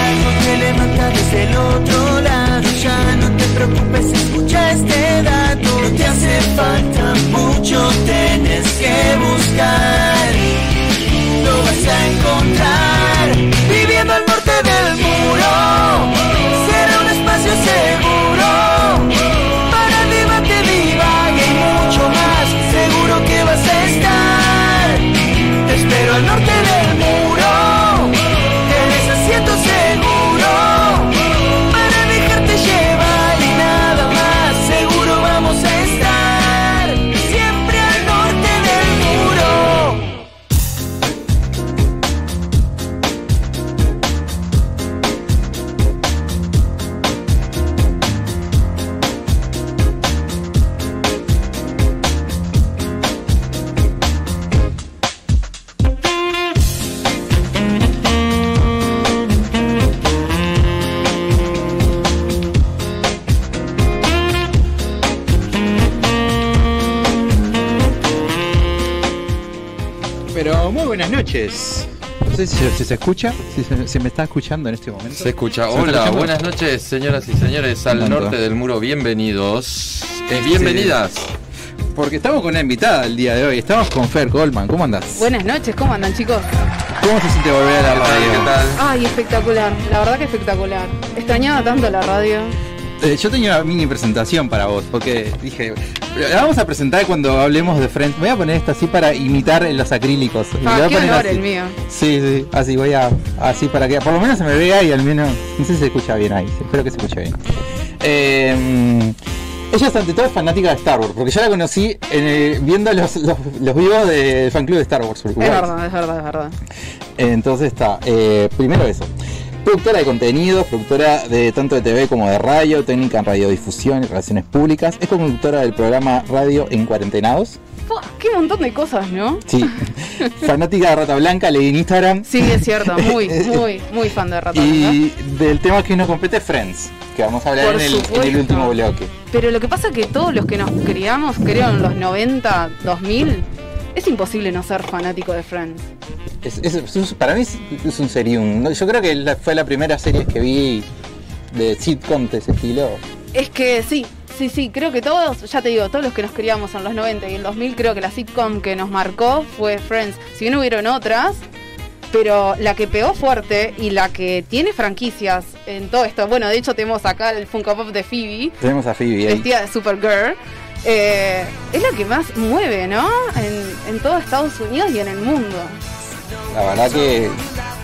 Algo que levanta desde el otro lado. Ya no te preocupes, escucha este dato. No te hace falta mucho, tienes que buscar. Lo vas a encontrar noches. No sé si, si se escucha, si se, me está escuchando en este momento. Se escucha. ¿Se está Hola, buenas noches, señoras y señores, al norte del muro. Bienvenidos. Este- Bienvenidas. Porque estamos con una invitada el día de hoy. Estamos con Fer Goldman. ¿Cómo andas? Buenas noches, ¿cómo andan chicos? ¿Cómo se siente volver a la radio? ¿Qué tal? Ay, espectacular, la verdad que espectacular. Extrañaba tanto la radio. Eh, yo tenía una mini presentación para vos, porque dije, la vamos a presentar cuando hablemos de Friends. Voy a poner esta así para imitar los acrílicos. Voy Ah, a qué poner así. el mío. Sí, sí, así voy a, así para que por lo menos se me vea y al menos, no sé si se escucha bien ahí, espero que se escuche bien. Eh, ella es ante todo fanática de Star Wars, porque yo la conocí en el- viendo los, los, los vivos del fan club de Star Wars. Es verdad, es verdad, es verdad. Entonces está, eh, primero eso. Productora de contenidos, productora de tanto de TV como de radio, técnica en radiodifusión y relaciones públicas. Es conductora del programa Radio en Cuarentenados. Qué montón de cosas, ¿no? Sí. Fanática de Rata Blanca, leí en Instagram. Sí, es cierto, muy, muy, muy fan de Rata Blanca. Y del tema que nos compete Friends, que vamos a hablar en el, en el último bloque. Pero lo que pasa es que todos los que nos criamos, creo, en los 90, 2000, es imposible no ser fanático de Friends. Es- es- es- para mí es, un serium. Yo creo que la- fue la primera serie que vi de sitcom de ese estilo. Es que sí, sí, sí, creo que todos, ya te digo, todos los que nos criamos en los 90 y en 2000, creo que la sitcom que nos marcó fue Friends. Si bien hubieron otras, pero la que pegó fuerte y la que tiene franquicias en todo esto, bueno, de hecho tenemos acá el Funko Pop de Phoebe, Tenemos a Phoebe vestida de Supergirl, eh, es la que más mueve, ¿no? En, en todo Estados Unidos y en el mundo. La verdad que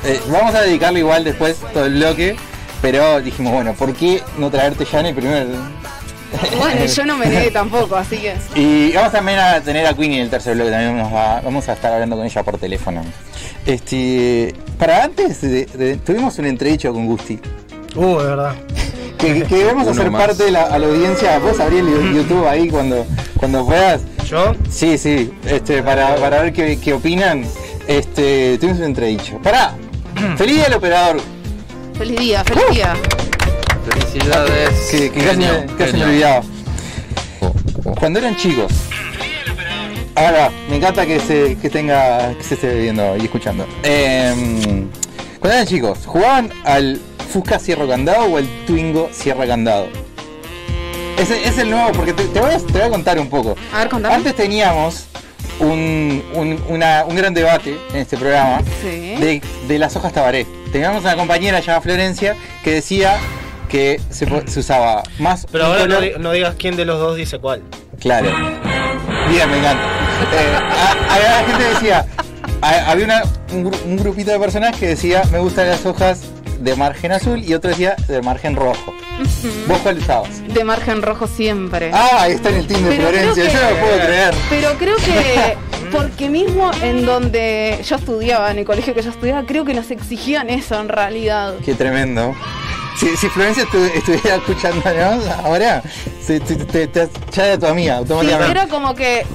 eh, vamos a dedicarle igual después todo el bloque, pero dijimos, bueno, ¿por qué no traerte ya en el primer? Bueno, yo no me negué tampoco, así que... Y vamos también a tener a Queenie en el tercer bloque, también nos va, vamos a estar hablando con ella por teléfono. Este, para antes, de- de- tuvimos un entredicho con Gusti. Uh, de verdad. Que, que vamos a ser más. parte de la, a la audiencia. Vos abrí el YouTube ahí cuando, cuando puedas. ¿Yo? Sí, sí, este, para, para ver qué, qué opinan. Este, tuvimos un entredicho. Pará, feliz día al operador. Feliz día, feliz día. Felicidades. Que, que casi, Genio, casi me olvidaba. Cuando eran chicos. Ahora, me encanta que se, que tenga, que se esté viendo y escuchando. Em, cuando eran chicos, ¿jugaban al Fusca Cierro Candado o al Twingo Cierra Candado? Ese es el nuevo, porque te, te voy a, te voy a contar un poco. A ver, contame. Antes teníamos un, un- una- un gran debate en este programa Sí. de, de las hojas tabaré. Teníamos una compañera llamada Florencia que decía que se, usaba más Pero ahora no, color- di- no digas quién de los dos dice cuál. Claro. Bien, me encanta. Eh, a- a- la gente decía, había una- un, un grupito de personas que decía, me gustan las hojas de margen azul y otro decía de margen rojo. ¿Vos cuál usabas? De margen rojo siempre. Ah, ahí está en el team de Pero Florencia, que- yo no lo puedo creer. Pero creo que porque mismo en donde yo estudiaba, en el colegio que yo estudiaba, creo que nos exigían eso en realidad. Qué tremendo. Si, si Florencia estu- estuviera escuchándonos ahora, se, te, te, te- ya era tu amiga Sí, automáticamente. era como que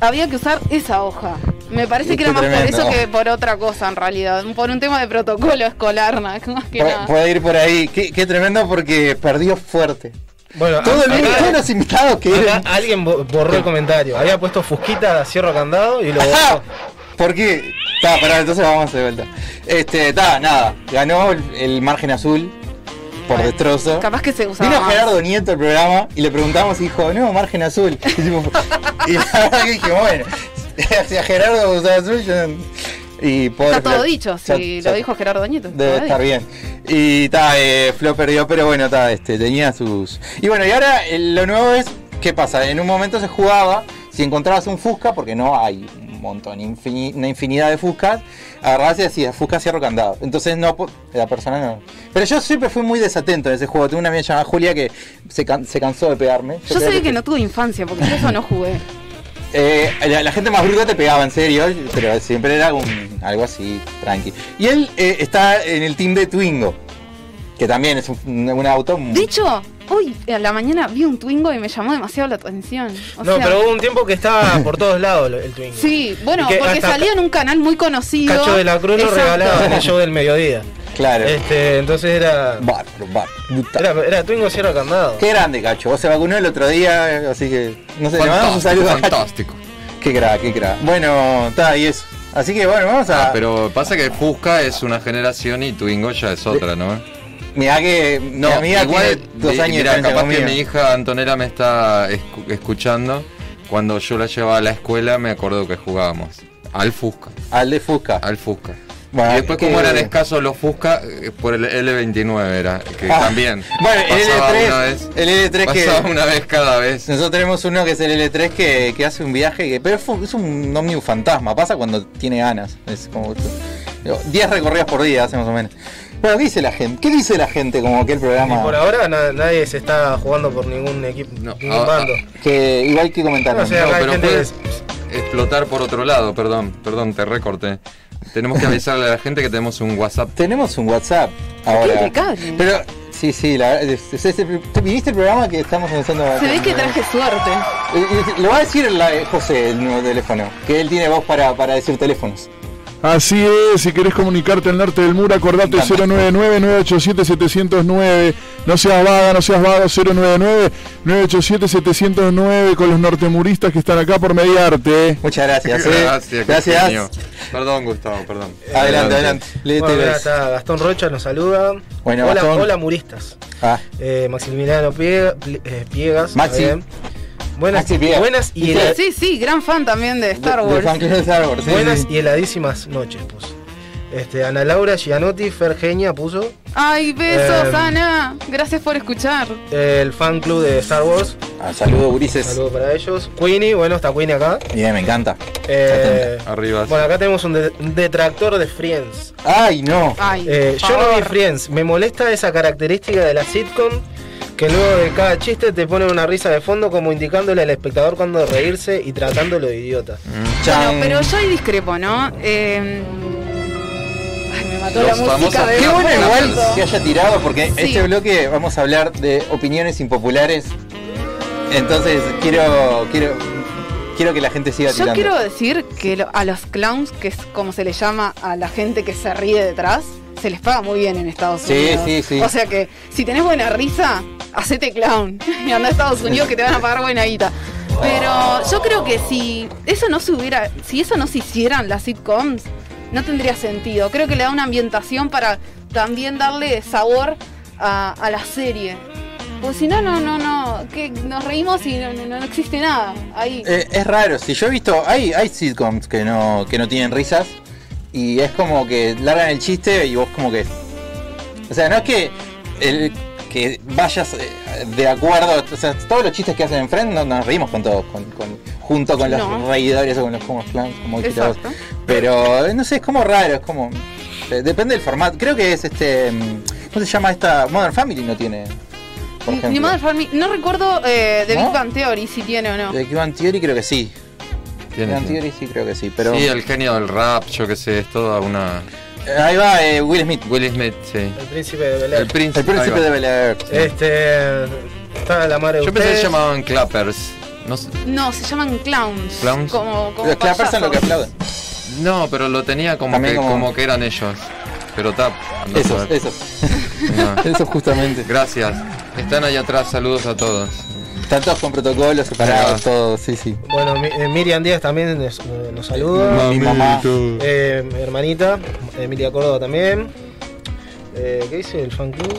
había que usar esa hoja. Me parece que era más tremendo. por eso que por otra cosa en realidad. Por un tema de protocolo escolar, más más que Pu- nada. Puede ir por ahí. Qué, qué tremendo porque perdió fuerte. Bueno, Todo el mundo, todos los invitados que eran. alguien bo- borró el comentario. Había puesto Fusquita, cierro candado y lo borró. ¿Por qué? Ta, pará, entonces vamos de vuelta. Este, ta, nada. Ganó el, el margen azul por Bueno, destrozo. Capaz que se usaba Vino más. Gerardo Nieto al programa y le preguntamos y dijo, no, margen azul. Y la verdad que dije, bueno, si a Gerardo Y pobre Está todo Flo- dicho, si ya- lo dijo Gerardo Nieto. Debe estar bien. Y ta, eh, Flo perdió, pero bueno, ta, este, tenía sus. Y bueno, y ahora eh, lo nuevo es, ¿qué pasa? En un momento se jugaba, si encontrabas un Fusca, porque no hay un montón, infini- una infinidad de Fuscas, agarrabas y decías, Fusca cierro candado. Entonces no, la persona no. Pero yo siempre fui muy desatento en ese juego. Tengo una amiga llamada Julia que se, can- se cansó de pegarme. Yo sé que no tuve infancia, porque yo eso no jugué. eh, la, gente más bruta te pegaba en serio, pero siempre era un, algo así, tranqui. Y él eh, está en el team de Twingo, que también es un, un auto. hecho, hoy a la mañana vi un Twingo y me llamó demasiado la atención. O No, sea, pero hubo un tiempo que estaba por todos lados el Twingo. Sí, bueno, porque salía en un canal muy conocido. Cacho de la Cruz lo regalaba en el show del mediodía. Claro. Este, entonces era. Bárbaro, bárbaro. Era, era Twingo Sierra Candado. Qué grande, Cacho. Vos se vacunó el otro día, así que. No sé, le mandamos un Fantástico, saludo fantástico. Qué crack, qué crack. Bueno, está, y eso. Así que bueno, vamos a. Ah, pero pasa que Fusca es una generación y Twingo ya es otra, ¿no? Mirá que mi No, amiga igual, tiene dos de diferencia capaz que mi hija Antonella me está escu- escuchando. Cuando yo la llevaba a la escuela me acuerdo que jugábamos al Fusca, Al de Fusca. al Fusca. Bueno, y después que- como eran escasos los Fusca, eh, por el L29 era, que Ah, también Bueno, el pasaba L3, una vez, el L3 que. pasaba una vez cada vez. Nosotros tenemos uno que es el L3 que, que hace un viaje, que, pero es, un ómnibus fantasma, pasa cuando tiene ganas. Es como 10 recorridos por día hace más o menos. Bueno, ¿qué dice la gente? ¿Qué dice la gente como aquel Y programa? por ahora na- nadie se está jugando por ningún equipo, No, ningún ah, bando. Que igual que comentaron. No sé, No, acá hay pero gente que- explotar por otro lado, perdón, perdón, te recorté. Tenemos que avisarle a la gente que tenemos un WhatsApp. Tenemos un WhatsApp ahora. impecable. Pero sí, sí, la, es- es- es- ¿tú ¿viste el programa que estamos empezando a Se ve que traje suerte. Eh, eh, Lo va a decir la- José, el nuevo teléfono, que él tiene voz para, para decir teléfonos. Así es, si querés comunicarte al norte del muro, acordate Me encanta. 099-987-709. No seas vaga, no seas vago, 099-987-709 con los nortemuristas que están acá por mediarte. Muchas gracias. eh. Gracias. Perdón, Gustavo, perdón. Adelante, adelante. Léete Bueno, mira, está Gastón Rocha nos saluda. Bueno, hola, Gastón. hola muristas. Ah, Eh, Maximiliano eh, Piegas. Maxi. Bien. Buenas, Maxi Piegas. buenas y, ¿Viste? hela- Sí, sí, gran fan también de Star de- de Wars. fan club de Star Wars, sí, buenas sí. y heladísimas noches, puso. Este, Ana Laura Gianotti, Fergenia puso. Ay, besos, Eh, Ana. Gracias por escuchar. El fan club de Star Wars. Ah, saludos, Ulises. Saludo para ellos. Queenie, bueno, está Queenie acá. Bien, me encanta. Eh, Arriba. bueno, acá tenemos un, de- un detractor de Friends. Ay, no. Ay, Eh, yo no vi. Friends. Me molesta esa característica de la sitcom que luego de cada chiste te ponen una risa de fondo como indicándole al espectador cuándo reírse y tratándolo de idiota. Bueno, pero yo ahí discrepo, ¿no? Eh... Ay, me mató Los la música famosos- de Qué bueno igual que haya tirado, porque Sí. este bloque vamos a hablar de opiniones impopulares. Entonces quiero quiero quiero que la gente siga Yo tirando. quiero decir que lo- a los clowns, que es como se le llama a la gente que se ríe detrás, se les paga muy bien en Estados Unidos. sí, sí. O sea que si tenés buena risa, hacete clown y anda a Estados Unidos que te van a pagar buena guita. Pero yo creo que si eso no se hubiera, si eso no se hicieran las sitcoms, no tendría sentido. Creo que le da una ambientación para también darle sabor a, a la serie. Porque si no, no, no, no, que nos reímos y no, no- no existe nada ahí. Eh, es raro, si yo he visto, hay, hay sitcoms que no, que no tienen risas y es como que largan el chiste y vos como que... O sea, no es que, el, que vayas eh, de acuerdo, o sea, todos los chistes que hacen en Friends no, nos reímos con todos, con, con- junto con los No. reidores o con los como como. Pero eh, no sé, es como raro, es como... eh, Depende del formato. Creo que es este... mm, ¿Cómo se llama esta? Modern Family no tiene... Por Ni. Modern Family- no recuerdo eh, de ¿No? Big Bang Theory si tiene o no. De Big Bang Theory creo que sí. Theory sí creo que sí, pero... Sí, el genio del rap, yo que sé, es toda una. Ahí va eh, Will Smith. Will Smith, sí. El príncipe de Bel Air. El príncipe. El de Bel Air. sí. Este. Está la madre de Yo pensé que ustedes. se llamaban clappers. No, sé- No, se llaman clowns. Clowns. Como, como Los clappers son los que aplauden. no, pero lo tenía como También que, como- como... que eran ellos. Pero tap. Esos, esos. No. Esos justamente. Gracias. Están ahí atrás, saludos a todos. Están todos con protocolos separados, Ah. todos, sí, sí. Bueno, Mi- eh, Miriam Díaz también nos, eh, nos saluda. Mi mamá. Eh, mi hermanita, Emilia Córdoba también. Eh, ¿Qué dice el fan club?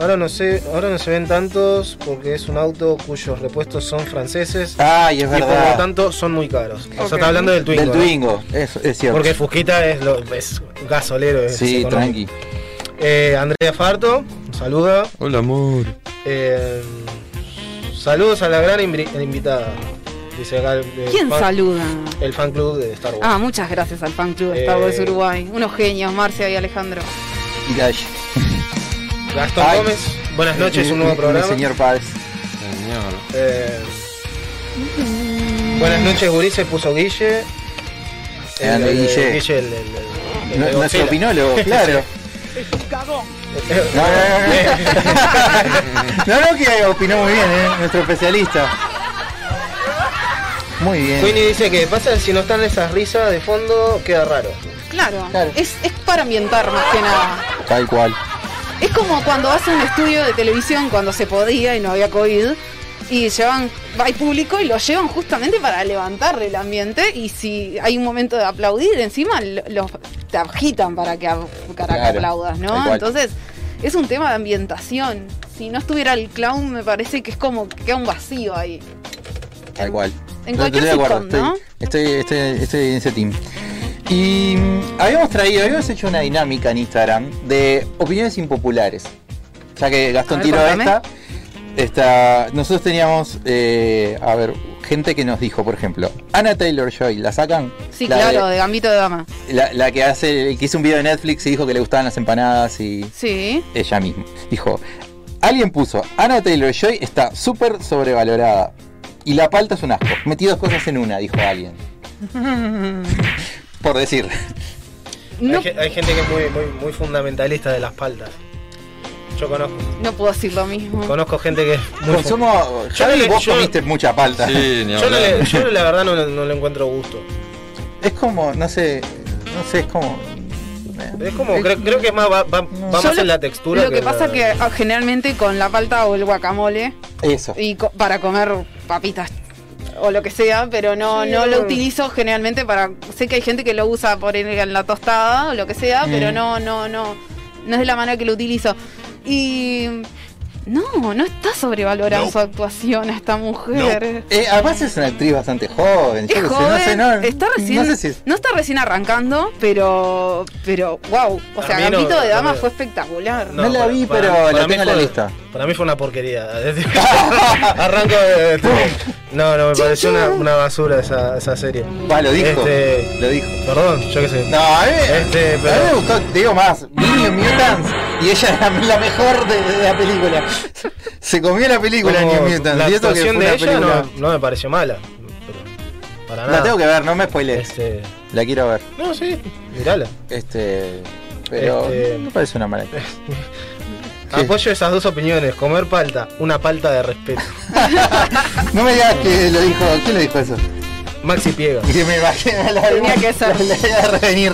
Ahora no sé, ahora no se ven tantos porque es un auto cuyos repuestos son franceses Ay, es y por lo verdad. tanto son muy caros. O Ok. sea, está hablando del Twingo. Del ¿no? Twingo, eso es cierto. Porque Fusquita es, lo, es gasolero. Es sí, económico. tranqui. Eh, Andrea Farto, saluda. Hola, amor. Eh, saludos a la gran invi- invitada. Dice acá el, el ¿Quién fan, saluda? el fan club de Star Wars. Ah, muchas gracias al fan club de Star Wars Eh, Uruguay. Unos genios, Marcia y Alejandro. Y Gash. Gastón Ay. Gómez, buenas noches, un nuevo Mi- mi programa. señor Páez. Señor. Eh, buenas noches, Gurice, puso Guille. Guille. Guille, el, el- el- el No- de Nuestro Godzilla. opinólogo, claro. Eh, No, no, no, no. Que opinó muy bien, ¿eh? Nuestro especialista. Muy bien. Queenie dice que pasa si no están esas risas de fondo, queda raro. Claro. Es, es para ambientar más que nada. Tal cual. Es como cuando a un estudio de televisión cuando se podía y no había COVID y llevan, hay público y lo llevan justamente para levantar el ambiente y si hay un momento de aplaudir encima lo- los te agitan para que, para que Claro, aplaudas, tal ¿no? Entonces es un tema de ambientación. Si no estuviera el clown me parece que es como que queda un vacío ahí. Tal En- cual. En No, cualquier estoy de acuerdo, sitcom, ¿no? estoy, estoy, estoy, en ese team. Y mm, habíamos traído, habíamos hecho una dinámica en Instagram de opiniones impopulares. Ya que Gastón ver, tiró contame. esta, esta. Nosotros teníamos, eh, a ver, gente que nos dijo, por ejemplo, Anna Taylor Joy, ¿la sacan? Sí, La claro, de- de Gambito de Dama. la, la que hace, que hizo un video de Netflix y dijo que le gustaban las empanadas y Sí. ella misma. Dijo, alguien puso, Anna Taylor Joy está súper sobrevalorada. Y la palta es un asco. Metí dos cosas en una, dijo alguien. Por decir. No, hay gente que es muy, muy, muy fundamentalista de las paltas. Yo conozco, no puedo decir lo mismo. conozco gente que es muy Consumo. Yo Yo le- vos yo- comiste mucha palta. Sí, ni Yo, no hablar. le- yo la verdad no, no le encuentro gusto. Es como, no sé. No sé, es como. Es como, creo, creo que es más, va, va- va Yo más lo- en la textura. Lo que pasa la- que ah, generalmente con la palta o el guacamole Eso. y co- para comer papitas o lo que sea, pero no Sí, no lo utilizo generalmente para sé que hay gente que lo usa por en, en la tostada o lo que sea, Mm. pero no no no no es de la manera que lo utilizo. Y no, no está sobrevalorando su actuación a esta mujer. Eh, además es una actriz bastante joven. Es sé, joven, no sé, no, está recién, no no, sé si es- está recién arrancando, pero, pero, wow, o sea, no- Gambito de no Dama fue espectacular. No la vi, pero la tengo en la lista. Para mí fue una porquería. Arranco de. no, no, me pareció una, una basura esa, esa serie. Va, lo dijo. Este- Lo dijo. Perdón, yo qué sé. No, a mí, Este, a mí me gustó, te digo más, New Mutants y ella era la mejor de, de la película. Se comió la película Como New Mutants. la y eso que fue de una ella película- no, no me pareció mala. pero para nada. La tengo que ver, no me spoilees. Este, La quiero ver. no, sí, mirala. Este. Pero Este- no me parece una mala. ¿Qué? Apoyo esas dos opiniones. Comer palta, una palta de respeto. No me digas que lo dijo. ¿Quién lo dijo eso? Maxi Piega. Que me imaginé la Tenía que ser. La, la, la revenir.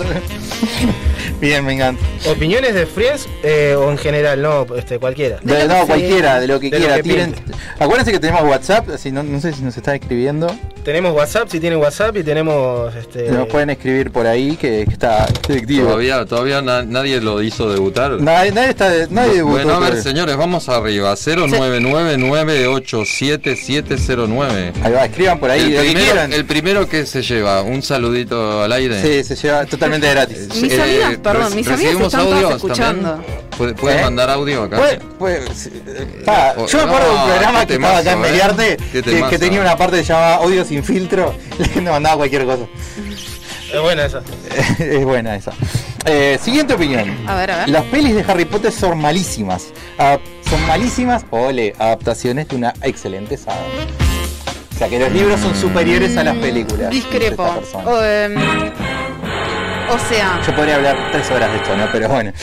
Bien, me encanta. ¿Opiniones de Friends eh, o en general? No, este, cualquiera. De- lo no, que cualquiera, de lo que De lo quiera. que tiren. piensen. Acuérdense que tenemos WhatsApp, así no, no sé si nos está escribiendo. Tenemos WhatsApp, si tienen WhatsApp, y tenemos. Este, Nos pueden escribir por ahí que, que está detectivo. Todavía, todavía na- nadie lo hizo debutar. Nadie, nadie está de- nadie debutó Bueno, a ver, todavía. señores, vamos arriba. 099987709. Ahí va, escriban por ahí El lo que primero, quieran. el primero que se lleva, un saludito al aire. Sí, se lleva totalmente gratis. Mis Eh, amigas, perdón, mis amigas recibimos están escuchando. también. ¿Puede- ¿Puedes ¿Eh? mandar audio acá? Pues, pues, está. O- yo me acuerdo de un programa que estaba acá en Mediarte ¿eh? Que, tenía una parte que se llamaba Audio sin filtro. La gente mandaba cualquier cosa. Es buena esa. es buena esa. Eh, siguiente opinión. A ver, a ver. Las pelis de Harry Potter son malísimas. Adap- son malísimas, ole, adaptaciones de una excelente saga. O sea que los libros son superiores a las películas. Discrepo. O, sea, Yo podría hablar tres horas de esto, ¿no? Pero bueno.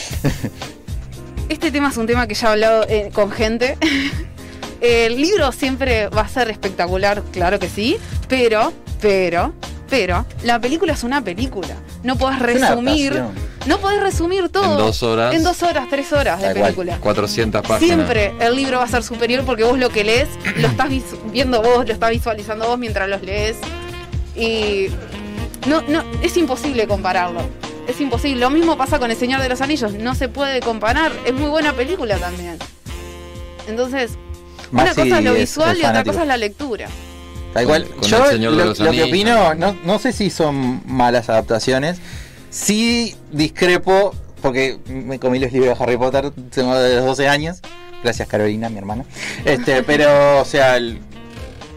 este tema es un tema que ya he hablado eh, con gente. El libro siempre va a ser espectacular, claro que sí, pero, pero, pero, la película es una película. No una resumir. No podés resumir todo. En dos horas. En dos horas, tres horas de película. 400 páginas. Siempre el libro va a ser superior porque vos lo que lees lo estás viendo vos, lo estás visualizando vos mientras los lees. Y no, no, es imposible compararlo. Es imposible. Lo mismo pasa con El Señor de los Anillos. No se puede comparar. Es muy buena película también. Entonces, Más una si cosa es lo visual es y otra cosa es la lectura. Tal con Yo El Señor de lo, los lo que opino, no, no sé si son malas adaptaciones. Sí discrepo, porque me comí los libros de Harry Potter, tengo de los 12 años. Gracias Carolina, mi hermana. Este, pero, o sea, el-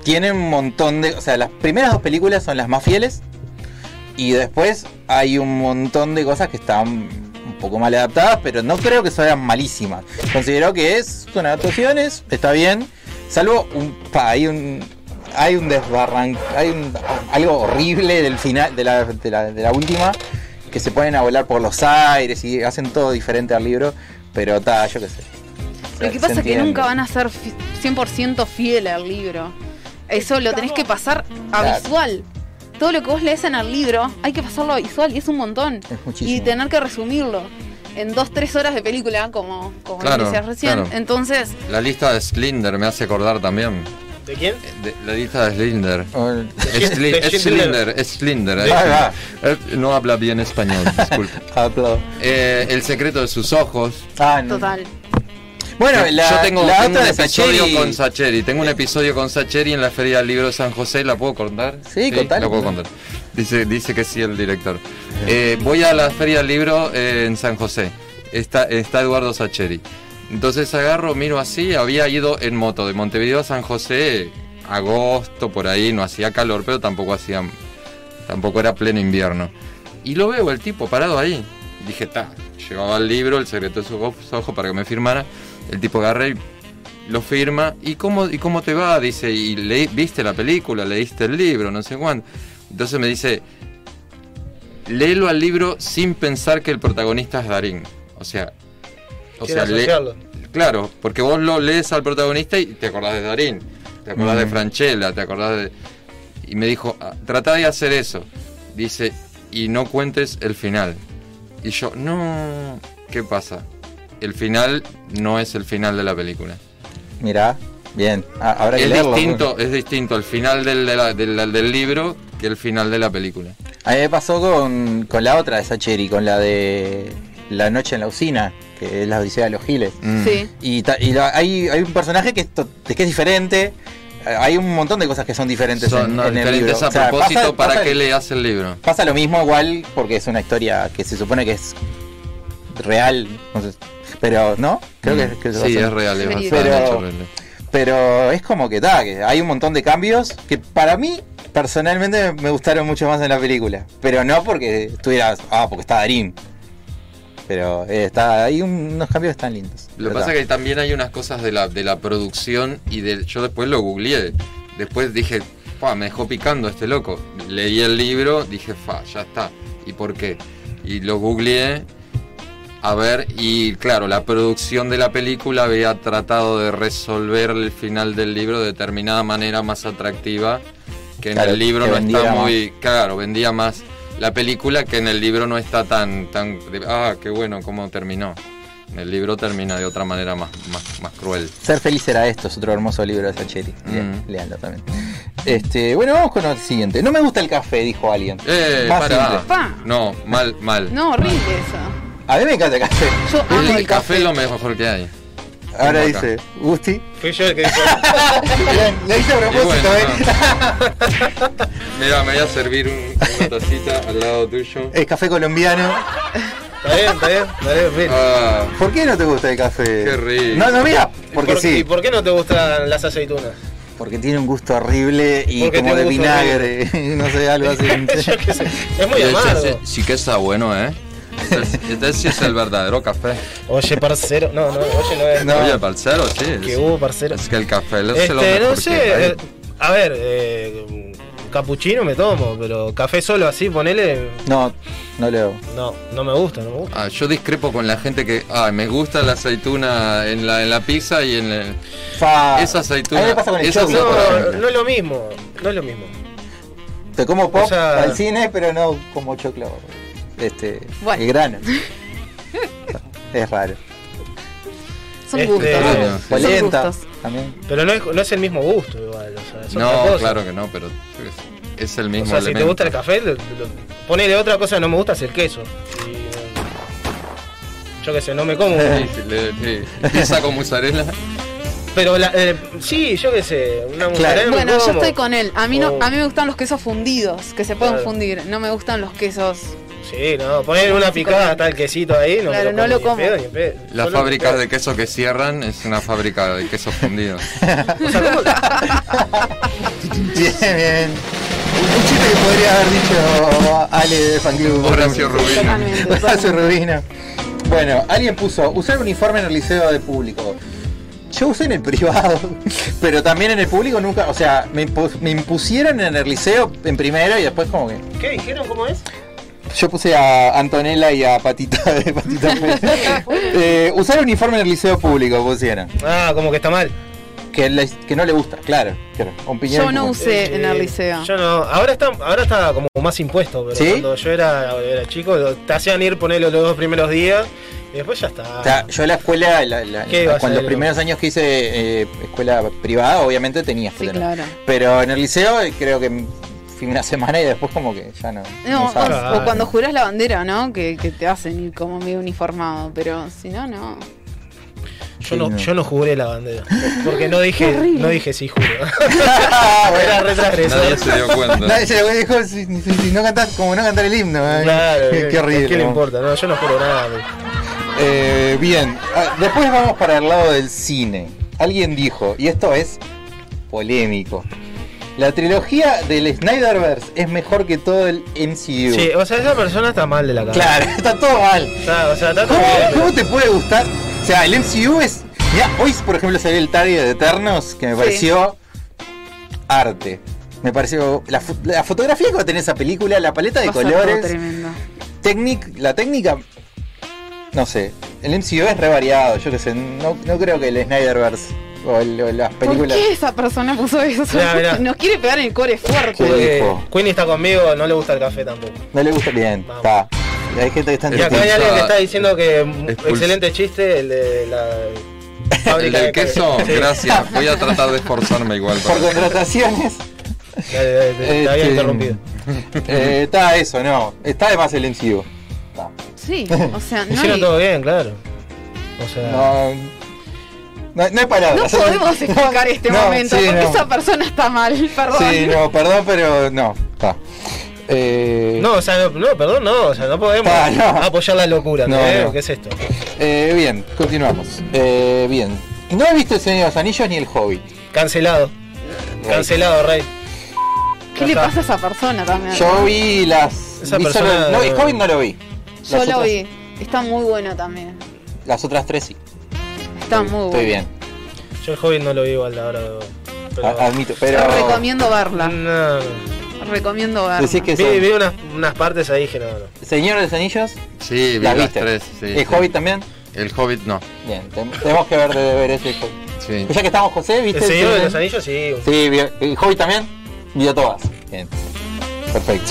tiene un montón de. O sea, las primeras dos películas son las más fieles. Y después hay un montón de cosas que están un poco mal adaptadas, pero no creo que sean malísimas. Considero que es, son adaptaciones, está bien. Salvo un. pa, hay un. Hay un desbarran. Hay un, algo horrible del final, de la, de, la, de la última. Que se ponen a volar por los aires y hacen todo diferente al libro. Pero está, yo qué sé. Lo que pasa es que nunca van a ser fi- 100% fiel al libro. Eso lo tenés que pasar a Claro. visual. Todo lo que vos lees en el libro hay que pasarlo a visual y es un montón. Es muchísimo. Y tener que resumirlo en dos, tres horas de película, como, como Claro, decías recién. claro. Entonces, La lista de Slinder me hace acordar también. ¿De quién? De- la lista de Slinder. Es. Slinder, es Slinder. Eh. Eh, No habla bien español, disculpe. Eh, el secreto de sus ojos. Ah, no. total. Bueno, la, Yo tengo, la tengo otra un episodio Sacheri- con Sacheri. Tengo un episodio con Sacheri en la Feria del Libro de San José. ¿La puedo contar? Sí, contala, La puedo contar. Dice, dice que sí el director. Eh, voy a la Feria del Libro eh, en San José. Está, está Eduardo Sacheri. Entonces agarro, miro así. Había ido en moto de Montevideo a San José. Agosto, por ahí. No hacía calor, pero tampoco hacía... Tampoco era pleno invierno. Y lo veo, el tipo parado ahí. Dije, ta, llevaba el libro, el secreto de sus ojos, para que me firmara. El tipo agarré y lo firma. ¿Y cómo, ¿Y cómo te va? Dice, ¿y leí- viste la película? ¿Leíste el libro? No sé cuándo. Entonces me dice, léelo al libro sin pensar que el protagonista es Darín. O sea, o sea, claro, porque vos lo lees al protagonista y te acordás de Darín, te acordás de. Franchella, te acordás de... Y me dijo, "Ah, trata de hacer eso. Dice, y no cuentes el final. Y yo, no, ¿qué pasa? El final no es el final de la película. Mirá, bien. Ah, habrá que Es leerlo. distinto, es distinto el final del, de la- del- del libro que el final de la película. A mí me pasó con, con la otra de Sacheri, con la de La Noche en la Usina, que es la Odisea de los Giles. Mm. Sí. Y, ta- y la- hay, hay un personaje que es, to- que es diferente. Eh, Hay un montón de cosas que son diferentes Son en, no, en el diferentes libro. a O sea, propósito pasa- para pasa- que leas el libro. Pasa lo mismo igual porque es una historia que se supone que es real. entonces- pero no, creo que, Mm. que sí, es real, es bastante Pero- real. Pero es como que ta, que hay un montón de cambios que para mí personalmente me gustaron mucho más en la película. Pero no porque estuvieras, ah, porque está Darín. Pero eh, está, hay un- unos cambios que están lindos. Lo que pasa es que también hay unas cosas de la, de la producción y del. Yo después lo googleé. Después dije, fa, me dejó picando este loco. Leí el libro, dije, fa, ya está. ¿Y por qué? Y lo googleé a ver, y claro, la producción de la película había tratado de resolver el final del libro de determinada manera más atractiva. Que en Claro, el libro no vendía está más. muy. Claro, vendía más la película que en el libro no está tan. tan de- ah, qué bueno, cómo terminó. En el libro termina de otra manera más, más, más cruel. Ser feliz era esto, es otro hermoso libro de Sacheri. Bien, Mm. Leanlo también. Este, bueno, vamos con el siguiente. No me gusta el café, dijo alguien. ¡Eh! Más Pará. simple. Pa. No, mal, mal. No, horrible eso. A mí me encanta el café. Yo amo el, el café es lo mejor que hay. Ahora dice, Gusti. Fui yo el que dijo. Le hice a propósito, bueno, ¿eh? Mira, me voy a servir un- una tacita al lado tuyo. El café colombiano. Está bien, está bien. Está bien, bien. Ah, ¿Por qué no te gusta el café? Qué rico. No, no, mira, porque ¿Por- ¿Y sí. por qué no te gustan las aceitunas? Porque tiene un gusto horrible y Porque como de vinagre. no sé, algo así. Yo qué sé. Es muy amargo. ese sí que está bueno, ¿eh? Este, este sí es el verdadero café. Oye, parcero. No, no, oye, no es. No. Oye, parcero, sí. Que Es, hubo, parcero. es que el café es lo Este, mejor no sé. eh, a ver, eh, capuchino me tomo, pero café solo así, ponele. No, no leo. No, no me gusta, no me gusta. Ah, yo discrepo con la gente que, ah, me gusta la aceituna en la, en la pizza y en el... Fa- Esa aceituna- A mí me pasa con el esa choclo, por No, no es lo mismo, no es lo mismo. Te como pop O sea- al cine, pero no como choclo. Este, Bueno. el grano. es raro. Son Este, gustos. Bueno, Son Polenta gustos. también. Pero no es, no es el mismo gusto igual. O sea, No, claro que no, pero es el O mismo sea, si te gusta el café, lo, lo- ponele otra cosa que no me gusta es el queso. Y, yo qué sé, no me como. Sí, sí, le- con mozzarella. Pero la, eh, sí, yo qué sé, una me Bueno, yo estoy con él. A mí no, Oh. a mí me gustan los quesos fundidos, que se pueden Claro. fundir. No me gustan los quesos. Sí, no, poner una picada, el quesito ahí, no Claro, me no lo lo como. pedo. Las fábricas de queso que cierran es una fábrica de quesos fundidos. pedo. O sea, ¿cómo- Bien, bien. Un, chiste que podría haber dicho Ale de Fan Club. Horacio Rubino. Horacio. Rubino. Bueno, alguien puso usar uniforme en el liceo de público. Yo usé en el privado, pero también en el público nunca, o sea, me, impu- me impusieron en el liceo en primero y después como que ¿Qué dijeron? ¿Cómo es? Yo puse a Antonella y a Patita de Patita. Eh, usar uniforme en el liceo público pusieron, Ah, como que está mal. que, le- que no le gusta, claro, Yo no usé en el Eh, liceo. Yo no. Ahora está, ahora está como más impuesto, pero ¿Sí? cuando yo era, era chico, te hacían ir ponerlo los dos primeros días y después ya está. O sea, yo la escuela, la- la- ¿Qué ibas a cuando los primeros años que hice eh, escuela privada, obviamente tenías que Sí, tener. claro. Pero en el liceo eh, creo que fui una semana y después como que ya no. No, o, o cuando jurás la bandera, ¿no? Que, que te hacen ir como medio uniformado, pero si no, no. yo, no, yo no jugué la bandera. Porque no dije, no dije sí juro. Era. Nadie se dio cuenta. Nadie se le dijo si, si- si no cantás, como no cantar el himno. eh. Claro, qué, ¿qué, horrible. ¿Qué le ¿no? importa? No, yo no juro nada. Eh, bien, Ah, después vamos para el lado del cine. Alguien dijo, y esto es polémico. La trilogía del Snyderverse es mejor que todo el MCU. Sí, o sea, esa persona está mal de la cabeza. Claro, está todo mal. Está- o sea, está todo ¿Cómo, bien, pero- cómo te puede gustar? O sea, el MCU es. Mira, hoy por ejemplo salió el Target de Eternos que me Sí. pareció arte. Me pareció. La, fo- la fotografía que va a tener esa película, la paleta de todo colores, tremendo. técnic- la técnica. No sé, el MCU es re variado, yo qué sé. No, no creo que el Snyderverse o, el- o las ¿Por películas. qué esa persona puso eso? Mirá, mirá. Nos quiere pegar en el core fuerte. Queenie está conmigo, no le gusta el café tampoco. No le gusta bien. Está. Y hay gente que está Y acá hay alguien que está diciendo que excelente chiste el de la El fábrica del de queso, Sí. gracias. Voy a tratar de esforzarme igual. por contrataciones. Dale, dale, te, te había Este, interrumpido. eh, está eso, no. Está de más. Está. Sí, o sea, no Hicieron hay- todo bien, claro. O sea, No, no, no hay palabras. No podemos explicar este No, momento sí, porque no. esa persona está mal, perdón. Sí, no, perdón, pero no. Está. Eh, no, o sea, no, no, perdón, no, o sea, no podemos Ah, no. apoyar la locura, No, ¿eh? no. ¿Qué es esto? eh, bien, continuamos. Eh, bien. No he visto el Señor de los Anillos ni el Hobbit. Cancelado, cancelado, Rey. ¿Qué le pasa a esa persona también? Yo vi las. Esa vi persona- solo- no, el Hobbit no lo vi. Yo Las lo otras- vi. Está muy bueno también. Las otras tres sí. Está muy. Estoy bien. Yo el Hobbit no lo vi igual ahora. Pero... a- admito. Pero. Te recomiendo verla. No. Recomiendo verla. Decís que Vi, son- vi unas, unas partes ahí que no, no. Señor de los Anillos. Sí, vi ¿La las viste? tres. sí, ¿El sí. Hobbit también? El Hobbit no. Bien, tenemos que ver de ver ese Hobbit. Sí. Ya que estamos, José, ¿viste? El Señor de los Anillos, sí. Sí, vio- ¿el Hobbit también? Vio todas. Bien. Perfecto.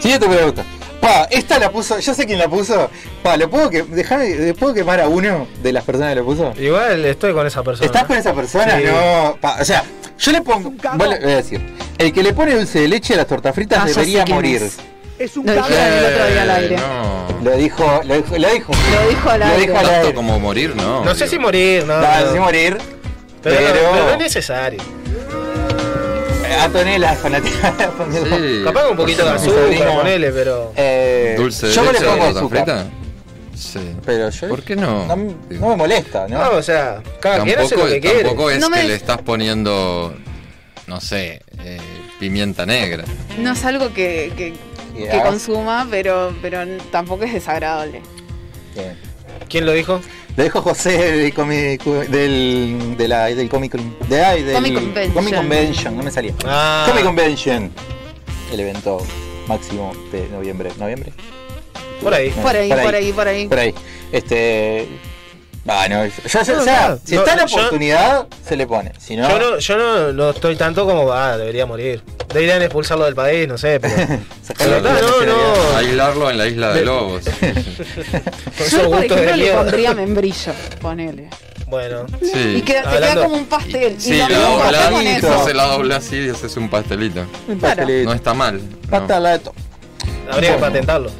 Siguiente pregunta. Pa, esta la puso, yo sé quién la puso. Pa, ¿lo puedo, que, dejame, ¿le puedo quemar a uno de las personas que lo puso? Igual estoy con esa persona. ¿Estás con esa persona? Sí. No. Pa, o sea, yo le pongo. Voy a decir. El que le pone dulce de leche a las tortas fritas Ah, sé debería morir. es. Lo dijeron el otro día al aire. Eh, No. Lo dijo, lo dijo, lo dijo. Lo dijo al Lo aire. dijo al Tanto aire. como morir, no. No sé si morir, no. No, no. sí morir. Pero, pero no es necesario. Antonella es fanática de Antonella. Sí. Capaz con un poquito de azúcar, ponele, pero. Eh, Dulce de yo me le leche pongo azúcar. frita. Sí. Pero yo. ¿Por qué no? No, no me molesta, ¿no? No, o sea, cada quien hace Tampoco, lo que quiere. tampoco es No me- que le estás poniendo, no sé, eh, pimienta negra. No es algo que, que, consuma, pero, pero tampoco es desagradable. Bien. ¿Quién lo dijo? Lo dijo José del, comi- del, de la, del Comic de, ay, del Comic Convention. Comic Convention, no me salía. Ah, Comic Convention. El evento máximo de noviembre. ¿Noviembre? por ahí. No, Por ahí, por ahí, por ahí. Por ahí. Este. Ah, no, yo- yo- yo- No, o sea, no, si no, está en la yo- oportunidad, se le pone. Si no, Yo no, yo no, no estoy tanto como, ah, debería morir. Deberían expulsarlo del país, no sé, pero. No, la no, no. Aislarlo en la isla de De- lobos. Yo, por de ejemplo, le pondría membrillo. Ponele. Bueno. Y Sí. queda, te Hablando- queda como un pastel. Sí, y con doblas, eso. se la dobla así y haces un pastelito. Un pastelito. No está mal. no. Patalato. Habría que patentarlo.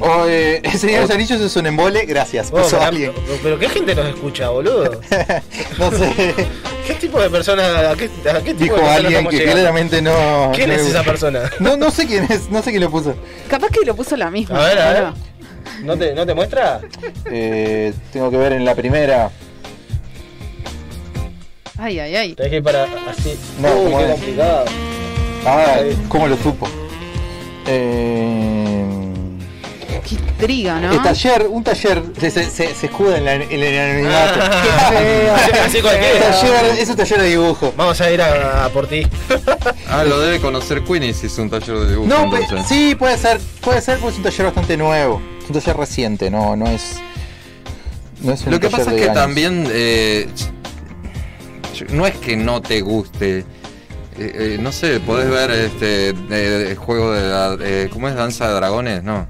O, eh, el Señor de los Anillos es un embole, gracias. Oh, pero, alguien. pero ¿qué gente nos escucha, boludo? No sé. ¿Qué tipo de persona, a qué, a qué tipo Dijo de persona alguien que llegando? claramente no. ¿Quién no es esa persona? No, no sé quién es, no sé quién lo puso. Capaz que lo puso la misma. A ver, a ver. ¿no? ¿No te, ¿No te muestra? Eh, tengo que ver en la primera. Ay, ay, ay. Tenés que ir para así. No, Uy, ¿cómo qué complicado. Ah. ¿cómo lo supo? Eh, Qué intriga, ¿no? el taller, un taller se, se, se- se escuda en, la, en el anonimato. Ah, así Un cualquiera. taller, es un taller de dibujo. Vamos a ir a, a por ti. Ah, lo debe conocer Queenie si es un taller de dibujo. No, pe- sí, puede ser, puede ser porque es un taller bastante nuevo. Es un taller reciente, no, no es. No es un Lo que pasa es que años. también eh, no es que no te guste. Eh, eh, no sé, podés ver este eh, el juego de la, eh, ¿cómo es danza de dragones? No.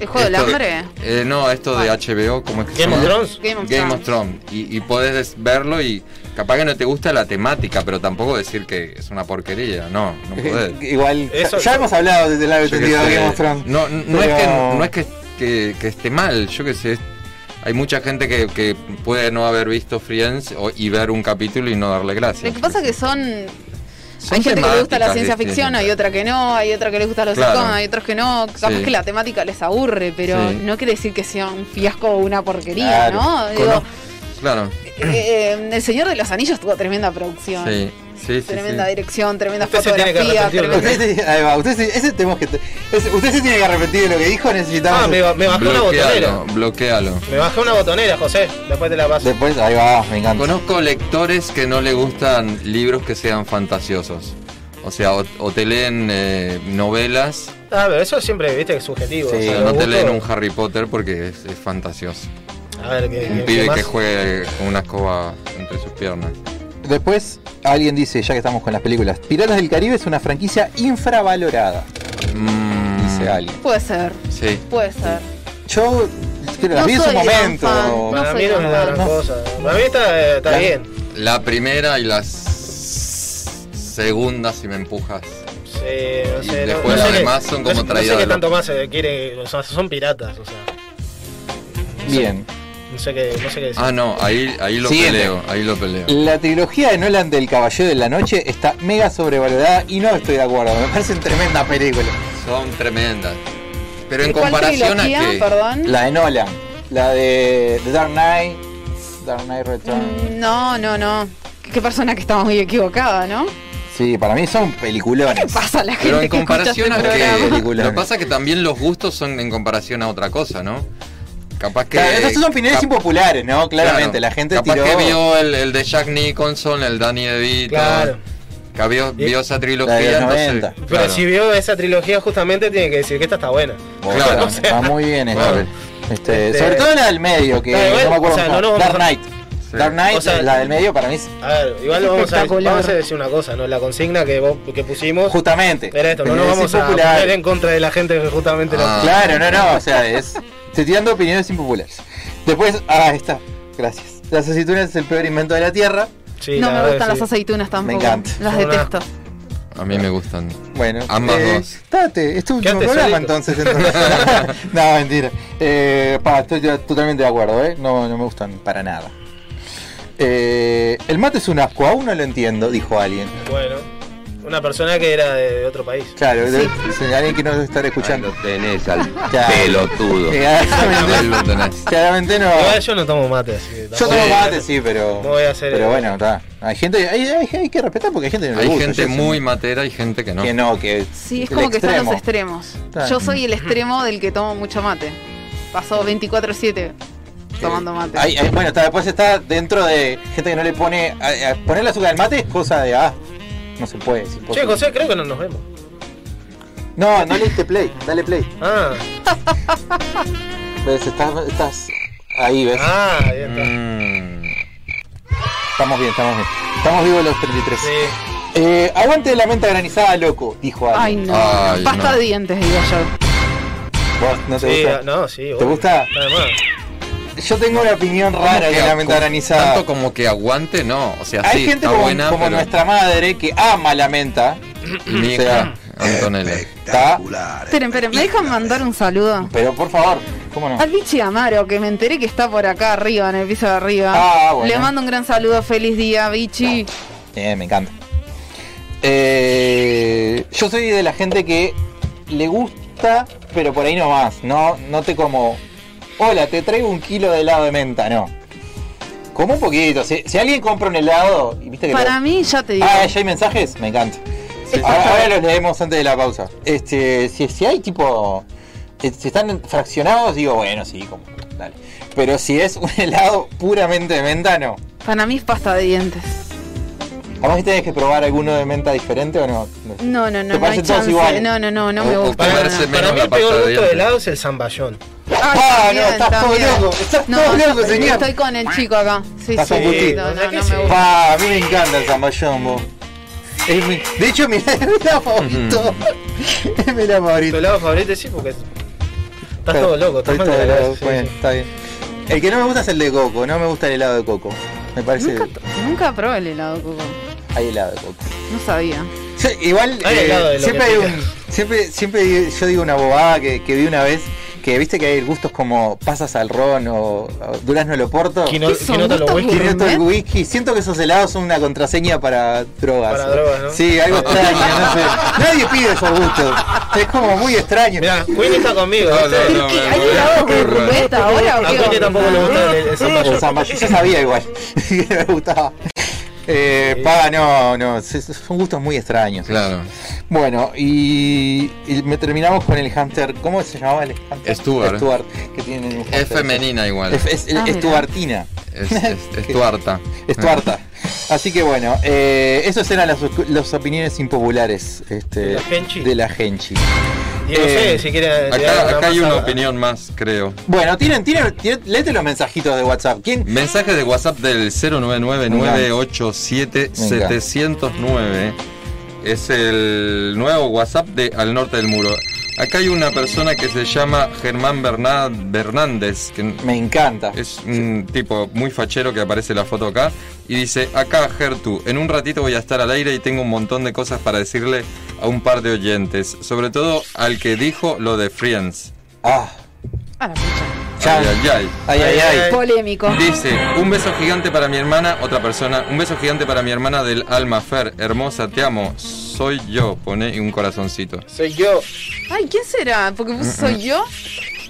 ¿El juego del Esto de- hambre? eh, no, esto de HBO, ¿cómo es que se Game of? Thrones. Game of Game Thrones. of Thrones. Y, y podés verlo y capaz que no te gusta la temática, pero tampoco decir que es una porquería. No, no podés. Igual, Eso- ya hemos hablado desde la qué entendido de. Game of Thrones. No, no es que, no es que, que- que esté mal, yo que sé. Hay mucha gente que, que puede no haber visto Friends o- y ver un capítulo y no darle gracias. Lo que pasa es que son. Hay gente que le gusta la ciencia ficción, hay otra que no, hay otra que le gusta los Claro. sitcoms, hay otros que no. Capaz Sí. que la temática les aburre, pero Sí. no quiere decir que sea un fiasco o una porquería, Claro. ¿no? Digo, Cono- Claro, eh, eh, El Señor de los Anillos tuvo tremenda producción. sí, sí, sí. Tremenda sí. dirección, tremenda Usted se tiene que fotografía, arrepentir de lo tremenda- Usted, se- ahí va, usted, se- ese tenemos que. ese- usted se tiene que arrepentir de lo que dijo, necesitamos. Ah, me, me bajé una botonera. bloquealo. Me bajé una botonera, José. Después te la paso. Después, ahí va, me encanta. Conozco lectores que no le gustan libros que sean fantasiosos. O sea, o, o te leen eh, novelas Ah, pero eso siempre, viste, que es subjetivo. Sí. o sea, o no te leen un Harry Potter porque es, es fantasioso. A ver, ¿qué, Un qué- pibe qué más? que juegue con una escoba entre sus piernas. Después, alguien dice, ya que estamos con las películas: Piratas del Caribe es una franquicia infravalorada. Mm, Dice alguien. Puede ser, Sí. puede ser. Yo creo, las No vi en su momento. fan, Para No mí no es gran cosa. Para mí está, está La- bien. La primera y la s- segunda, si me empujas. Sí, no Y sé, no- después no sé las qué- demás son como no, traídas No sé qué tanto más se quiere. O sea, son piratas, o sea. Bien. No sé qué, no sé qué decir. Ah, no, ahí, ahí lo Siguiente. peleo, ahí lo peleo. La trilogía de Nolan del Caballero de la Noche está mega sobrevalorada y no estoy de acuerdo. Me parecen tremenda película. Son tremendas. Pero en ¿Cuál comparación a perdón? La de Nolan, la de The Dark Knight, Dark Knight Return. Mm, No, no, no. Qué persona que estaba muy equivocada, ¿no? Sí, para mí son peliculones. ¿Qué pasa a la gente Pero en que comparación a este? Película. Lo que pasa es que también los gustos son en comparación a otra cosa, ¿no? Capaz que... Claro, estas son opiniones cap- impopulares, ¿no? Claramente, claro, la gente Capaz tiró. que vio el, el de Jack Nicholson, el Danny DeVito. Claro. Que vio, vio esa La de trilogía, entonces... 90. Pero claro. si vio esa trilogía, justamente tiene que decir que esta está buena. Bueno, Claro. Está muy bien esta. Bueno. Este, Este- sobre todo la del medio, que no me acuerdo o sea, no Dark Knight. Sí. Dark Knight, O sea, la del medio para mí es A ver, igual vamos a, vamos a decir una cosa, ¿no? La consigna que, vos, que pusimos justamente. era esto, no nos vamos a poner en contra de la gente que justamente lo- Ah. Claro, no, no, o sea, es. Estoy tirando opiniones impopulares. Después, ah, está. Gracias. Las aceitunas es el peor invento de la tierra. Sí, no la me verdad gustan las aceitunas tampoco. encanta. Las Son una- detesto. A mí me gustan. Bueno, Ambas eh, dos. Date, es tu último programa solito. entonces. entonces. no, mentira. Eh, pa, estoy ya totalmente de acuerdo, ¿eh? No, no me gustan para nada. Eh, el mate es un asco, aún no lo entiendo, dijo alguien. Bueno, una persona que era de otro país. Claro, de- de alguien que no debe estar Ahí escuchando. lo tenés al Claro. pelotudo. Claramente, no. Igual yo no tomo mate, así que Yo tomo mate, sí, pero. No voy a hacer- Pero bueno, está. Hay gente, hay, hay, hay que respetar porque hay gente que no Hay gusta, gente muy sé. matera y gente que no. que no, que. Sí, es como que están los extremo. extremos. Claro. Yo soy el extremo del que tomo mucho mate. Pasó 24-7 tomando mate. Hay- hay- bueno, está, después está dentro de gente que no le pone. A, a ponerle azúcar al mate es cosa de. Ah, no se puede, es Che. José, creo que no nos vemos. No, no le diste play, dale play. Ah, ¿Ves? Estás. estás Ahí ves. Ah, ahí está. Mm. Estamos bien, estamos bien. Estamos vivos los 33. Sí. Eh, aguante la menta granizada, loco, dijo Ay, alguien. no. Ay, Pasta no. de dientes, digo yo. ¿Vos no te Sí, gusta? no, sí. ¿Te obvio. gusta? Nada más. Yo tengo una opinión rara ¿Cómo de la menta granizada. Tanto como que aguante, no. O sea, Hay sí, gente está como, buena, como pero nuestra madre que ama la menta. mi o sea, Antonella. ¿está? Esperen, esperen, ¿me dejan mandar un saludo? Pero por favor, ¿cómo no? Al bichi Amaro, que me enteré que está por acá arriba, en el piso de arriba. Ah, bueno. Le mando un gran saludo, feliz día, bichi. Eh, me encanta. Eh, yo soy de la gente que le gusta, pero por ahí no más. No, no te como, hola, te traigo un kilo de helado de menta, no. Como un poquito. Si, si alguien compra un helado viste que Para lo- mí, ya te digo. Ah, ya hay mensajes, me encanta. Ahora, ahora los leemos antes de la pausa. Este, si, si hay tipo, eh, si están fraccionados, digo, bueno, sí, como, dale. Pero si es un helado puramente de menta, no. Para mí es pasta de dientes. ¿A vos tenés que probar alguno de menta diferente o no? No, no, ¿Te no, no hay parecen todos iguales? No, no, no, no me O- o gusta. no, no. Para mí el peor de gusto de helado es el zamballón. Ay, Ah, no, estás todo loco, estás No, todo loco, señor. Estoy con el chico acá. Sí, Estás sí. No, sí. me. Pa, a mí me encanta el zamballón, vos. Es mi- de hecho, mi helado favorito. es mi helado Tu favorito. helado favorito sí, porque es- estás todo loco. Estás todo loco, cabeza, sí, bueno, sí. está bien. El que no me gusta es el de coco, no me gusta el helado de coco. Me parece. Nunca, nunca probé el helado de coco. Hay helado de coco. No sabía. Sí, igual Hay eh, helado de lo siempre hay un, siempre siempre yo digo una bobada que, que vi una vez que viste que hay gustos como pasas al ron o, o durazno al oporto Quino- ¿Qué son quinoto lo gustos whisky. Quinoto el gourmet? whisky. Siento que esos helados son una contraseña para drogas. Para drogas, ¿no? sí algo extraño no sé. Nadie pide esos gustos. Es como muy extraño. Mirá, Queen está conmigo. No, no, no, ¿Hay me- helado me- gourmet ahora o A qué Queen onda? tampoco le gusta el, el el zamballón yo sabía igual. Que me gustaba eh, pa, no, no, son gustos muy extraños. Claro. Bueno, y, y me terminamos con el hamster. ¿Cómo se llamaba el hamster? Stuart. Stuart, que tiene un Es femenina igual. Es, es- Ah. Stuartina. Es, es, es tuarta. Stuarta. Así que bueno, eh, esas eran las, las opiniones impopulares este, De la Genchi. de la Genchi. Y no Eh, sé si quiere. Acá, acá hay una opinión más, creo. Bueno, tienen, tienen, tienen- léete los mensajitos de WhatsApp. ¿Quién? Mensaje de WhatsApp del 099-987-709. Es el nuevo WhatsApp de Al Norte del Muro. Acá hay una persona que se llama Germán Berná- Bernández, que Me encanta. es un tipo muy fachero que aparece en la foto acá. Y dice, acá Gertu, en un ratito voy a estar al aire y tengo un montón de cosas para decirle a un par de oyentes. Sobre todo al que dijo lo de Friends. Ah, A la. Ay, ay, ay. ay, ay, ay. Polémico. Dice, un beso gigante para mi hermana, otra persona, un beso gigante para mi hermana del alma, Fer, hermosa, te amo, soy yo, pone un corazoncito. Soy yo. Ay, ¿quién será? Porque vos soy yo.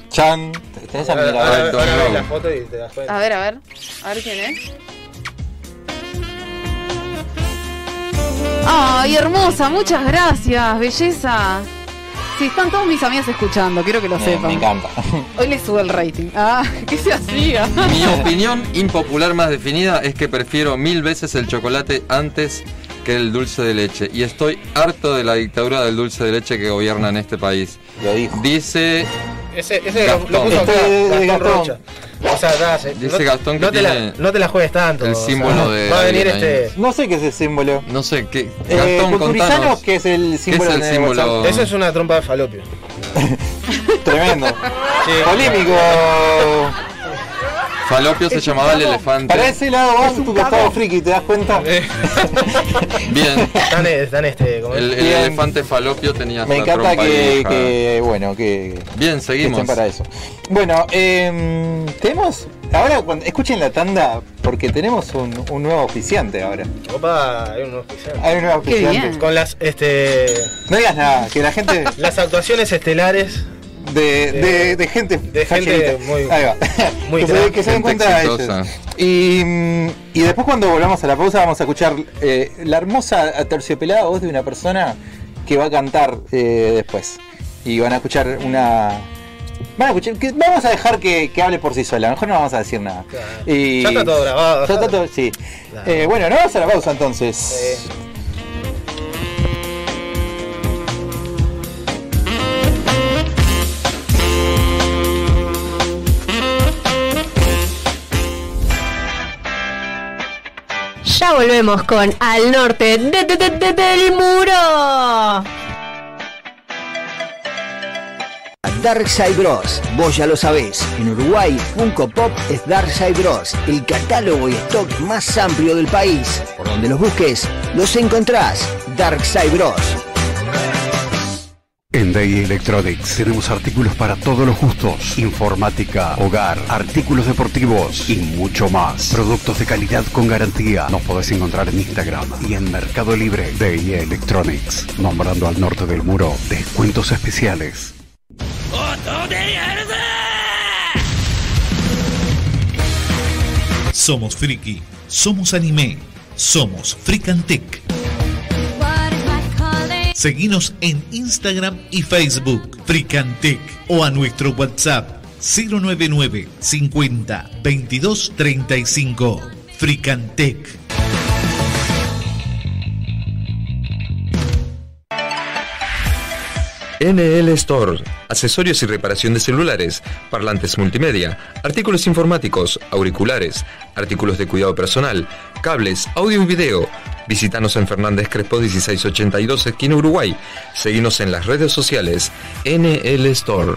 Chan, tenés Ahora, admirador. ahora- Alto, ahora no. ves la foto y te das cuenta. A ver, a ver. A ver quién es. Ay, hermosa, muchas gracias, belleza. Sí, están todos mis amigas escuchando, quiero que lo Bien, sepan. me encanta. Hoy les sube el rating. Ah, que se hacía. Mi opinión impopular más definida es que prefiero mil veces el chocolate antes que el dulce de leche. Y estoy harto de la dictadura del dulce de leche que gobierna en este país. Lo dijo. Dice Ese, ese lo, Gastón. lo puso acá, Este Gastón Gastón. Rocha. O sea, da, se- Dice no, Gastón que no te la, no te la juegues tanto. el o sea, símbolo de Va a venir ahí. este. No sé qué es el símbolo. No sé qué. Eh, Gastón, contanos. que es el símbolo es el de símbolo? Eso es una trompa de falopio. Tremendo. Sí. Polémico. Falopio se llamaba el elefante. Para ese lado vas tu costado friki, ¿te das cuenta? Bien. Están, están este. como El, el elefante falopio tenía Me esta encanta trompa que, vieja. que, bueno, que, Bien, que seguimos. estén para eso. Bueno, eh, tenemos, ahora cuando, escuchen la tanda, porque tenemos un, un nuevo oficiante ahora. Opa, hay un nuevo oficial. Hay un nuevo Qué oficiante. bien. Con las este No digas nada, que la gente las actuaciones estelares de, de, de gente de gente muy- Ahí va. muy que, se, crack, que se den cuenta ellos. Y, mm, y después cuando volvamos a la pausa vamos a escuchar eh, la hermosa aterciopelada voz de una persona que va a cantar eh, después. Y van a escuchar una... Van a escuchar, que vamos a dejar que, que hable por sí sola, mejor no vamos a decir nada. Claro. Y- Ya está todo grabado. Ya está todo, sí. Claro. Eh, bueno, no vamos a la pausa entonces. Sí. Ya volvemos con Al Norte de- de- de- de- del Muro. Darkside Bros. Vos ya lo sabés. En Uruguay, Funko Pop es Darkside Bros. El catálogo y stock más amplio del país. Por donde los busques, los encontrás. Darkside Bros. En Day Electronics tenemos artículos para todos los gustos, informática, hogar, artículos deportivos y mucho más. Productos de calidad con garantía. Nos podés encontrar en Instagram y en Mercado Libre. Day Electronics, nombrando al norte del muro, descuentos especiales. Somos friki, somos anime, somos Fricantec. Seguinos en Instagram y Facebook, Fricantec, o a nuestro WhatsApp 099 50 22 35. Fricantec. NL Store, accesorios y reparación de celulares, parlantes multimedia, artículos informáticos, auriculares, artículos de cuidado personal, cables, audio y video. Visítanos en Fernández Crespo 1682, esquina Uruguay. Seguinos en las redes sociales NL Store.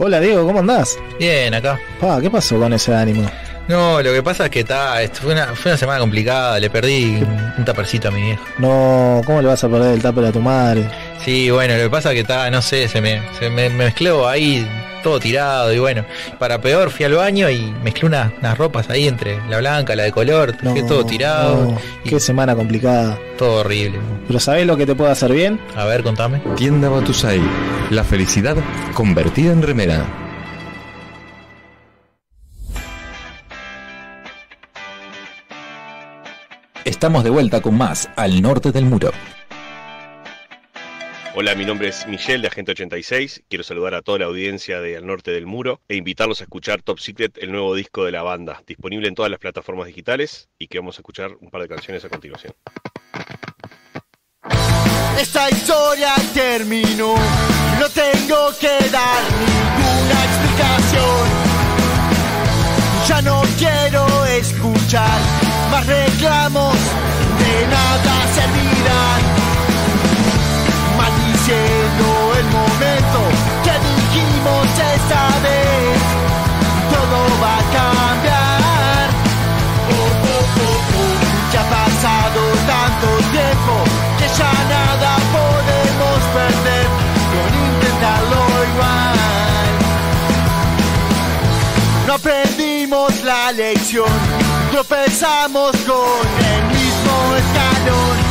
Hola Diego, ¿cómo andás? Bien, acá. Pa, ¿qué pasó con ese ánimo? No, lo que pasa es que está, esto fue una, fue una semana complicada, le perdí un, tapercito a mi vieja. No, ¿cómo le vas a perder el tupper a tu madre? Sí, bueno, lo que pasa es que está, no sé, se me, se me mezcló ahí todo tirado y bueno, para peor fui al baño y mezclé unas, unas ropas ahí entre la blanca, la de color, dejé todo tirado, no, qué semana complicada. todo horrible. Pero ¿sabés lo que te puede hacer bien? A ver, contame. Tienda Batusai, la felicidad convertida en remera. Estamos de vuelta con más al norte del muro. Hola, mi nombre es Michelle de Agente 86. Quiero saludar a toda la audiencia de Al Norte del Muro e invitarlos a escuchar Top Secret, el nuevo disco de la banda, disponible en todas las plataformas digitales y que vamos a escuchar un par de canciones a continuación. Esta historia terminó, no tengo que dar ninguna explicación. Ya no quiero escuchar más reclamos, de nada Maldiciendo el momento que dijimos esta vez, todo va a cambiar. Oh, oh, oh, oh. Ya ha pasado tanto tiempo que ya nada podemos perder con intentarlo igual. No aprendimos la lección, tropezamos con el mismo escalón.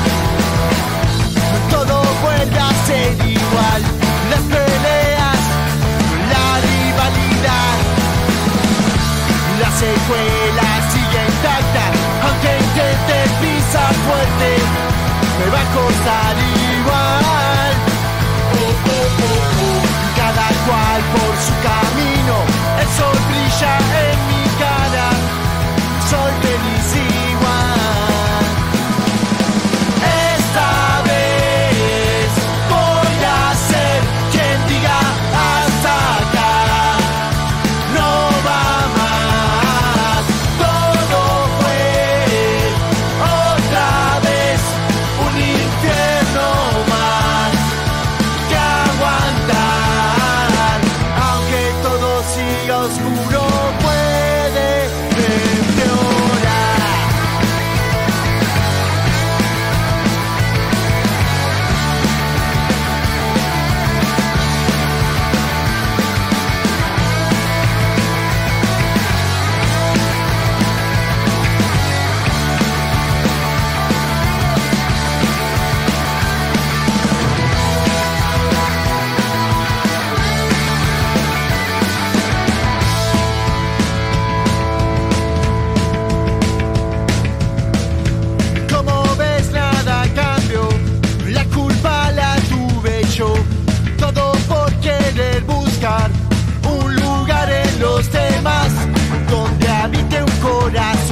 Secuela sigue intacta, aunque intentes pisar fuerte, me va a costar igual. Cada cual por su camino, el sol brilla en mi cara, soy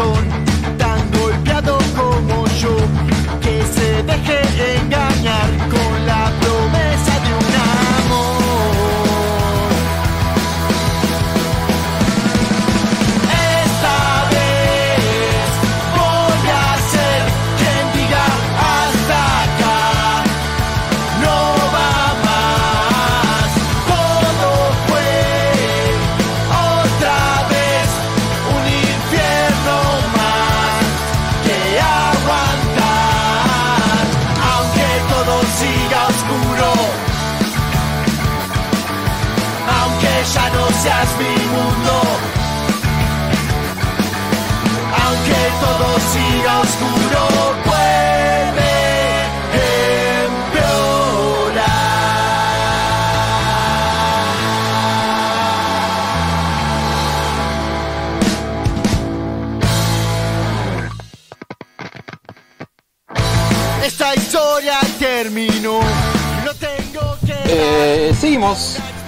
road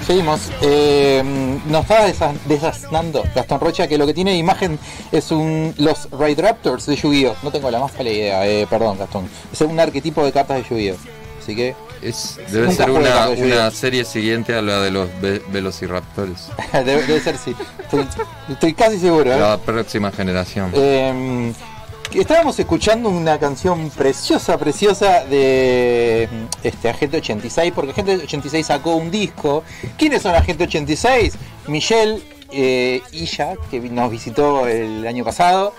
seguimos. Eh, nos desa- desasnando Gastón Rocha que lo que tiene de imagen es un los Raid Raptors de Yu-Gi-Oh! No tengo la más pálida idea, eh, perdón Gastón. Es un arquetipo de cartas de Yu-Gi-Oh! Así que Es, debe ser una, de serie siguiente a la de los ve- Velociraptors. debe, debe ser sí. Estoy, estoy casi seguro. ¿eh? La próxima generación. Estábamos escuchando una canción preciosa, preciosa de este Agente 86, porque Agente 86 sacó un disco. ¿Quiénes son Agente 86? Michelle eh, Illa, que nos visitó el año pasado,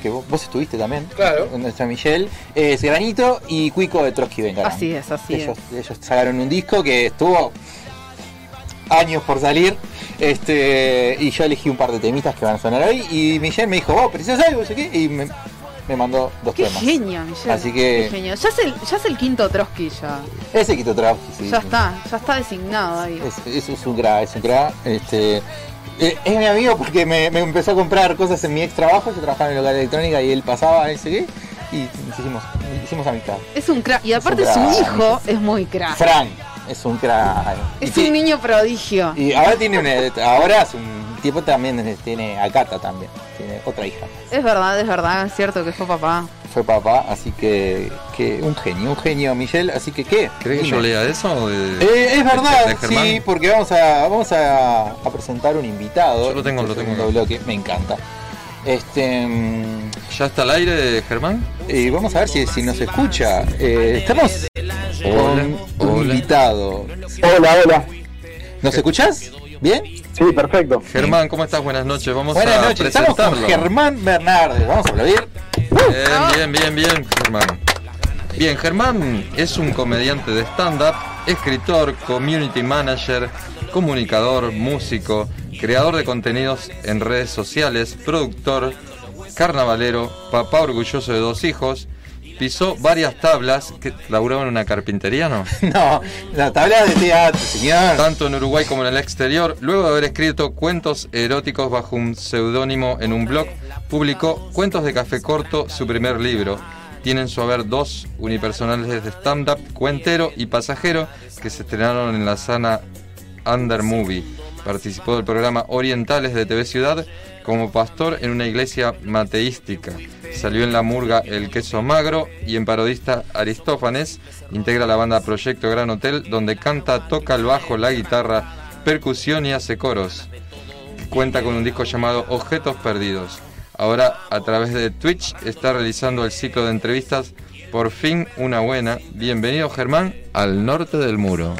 que vos, vos estuviste también. Claro. Con nuestra Michelle. Es Granito y Cuico de Trotsky Vengarán. Así es, así ellos, ellos sacaron un disco que estuvo años por salir. Este, y yo elegí un par de temitas que van a sonar hoy. Y Michelle me dijo, vos, ¿precisas algo? No sé qué", Y me, me mandó dos Qué temas. genio, Michelle. Así que- Qué genio. Ya es el, ya es el quinto Trotsky ya. Ese Quito Trotsky, sí. ya está, ya está designado ahí. Es, es- es un cra, es un cra. Este, eh, es mi amigo porque me, me empezó a comprar cosas en mi ex trabajo. Yo trabajaba en el local de electrónica y él pasaba, ese qué. Y nos hicimos, hicimos amistad. Es un crack. Y aparte su crack. hijo es muy crack. Fran es un cra. Es un niño prodigio. Y ahora tiene una, ahora es un tipo también tiene a Cata también, tiene otra hija. Es verdad, es verdad, es cierto que fue papá. Fue papá, así que, que un genio, un genio Michelle, así que qué. ¿Crees que yo lea eso? de- Eh, es verdad, de sí, porque vamos a vamos a, a presentar un invitado. Yo lo tengo, en lo este tengo bloque, me encanta. Este mm, ¿Ya está al aire, Germán? y vamos a ver si, si nos escucha. Eh, estamos Hola, con un hola. invitado. Hola, hola. ¿Nos escuchás? ¿Bien? Sí, perfecto. Germán, ¿cómo estás? Buenas noches. Vamos Buenas a noches, estamos con. Germán Bernardes. Vamos a aplaudir. Bien, bien, bien, bien, Germán. Bien, Germán es un comediante de stand-up, escritor, community manager, comunicador, músico, creador de contenidos en redes sociales, productor, carnavalero, papá orgulloso de dos hijos, pisó varias tablas que laburaba en una carpintería, ¿no? No, la tabla de teatro, señor. Tanto en Uruguay como en el exterior, luego de haber escrito cuentos eróticos bajo un seudónimo en un blog, publicó Cuentos de Café Corto, su primer libro. Tiene en su haber dos unipersonales de stand-up, Cuentero y Pasajero, que se estrenaron en la sana Under Movie. Participó del programa Orientales de TV Ciudad como pastor en una iglesia mateística. Salió en la murga El Queso Magro y en Parodista Aristófanes. Integra la banda Proyecto Gran Hotel, donde canta, toca el bajo, la guitarra, percusión y hace coros. Cuenta con un disco llamado Objetos Perdidos. Ahora, a través de Twitch, está realizando el ciclo de entrevistas Por fin una buena. Bienvenido, Germán, al norte del muro.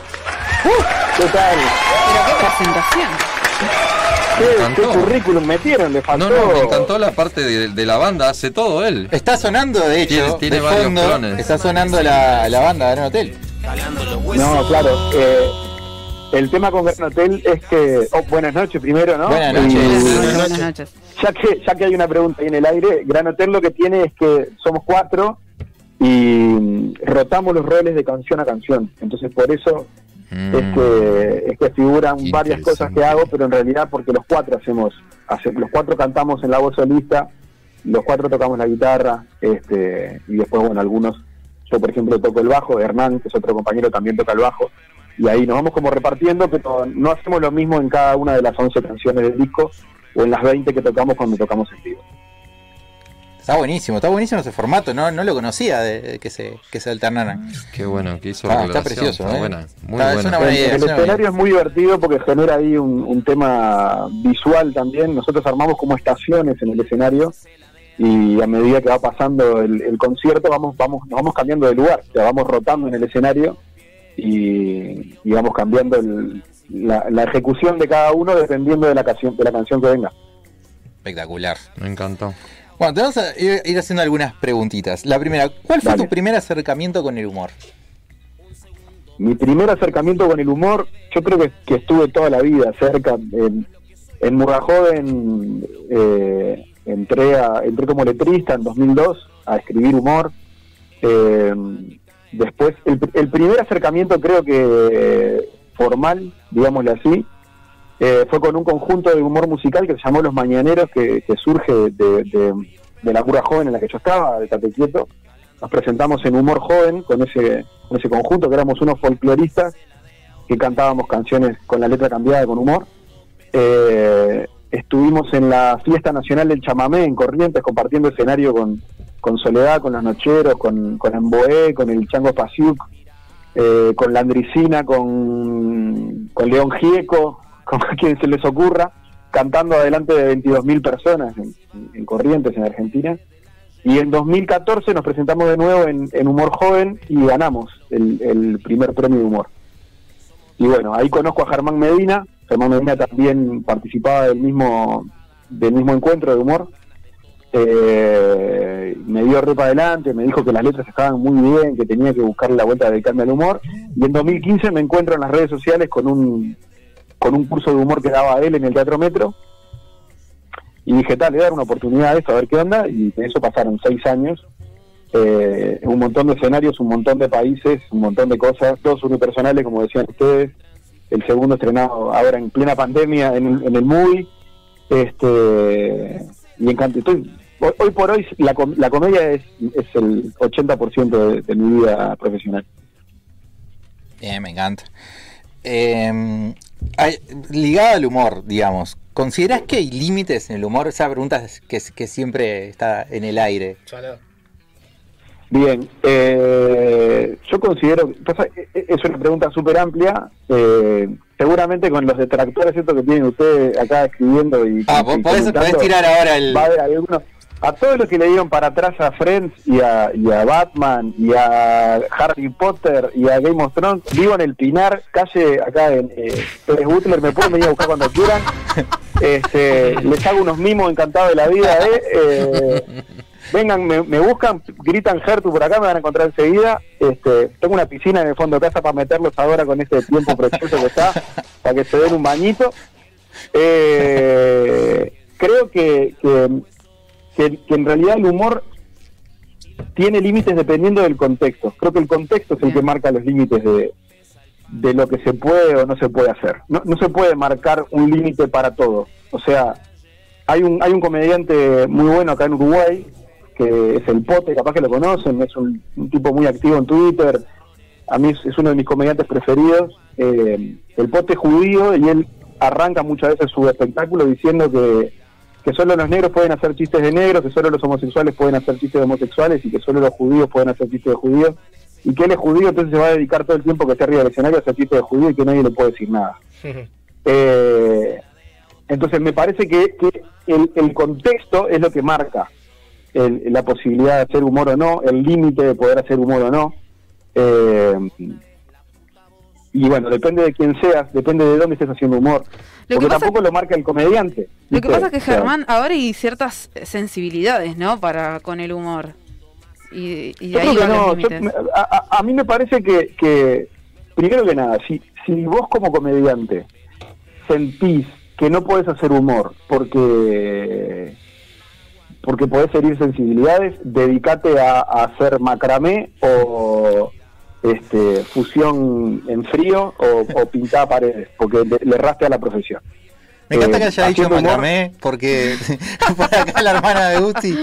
¿Qué tal? Pero qué presentación. ¿Qué, encantó. qué currículum metieron? Le faltó. No, no, me encantó la parte de, de la banda, hace todo él. Está sonando, de hecho, Tiene- tiene de varios fondo, clones. está sonando la, la banda de Gran Hotel. No, claro. eh, el tema con Gran Hotel es que. oh, buenas noches primero, ¿no? Buenas Y- noches. Buenas noches. ya que ya que hay una pregunta ahí en el aire, Gran Hotel lo que tiene es que somos cuatro y rotamos los roles de canción a canción. Entonces por eso Mm. es que es que figuran varias cosas que hago, pero en realidad porque los cuatro hacemos, hace- los cuatro cantamos en la voz solista, los cuatro tocamos la guitarra, este y después bueno algunos, yo por ejemplo toco el bajo, Hernán que es otro compañero también toca el bajo y ahí nos vamos como repartiendo, pero no hacemos lo mismo en cada una de las 11 canciones del disco o en las 20 que tocamos cuando tocamos en vivo. Está buenísimo, está buenísimo ese formato, no, no lo conocía de, de que se que se alternaran. Qué bueno que hizo Ah, está precioso, está ¿eh? buena, muy Está- es una buena idea. el es buena escenario es muy divertido porque genera ahí un, un tema visual también. Nosotros armamos como estaciones en el escenario y a medida que va pasando el, el concierto vamos vamos nos vamos cambiando de lugar, o sea, vamos rotando en el escenario y, y vamos cambiando el- la, la ejecución de cada uno dependiendo de la canción de la canción que venga. Espectacular. Me encantó. Bueno, te vamos a ir, ir haciendo algunas preguntitas. La primera, ¿cuál fue Dale. tu primer acercamiento con el humor? Mi primer acercamiento con el humor, yo creo que, que estuve toda la vida cerca. En Murga Joven eh, entré, a- entré como letrista en 2002 a escribir humor. Eh, después, el, el primer acercamiento creo que formal, digámosle así, eh, fue con un conjunto de humor musical que se llamó Los Mañaneros, que, surge de, la Murga Joven en la que yo estaba, de Tate Quieto. Nos presentamos en Humor Joven con ese, con ese conjunto, que éramos unos folcloristas que cantábamos canciones con la letra cambiada con humor. Eh, estuvimos en la Fiesta Nacional del Chamamé en Corrientes compartiendo escenario con, con Soledad, con los Nocheros, con, con Emboé, con el Chango Pasiuk, eh, con Landricina, con, con León Gieco, con quien se les ocurra, cantando adelante de 22.000 personas en, en Corrientes, en Argentina. Y en 2014 nos presentamos de nuevo en, Humor Joven y ganamos el, el primer premio de humor. Y bueno, ahí conozco a Germán Medina. Germán Medina también participaba del mismo, del mismo encuentro de humor. Eh, me dio re para adelante, me dijo que las letras estaban muy bien, que tenía que buscarle la vuelta de dedicarme al humor. Y en 2015 me encuentro en las redes sociales con un, con un curso de humor que daba él en el Teatro Metro. Y dije, tal, le dar una oportunidad a esto, a ver qué onda. Y de eso pasaron seis años. Eh, un montón de escenarios, un montón de países, un montón de cosas, dos unipersonales, como decían ustedes. El segundo estrenado ahora en plena pandemia en, el MUI. Este, y encanta. Estoy, hoy, hoy por hoy la, com- la comedia es, es el 80% de, de mi vida profesional. Bien, me encanta. Eh, ligado al humor, digamos, ¿consideras que hay límites en el humor? Esa pregunta es que, que siempre está en el aire. Bien, eh, yo considero, pasa, e- e- es una pregunta súper amplia, eh, seguramente con los detractores ¿cierto? que tienen ustedes acá escribiendo y... Ah, y vos podés- tirar ahora el- Va a haber algunos, a todos los que le dieron para atrás a Friends y a, y a Batman y a Harry Potter y a Game of Thrones, vivo en el Pinar, calle acá en eh, Pérez Butler, me pueden venir a buscar cuando quieran, este, les hago unos mimos encantados de la vida, ¿eh? Eh, vengan, me, me buscan, gritan Gertu por acá, me van a encontrar enseguida. Este, tengo una piscina en el fondo de casa para meterlos ahora con este tiempo precioso que está, para que se den un bañito. Eh, creo que, que, que- que en realidad el humor tiene límites dependiendo del contexto. Creo que el contexto es el que marca los límites de, de lo que se puede o no se puede hacer. No, no se puede marcar un límite para todo. O sea, hay un, hay un comediante muy bueno acá en Uruguay, que es el Pote, capaz que lo conocen, es un, un tipo muy activo en Twitter, a mí es, es uno de mis comediantes preferidos, eh, el Pote es judío y él arranca muchas veces su espectáculo diciendo que, que solo los negros pueden hacer chistes de negros, que solo los homosexuales pueden hacer chistes de homosexuales y que solo los judíos pueden hacer chistes de judíos, y que él es judío, entonces se va a dedicar todo el tiempo que esté arriba del escenario a hacer chistes de judío y que nadie le puede decir nada. Eh, entonces me parece que, que el, el contexto es lo que marca el- la posibilidad de hacer humor o no, el límite de poder hacer humor o no. Eh, y bueno, depende de quién seas, depende de dónde estés haciendo humor. Lo que Porque pasa tampoco lo marca el comediante. Lo que pasa es que Germán, ahora hay ciertas sensibilidades, ¿no? Para con el humor. Y, y Yo ahí creo que no, yo- a, a- mí me parece que, que, primero que nada, si, si vos como comediante sentís que no podés hacer humor porque porque podés herir sensibilidades, dedicate a, a hacer macramé o este fusión en frío o, o pintar paredes, porque le, le erraste a la profesión. Me encanta Eh, que haya dicho macramé, porque por acá la hermana de Gusti.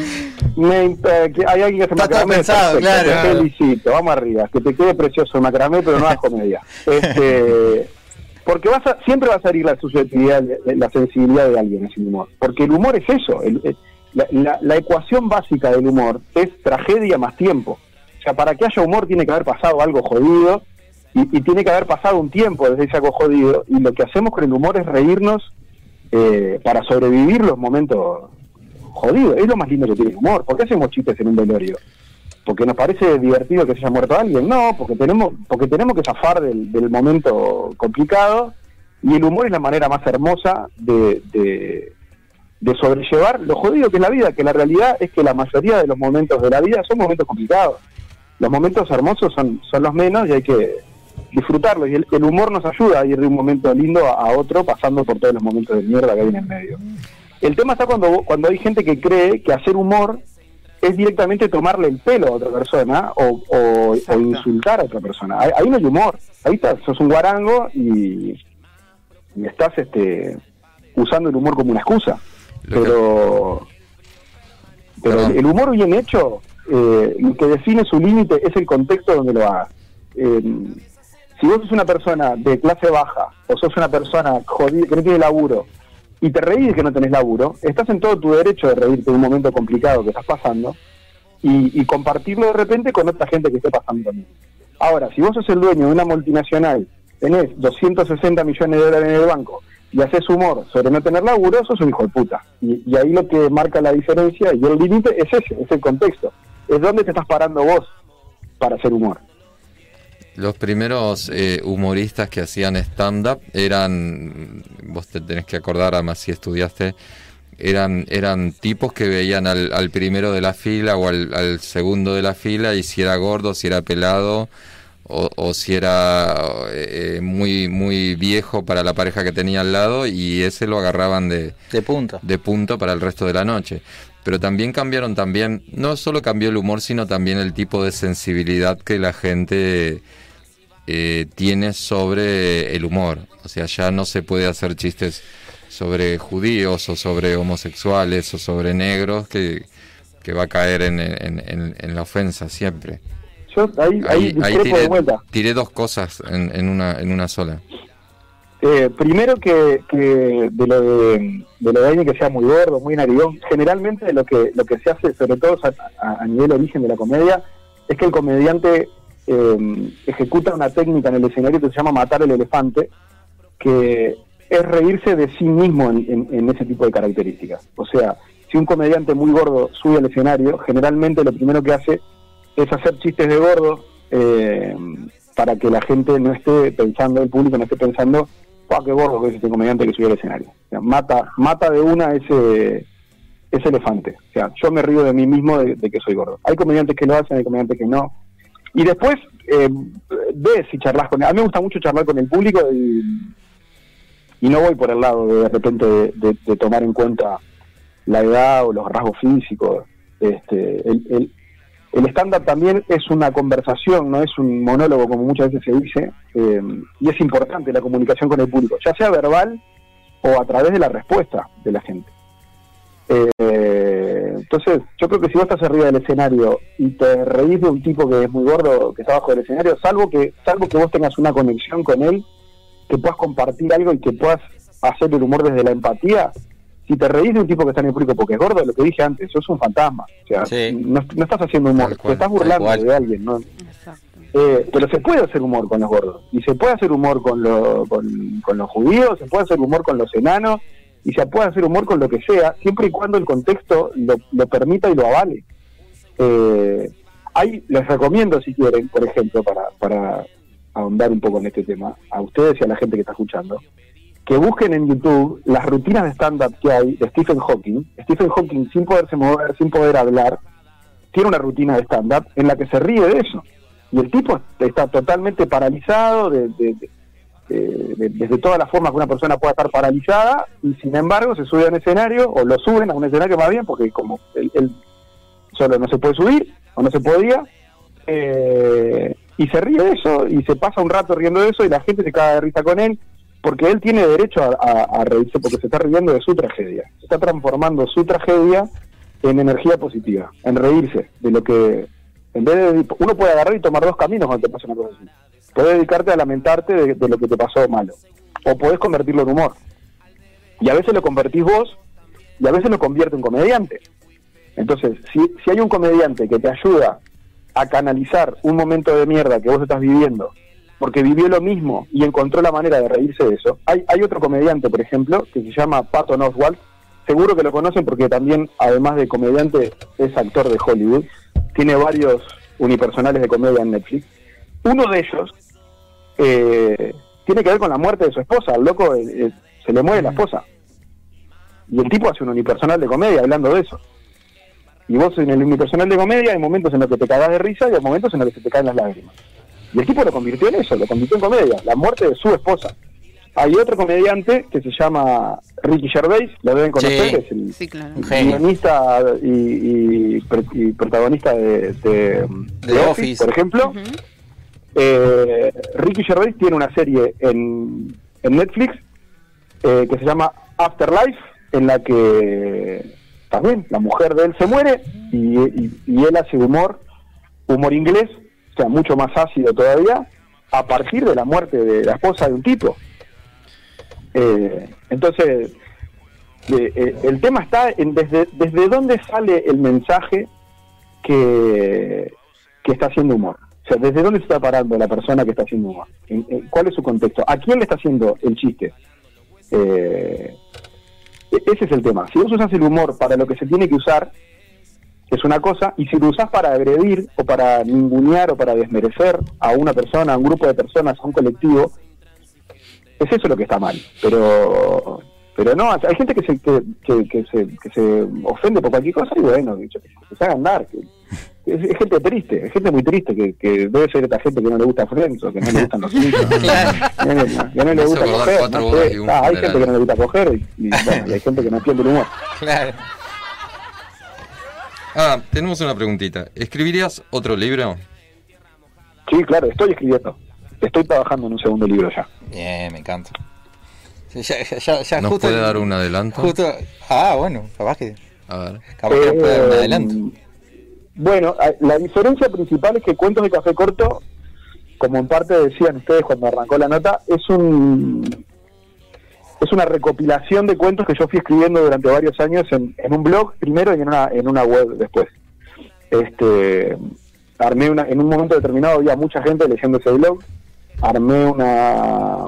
Me, eh, que hay alguien que hace Está macramé. pensado, perfecto, claro. Te felicito, vamos arriba. Que te quede precioso el macramé, pero no hagas comedia. Este, porque vas a, siempre va a salir la susceptibilidad, la sensibilidad de alguien en humor. Porque el humor es eso. el- el- la, la- la ecuación básica del humor es tragedia más tiempo. O sea, para que haya humor tiene que haber pasado algo jodido y, tiene que haber pasado un tiempo desde ese algo jodido. Y lo que hacemos con el humor es reírnos eh, para sobrevivir los momentos jodidos. Es lo más lindo que tiene el humor. ¿Por qué hacemos chistes en un velorio? porque nos parece divertido que se haya muerto alguien, no, porque tenemos, porque tenemos que zafar del, momento complicado y el humor es la manera más hermosa de sobrellevar lo jodido que es la vida, que la realidad es que la mayoría de los momentos de la vida son momentos complicados. Los momentos hermosos son, son los menos y hay que disfrutarlo. Y el, el humor nos ayuda a ir de un momento lindo a, a otro, pasando por todos los momentos de mierda que hay en el medio. El tema está cuando, cuando hay gente que cree que hacer humor es directamente tomarle el pelo a otra persona o, o- o insultar a otra persona. Ahí, ahí no hay humor. Ahí estás, sos un guarango y, y estás este, usando el humor como una excusa. Pero, pero el humor bien hecho, eh, lo que define su límite es el contexto donde lo hagas. Eh, si vos sos una persona de clase baja o sos una persona jodida que no tiene laburo y te reís que no tenés laburo, estás en todo tu derecho de reírte de un momento complicado que estás pasando y, y compartirlo de repente con otra gente que esté pasando también. Ahora, si vos sos el dueño de una multinacional, tenés 260 millones de dólares en el banco y haces humor sobre no tener laburo, sos un hijo de puta. Y ahí lo que marca la diferencia y el límite es ese, es el contexto. Es donde te estás parando vos para hacer humor. Los primeros eh, humoristas que hacían stand-up eran, vos te tenés que acordar, además si estudiaste, eran, eran tipos que veían al, al primero de la fila o al, al segundo de la fila y si era gordo, si era pelado o, o si era eh, muy, muy viejo para la pareja que tenía al lado y ese lo agarraban de, de punta. de punto para el resto de la noche. Pero también cambiaron también, no solo cambió el humor, sino también el tipo de sensibilidad que la gente eh, tiene sobre el humor. O sea, ya no se puede hacer chistes sobre judíos o sobre homosexuales o sobre negros que, que va a caer en, en- en- en la ofensa siempre. Yo ahí, tiré, tiré dos cosas en, en una, en una sola. Eh, primero que, que de lo de, de lo de alguien que sea muy gordo, muy narigón, generalmente lo que lo que se hace, sobre todo a, nivel origen de la comedia, es que el comediante eh, ejecuta una técnica en el escenario que se llama matar el elefante, que es reírse de sí mismo en, en- en ese tipo de características. O sea, si un comediante muy gordo sube al escenario, generalmente lo primero que hace es hacer chistes de gordo eh, para que la gente no esté pensando, el público no esté pensando, ¡ah, qué gordo que es este comediante que subió al escenario! Mata, mata de una ese, ese elefante. O sea, yo me río de mí mismo de, de que soy gordo. Hay comediantes que lo hacen, hay comediantes que no. Y después, eh, ves si charlas con... A mí me gusta mucho charlar con el público y, y no voy por el lado de de repente de, de- de tomar en cuenta la edad o los rasgos físicos. Este, el, el, el stand-up también es una conversación, no es un monólogo como muchas veces se dice, eh, y es importante la comunicación con el público, ya sea verbal o a través de la respuesta de la gente. Eh, entonces, yo creo que si vos estás arriba del escenario y te reís de un tipo que es muy gordo, que está abajo del escenario, salvo que, salvo que vos tengas una conexión con él, que puedas compartir algo y que puedas hacer el humor desde la empatía, si te reís de un tipo que está en el público porque es gordo, lo que dije antes, sos un fantasma. O sea, no, no estás haciendo humor, te estás burlando de alguien, ¿no? Eh, pero se puede hacer humor con los gordos, y se puede hacer humor con, lo- con, con los judíos, se puede hacer humor con los enanos, y se puede hacer humor con lo que sea, siempre y cuando el contexto lo, lo permita y lo avale. Eh, hay, les recomiendo, si quieren, por ejemplo, para, para ahondar un poco en este tema, a ustedes y a la gente que está escuchando, que busquen en YouTube las rutinas de stand-up que hay de Stephen Hawking. Stephen Hawking, sin poderse mover, sin poder hablar, tiene una rutina de stand-up en la que se ríe de eso. Y el tipo está totalmente paralizado de, de- de- de- de- desde todas las formas que una persona pueda estar paralizada y sin embargo se sube a un escenario o lo suben a un escenario más bien porque como él, él solo no se puede subir o no se podía eh, y se ríe de eso y se pasa un rato riendo de eso y la gente se caga de risa con él porque él tiene derecho a, reírse porque se está riendo de su tragedia. Se está transformando su tragedia en energía positiva en reírse de lo que en vez de uno puede agarrar y tomar dos caminos cuando te pasa una cosa así. Puedes dedicarte a lamentarte de, de lo que te pasó malo o podés convertirlo en humor. Y a veces lo convertís vos y a veces lo convierte en comediante. Entonces, si, si hay un comediante que te ayuda a canalizar un momento de mierda que vos estás viviendo, porque vivió lo mismo y encontró la manera de reírse de eso, hay, hay otro comediante, por ejemplo, que se llama Patton Oswalt, seguro que lo conocen porque también, además de comediante, es actor de Hollywood, tiene varios unipersonales de comedia en Netflix. Uno de ellos eh, tiene que ver con la muerte de su esposa, al loco eh, eh, se le muere la esposa. Y el tipo hace un unipersonal de comedia hablando de eso. Y vos en el unipersonal de comedia hay momentos en los que te cagás de risa y hay momentos en los que se te caen las lágrimas. Y el tipo lo convirtió en eso, lo convirtió en comedia, la muerte de su esposa. Hay otro comediante que se llama Ricky Gervais, lo deben conocer, Sí. es el Sí, claro. guionista y, y protagonista de, de- de Office, Office. por ejemplo. Eh, Ricky Gervais tiene una serie en, en Netflix eh, que se llama Afterlife, en la que también la mujer de él se muere y, y- y él hace humor, humor inglés, mucho más ácido todavía, a partir de la muerte de la esposa de un tipo. Eh, entonces, eh, eh, el tema está en desde, desde dónde sale el mensaje que, que está haciendo humor. O sea, desde dónde se está parando la persona que está haciendo humor. En- ¿Cuál es su contexto? ¿A quién le está haciendo el chiste? Eh, e- ese es el tema. Si vos usas el humor para lo que se tiene que usar, es una cosa, y si lo usás para agredir o para ningunear o para desmerecer a una persona, a un grupo de personas, a un colectivo, es eso lo que está mal. Pero pero no, hay gente que se, que, que- que se, que se ofende por cualquier cosa y bueno, que, se haga andar. que- es, es gente triste, es gente muy triste, que, que debe ser esta gente que no le gusta Friends o que no le gustan los Simpsons, que no, le- que no le Me hizo gusta coger. sé. Ah, hay gente que no le gusta coger y, y, bueno, y hay gente que no entiende el humor. Claro. Ah, tenemos una preguntita. ¿Escribirías otro libro? Sí, claro, estoy escribiendo. Estoy trabajando en un segundo libro ya. Bien, me encanta. Ya, ya, ya, ya ¿Nos justo- puede dar un adelanto? Justo, ah, bueno, capaz que. A ver. Capaz que nos puede dar un Eh, adelanto. Bueno, a- la diferencia principal es que Cuentos de Café Corto, como en parte decían ustedes cuando arrancó la nota, es un es una recopilación de cuentos que yo fui escribiendo durante varios años en, un blog primero y en una, en una web después. Este armé una, en un momento determinado había mucha gente leyendo ese blog, armé una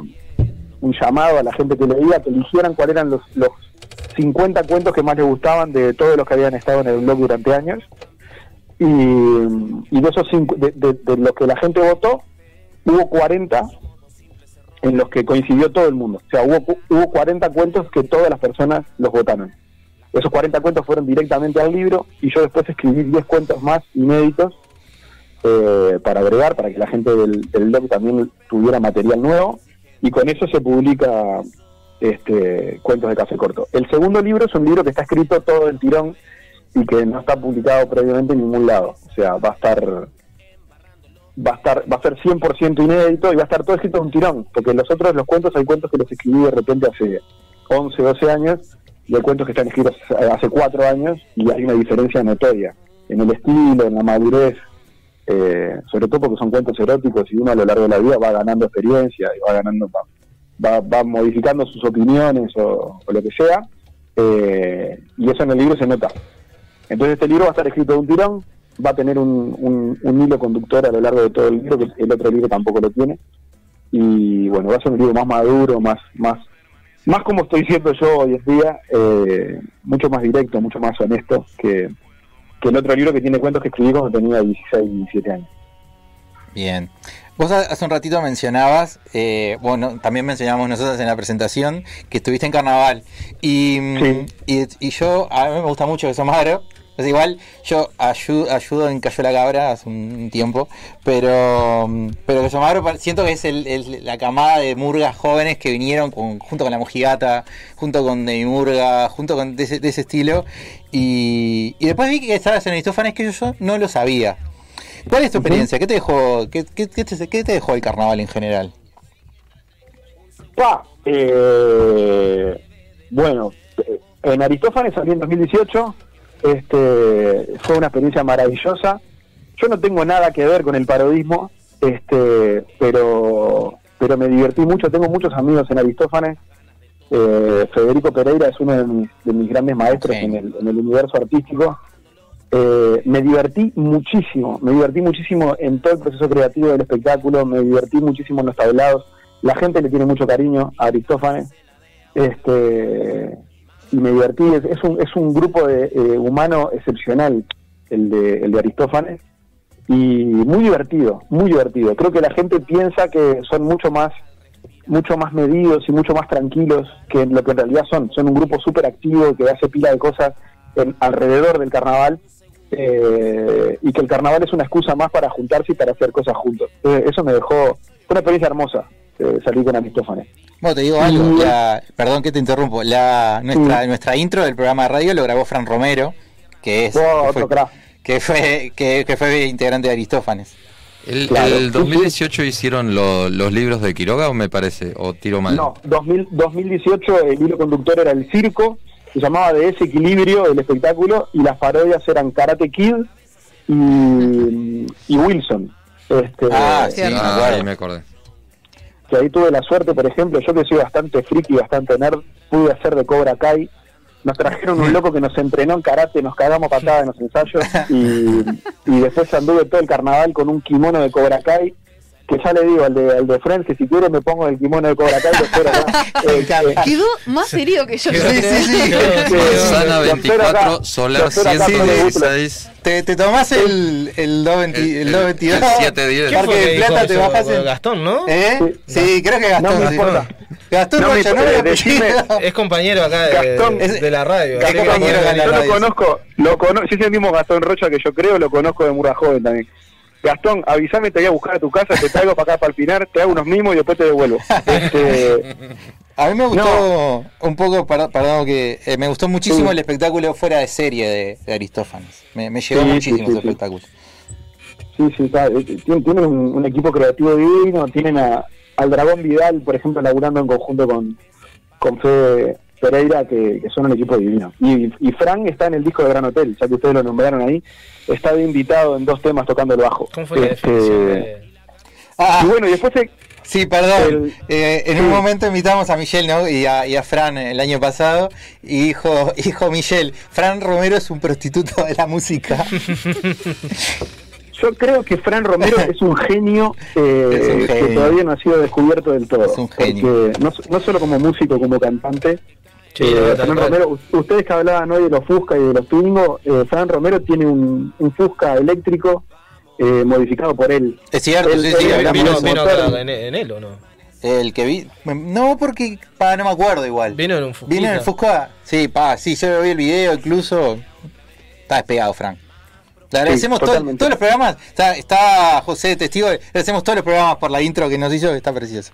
un llamado a la gente que leía que eligieran cuáles eran los, los 50 cuentos que más les gustaban de todos los que habían estado en el blog durante años y, y de esos cinco, de, de- de los que la gente votó hubo 40 en los que coincidió todo el mundo. O sea hubo, hubo 40 cuentos que todas las personas los votaron. Esos 40 cuentos fueron directamente al libro y yo después escribí 10 cuentos más inéditos eh, para agregar para que la gente del, del blog también tuviera material nuevo. Y con eso se publica este cuentos de café corto. El segundo libro es un libro que está escrito todo el tirón y que no está publicado previamente en ningún lado. O sea, va a estar va a estar va a ser 100% inédito y va a estar todo escrito de un tirón, porque los otros los cuentos hay cuentos que los escribí de repente hace 11, 12 años y hay cuentos que están escritos hace 4 años y hay una diferencia notoria en el estilo, en la madurez, eh, sobre todo porque son cuentos eróticos y uno a lo largo de la vida va ganando experiencia y va ganando va, va, modificando sus opiniones o, o lo que sea eh, y eso en el libro se nota. Entonces este libro va a estar escrito de un tirón, va a tener un, un- un hilo conductor a lo largo de todo el libro, que el otro libro tampoco lo tiene. Y bueno, va a ser un libro más maduro, más, más, más como estoy siendo yo hoy en día, eh, mucho más directo, mucho más honesto que, que el otro libro que tiene cuentos que escribí cuando tenía 16, 17 años. Bien. Vos ha- hace un ratito mencionabas, eh, bueno, también mencionamos nosotros en la presentación, que estuviste en carnaval. Y, mm, y, y yo, a mí me gusta mucho que sos magro. Es igual, yo ayudo, ayudo en Cayó la Cabra hace un tiempo, pero, pero que sos magro pa- siento que es el- el- la camada de murgas jóvenes que vinieron con- junto con la mojigata, junto con Demi Murga, junto con de ese, de ese estilo. Y, y después vi que estabas en Aristófanes que yo, yo no lo sabía. ¿Cuál es tu experiencia? ¿Qué te dejó, qué, qué- qué te, qué te dejó el carnaval en general? Eh, bueno, eh, en Aristófanes salí en 2018, este, fue una experiencia maravillosa. Yo no tengo nada que ver con el parodismo, este, pero, pero me divertí mucho, tengo muchos amigos en Aristófanes. Eh, Federico Pereira es uno de mis, de mis grandes maestros en, el, en el universo artístico. Eh, me divertí muchísimo, me divertí muchísimo en todo el proceso creativo del espectáculo, me divertí muchísimo en los tablados, la gente le tiene mucho cariño a Aristófanes, este, y me divertí, es, es un, es un grupo de, eh, humano excepcional el de, el de Aristófanes, y muy divertido, muy divertido. Creo que la gente piensa que son mucho más mucho más medidos y mucho más tranquilos que lo que en realidad son. Son un grupo súper activo que hace pila de cosas en- alrededor del carnaval, eh, y que el carnaval es una excusa más para juntarse y para hacer cosas juntos. Eh, eso me dejó, una experiencia hermosa eh, salir con Aristófanes. Bueno, te digo algo, la- perdón que te interrumpo, la, nuestra, nuestra intro del programa de radio lo grabó Fran Romero, que es que fue, que fue, que, que fue integrante de Aristófanes. El, Claro. el 2018 hicieron lo- los libros de Quiroga, o me parece, o tiro mal. No, 2000, 2018 el hilo conductor era el circo, se llamaba de ese equilibrio el espectáculo y las parodias eran Karate Kid y, y Wilson. Este, Ah, sí, ah, ahí me acordé. Que ahí tuve la suerte, por ejemplo, yo que soy bastante friki, bastante nerd, pude hacer de Cobra Kai. Nos trajeron un loco que nos entrenó en karate, nos cagamos patadas en los ensayos y, y después anduve todo el carnaval con un kimono de Cobra Kai. Que ya le digo al de, al de Friends que si quiere me pongo el kimono de Cobra Kai, lo espero acá. Eh, eh, Quedó más herido que yo. Sí, sí, sí. Acá. 24, Solar Lo espero acá con el 116. Te, te tomás el, el 220 el 222. el 710. Porque ¿Quién fue que de plata dijo te eso? bajas en... Gastón, ¿no? ¿Eh? Sí, creo que Gastón. No me importa. Gastón No Rocha, no me. Es compañero acá de, Gastón. de la radio. Yo lo conozco, lo conozco, si es el mismo Gastón Rocha que yo creo, lo conozco de Murga Joven también. Gastón, avísame, te voy a buscar a tu casa, te traigo para acá para Pinar, te hago unos mimos y después te devuelvo. Este, A mí me gustó un poco, perdón, que eh, me gustó muchísimo Sí. el espectáculo fuera de serie de, de Aristófanes. Me, me llegó Sí, muchísimo sí, ese espectáculo. sí, sí, está, eh, tienen, un, un equipo creativo divino, tienen a, al Dragón Vidal, por ejemplo, laburando en conjunto con, con Fede Pereira, que, que son un equipo divino. Y, y Frank está en el disco de Gran Hotel, ya que ustedes lo nombraron ahí, está de invitado en dos temas tocando el bajo. ¿Cómo fue Este, de- Ah, y bueno, y después se- Sí, perdón. El- Eh, en sí. un momento invitamos a Michelle ¿no? y, a, y a Fran el año pasado y dijo, dijo Michelle, Fran Romero es un prostituto de la música. Yo creo que Fran Romero es un genio, eh, Es un que todavía no ha sido descubierto del todo. Es un genio. No solo como músico, como cantante. Sí, eh, Fran cual. Romero, ustedes que hablaban hoy de los Fusca y de los Twingo, eh, Fran Romero tiene un, un Fusca eléctrico eh, modificado por él. Es cierto, Él- sí, sí, él- ¿Vino, vino motor- acá en, en él o no? El que vi... No, porque... Pa, no me acuerdo igual. Vino en un Fusquita. ¿Vino en el Fusca? Sí, pa, sí, yo vi el video incluso. Está despegado, Fran. Le agradecemos todo- totalmente. todos los programas. Está, está José testigo. Le agradecemos todos los programas por la intro que nos hizo, que está precioso.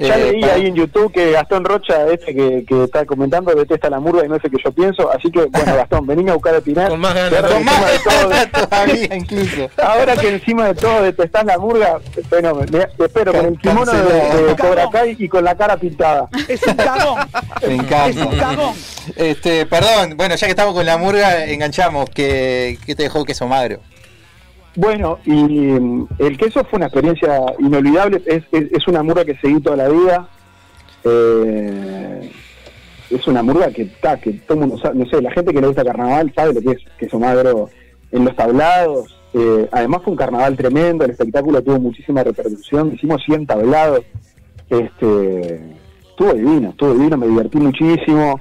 Ya Eh, leí para- ahí en YouTube que Gastón Rocha, este que, que está comentando, detesta la murga y no es el que yo pienso. Así que, bueno, Gastón, venime a buscar a Pinar. Con más ganas, Con que encima de todo- todavía incluso. Ahora que encima de todo detestás la murga, bueno, me- te espero con el kimono de, de Cobra Kai y con la cara pintada. Es un cagón. Me encanta. Es un cagón. Este, perdón, bueno, ya que estamos con la murga, enganchamos. que que te dejó queso magro? Bueno, y mm, el queso fue una experiencia inolvidable. Es, es, es una murga que seguí toda la vida. Eh, es una murga que, ta, que todo mundo sabe, no sé, la gente que le gusta carnaval sabe lo que es queso magro en los tablados. Eh, además fue un carnaval tremendo, el espectáculo tuvo muchísima repercusión, hicimos 100 tablados. Este, estuvo divino, estuvo divino, me divertí muchísimo.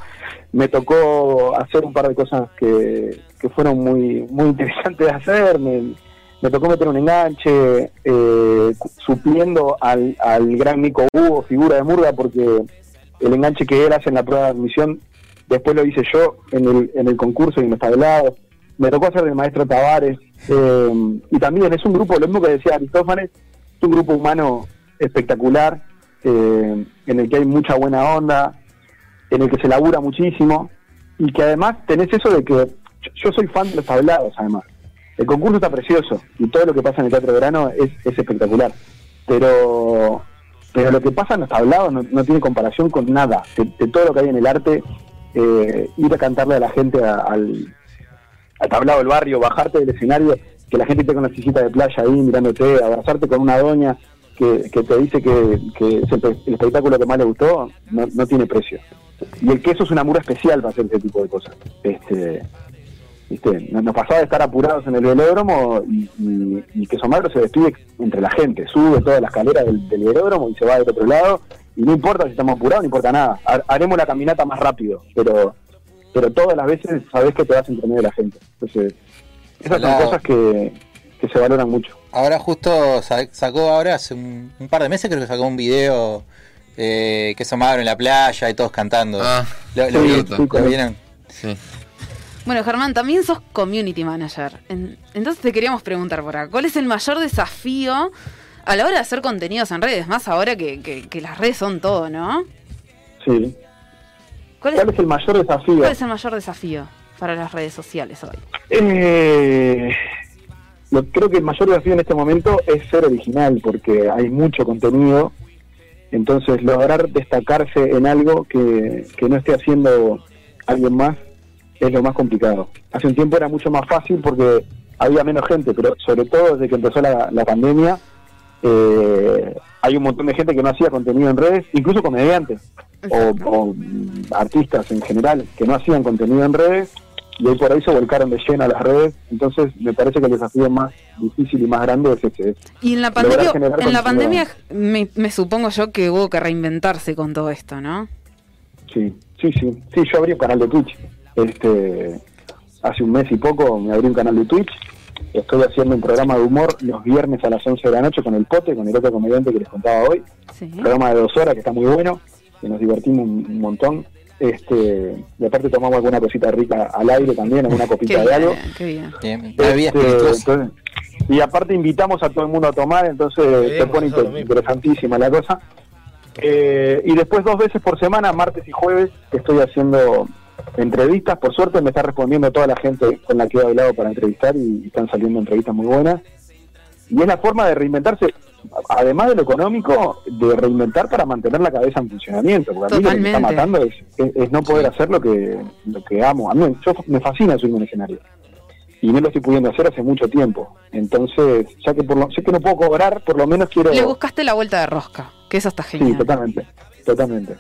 Me tocó hacer un par de cosas que, que fueron muy, muy interesantes de hacer. Me, me tocó meter un enganche, eh, supliendo al, al gran Nico Hugo, figura de Murga, porque el enganche que él hace en la prueba de admisión, después lo hice yo en el, en el concurso y en los tablados. Me tocó hacer del maestro Tavares. eh, y también es un grupo, lo mismo que decía Aristófanes, es un grupo humano espectacular, eh, en el que hay mucha buena onda, en el que se labura muchísimo, y que además tenés eso de que yo- yo soy fan de los tablados, además. El concurso está precioso y todo lo que pasa en el Teatro Verano es, es espectacular. Pero pero lo que pasa en los tablados no, tiene comparación con nada. De, todo lo que hay en el arte, eh, ir a cantarle a la gente al, tablado del barrio, bajarte del escenario, que la gente esté con la de playa ahí mirándote, abrazarte con una doña que, que te dice que, que es el, el espectáculo que más le gustó, no, no tiene precio. Y el queso es una mura especial para hacer ese tipo de cosas. Este, ¿viste? Nos nos pasaba de estar apurados en el velódromo y, y, y Queso Magro se despide entre la gente, sube toda la escalera del, del velódromo y se va del otro lado. Y no importa si estamos apurados, no importa nada. Ha- Haremos la caminata más rápido, pero pero todas las veces sabes que te vas entre medio de la gente. Entonces, esas son cosas que, que se valoran mucho. Ahora justo sa- sacó ahora hace un, un par de meses creo que sacó un video eh, queso magro en la playa y todos cantando. Ah, ¿Lo, lo sí, vi- sí, lo conozco. vieron? Sí. Bueno, Germán, también sos community manager. En- entonces te queríamos preguntar por acá, ¿cuál es el mayor desafío a la hora de hacer contenidos en redes? Más ahora que, que- que las redes son todo, ¿no? Sí. ¿Cuál ¿Cuál es el mayor desafío? ¿Cuál es el mayor desafío para las redes sociales hoy? Eh, lo- creo que el mayor desafío en este momento es ser original, porque hay mucho contenido. Entonces, lograr destacarse en algo que, que no esté haciendo alguien más es lo más complicado. Hace un tiempo era mucho más fácil porque había menos gente, pero sobre todo desde que empezó la, la pandemia, eh, hay un montón de gente que no hacía contenido en redes, incluso comediantes o, o, artistas en general que no hacían contenido en redes y hoy por ahí se volcaron de lleno a las redes. Entonces, me parece que el desafío más difícil y más grande es ese. Y en la pandemia, en la pandemia me, me supongo yo que hubo que reinventarse con todo esto, ¿no? Sí, sí, sí. Sí, yo abrí un canal de Twitch. Este, hace un mes y poco me abrí un canal de Twitch. Estoy haciendo un programa de humor los viernes a las 11 de la noche con el Pote, con el otro comediante que les contaba hoy. Un programa de dos horas que está muy bueno, que nos divertimos un, un montón. Este, y aparte tomamos alguna cosita rica al aire también, alguna copita de algo. Qué bien. Bien, Este, entonces- y aparte invitamos a todo el mundo a tomar, entonces se pone inter- interesantísima la cosa. Eh, y después dos veces por semana, martes y jueves, estoy haciendo entrevistas. Por suerte me está respondiendo toda la gente con la que he hablado para entrevistar y están saliendo entrevistas muy buenas. Y es la forma de reinventarse, además de lo económico, de reinventar para mantener la cabeza en funcionamiento. Porque a mí lo que me está Totalmente. matando es, es- es no poder hacer lo que, lo que amo. A mí yo, me fascina subirme un escenario y no lo estoy pudiendo hacer hace mucho tiempo. Entonces, ya que por lo, sé que no puedo cobrar, por lo menos quiero... Le buscaste la vuelta de rosca, que eso está Sí, genial. totalmente, totalmente.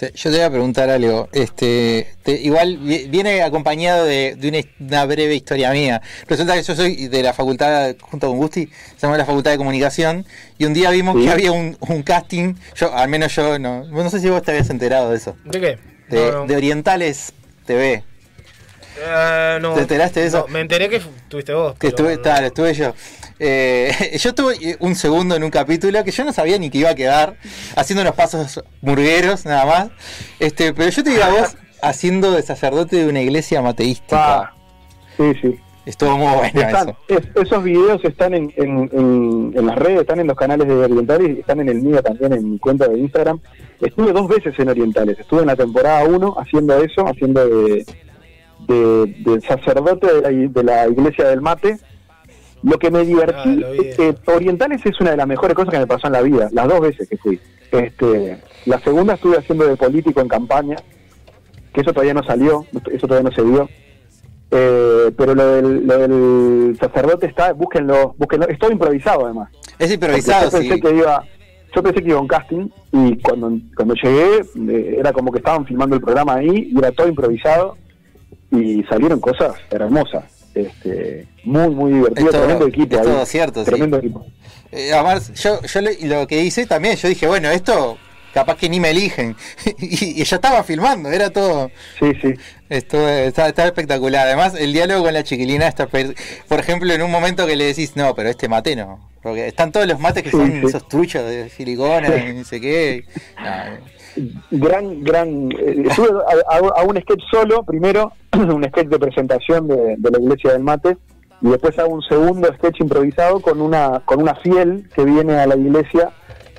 Te- Yo te voy a preguntar algo. Este, te- igual vi- viene acompañado de, de una, breve historia mía. Resulta que yo soy de la facultad, junto con Gusti, se llama la Facultad de Comunicación, y un día vimos Sí. que había un, un casting, yo, al menos yo no, no sé si vos te habías enterado de eso. ¿De qué? De, No, no. de Orientales TV. Eh, no. ¿Te enteraste de eso? No, me enteré que fu- tuviste vos. Que estuve, tal, estuve yo. Eh, yo estuve un segundo en un capítulo que yo no sabía ni que iba a quedar, haciendo unos pasos murgueros nada más. Este, pero yo te digo a vos haciendo de sacerdote de una iglesia mateística. Sí, sí. Estuvo muy bueno Están- eso. es- esos videos están en, en, en- en las redes, están en los canales de Orientales, y están en el mío también, en mi cuenta de Instagram. Estuve dos veces en Orientales. Estuve en la temporada 1 haciendo eso, haciendo de, de, de sacerdote de la, de la iglesia del mate. Lo que me divertí es que Orientales es una de las mejores cosas que me pasó en la vida, las dos veces que fui. Este, la segunda estuve haciendo de político en campaña, que eso todavía no salió, eso todavía no se dio. Eh, pero lo del, lo del sacerdote está, búsquenlo, búsquenlo, es todo improvisado además. Es improvisado, yo sí. pensé que iba, yo pensé que iba a un casting y cuando, cuando llegué eh, era como que estaban filmando el programa ahí y era todo improvisado y salieron cosas hermosas. Este, muy, muy divertido, Es todo- tremendo equipo. es ahí. todo cierto, sí. Tremendo equipo. Eh, además, yo, yo le- lo que hice también, yo dije, bueno, esto capaz que ni me eligen. y, y ya estaba filmando, era todo. Sí, sí. Esto está, está espectacular. Además, el diálogo con la chiquilina está. Por ejemplo, en un momento que le decís, no, pero este mate no. Porque están todos los mates que Sí, son sí. esos truchos de silicona y no sé qué. No, gran, gran. eh, estuve a, un sketch solo, primero, un sketch de presentación de, la iglesia del mate, y después hago un segundo sketch improvisado con una, con una fiel que viene a la iglesia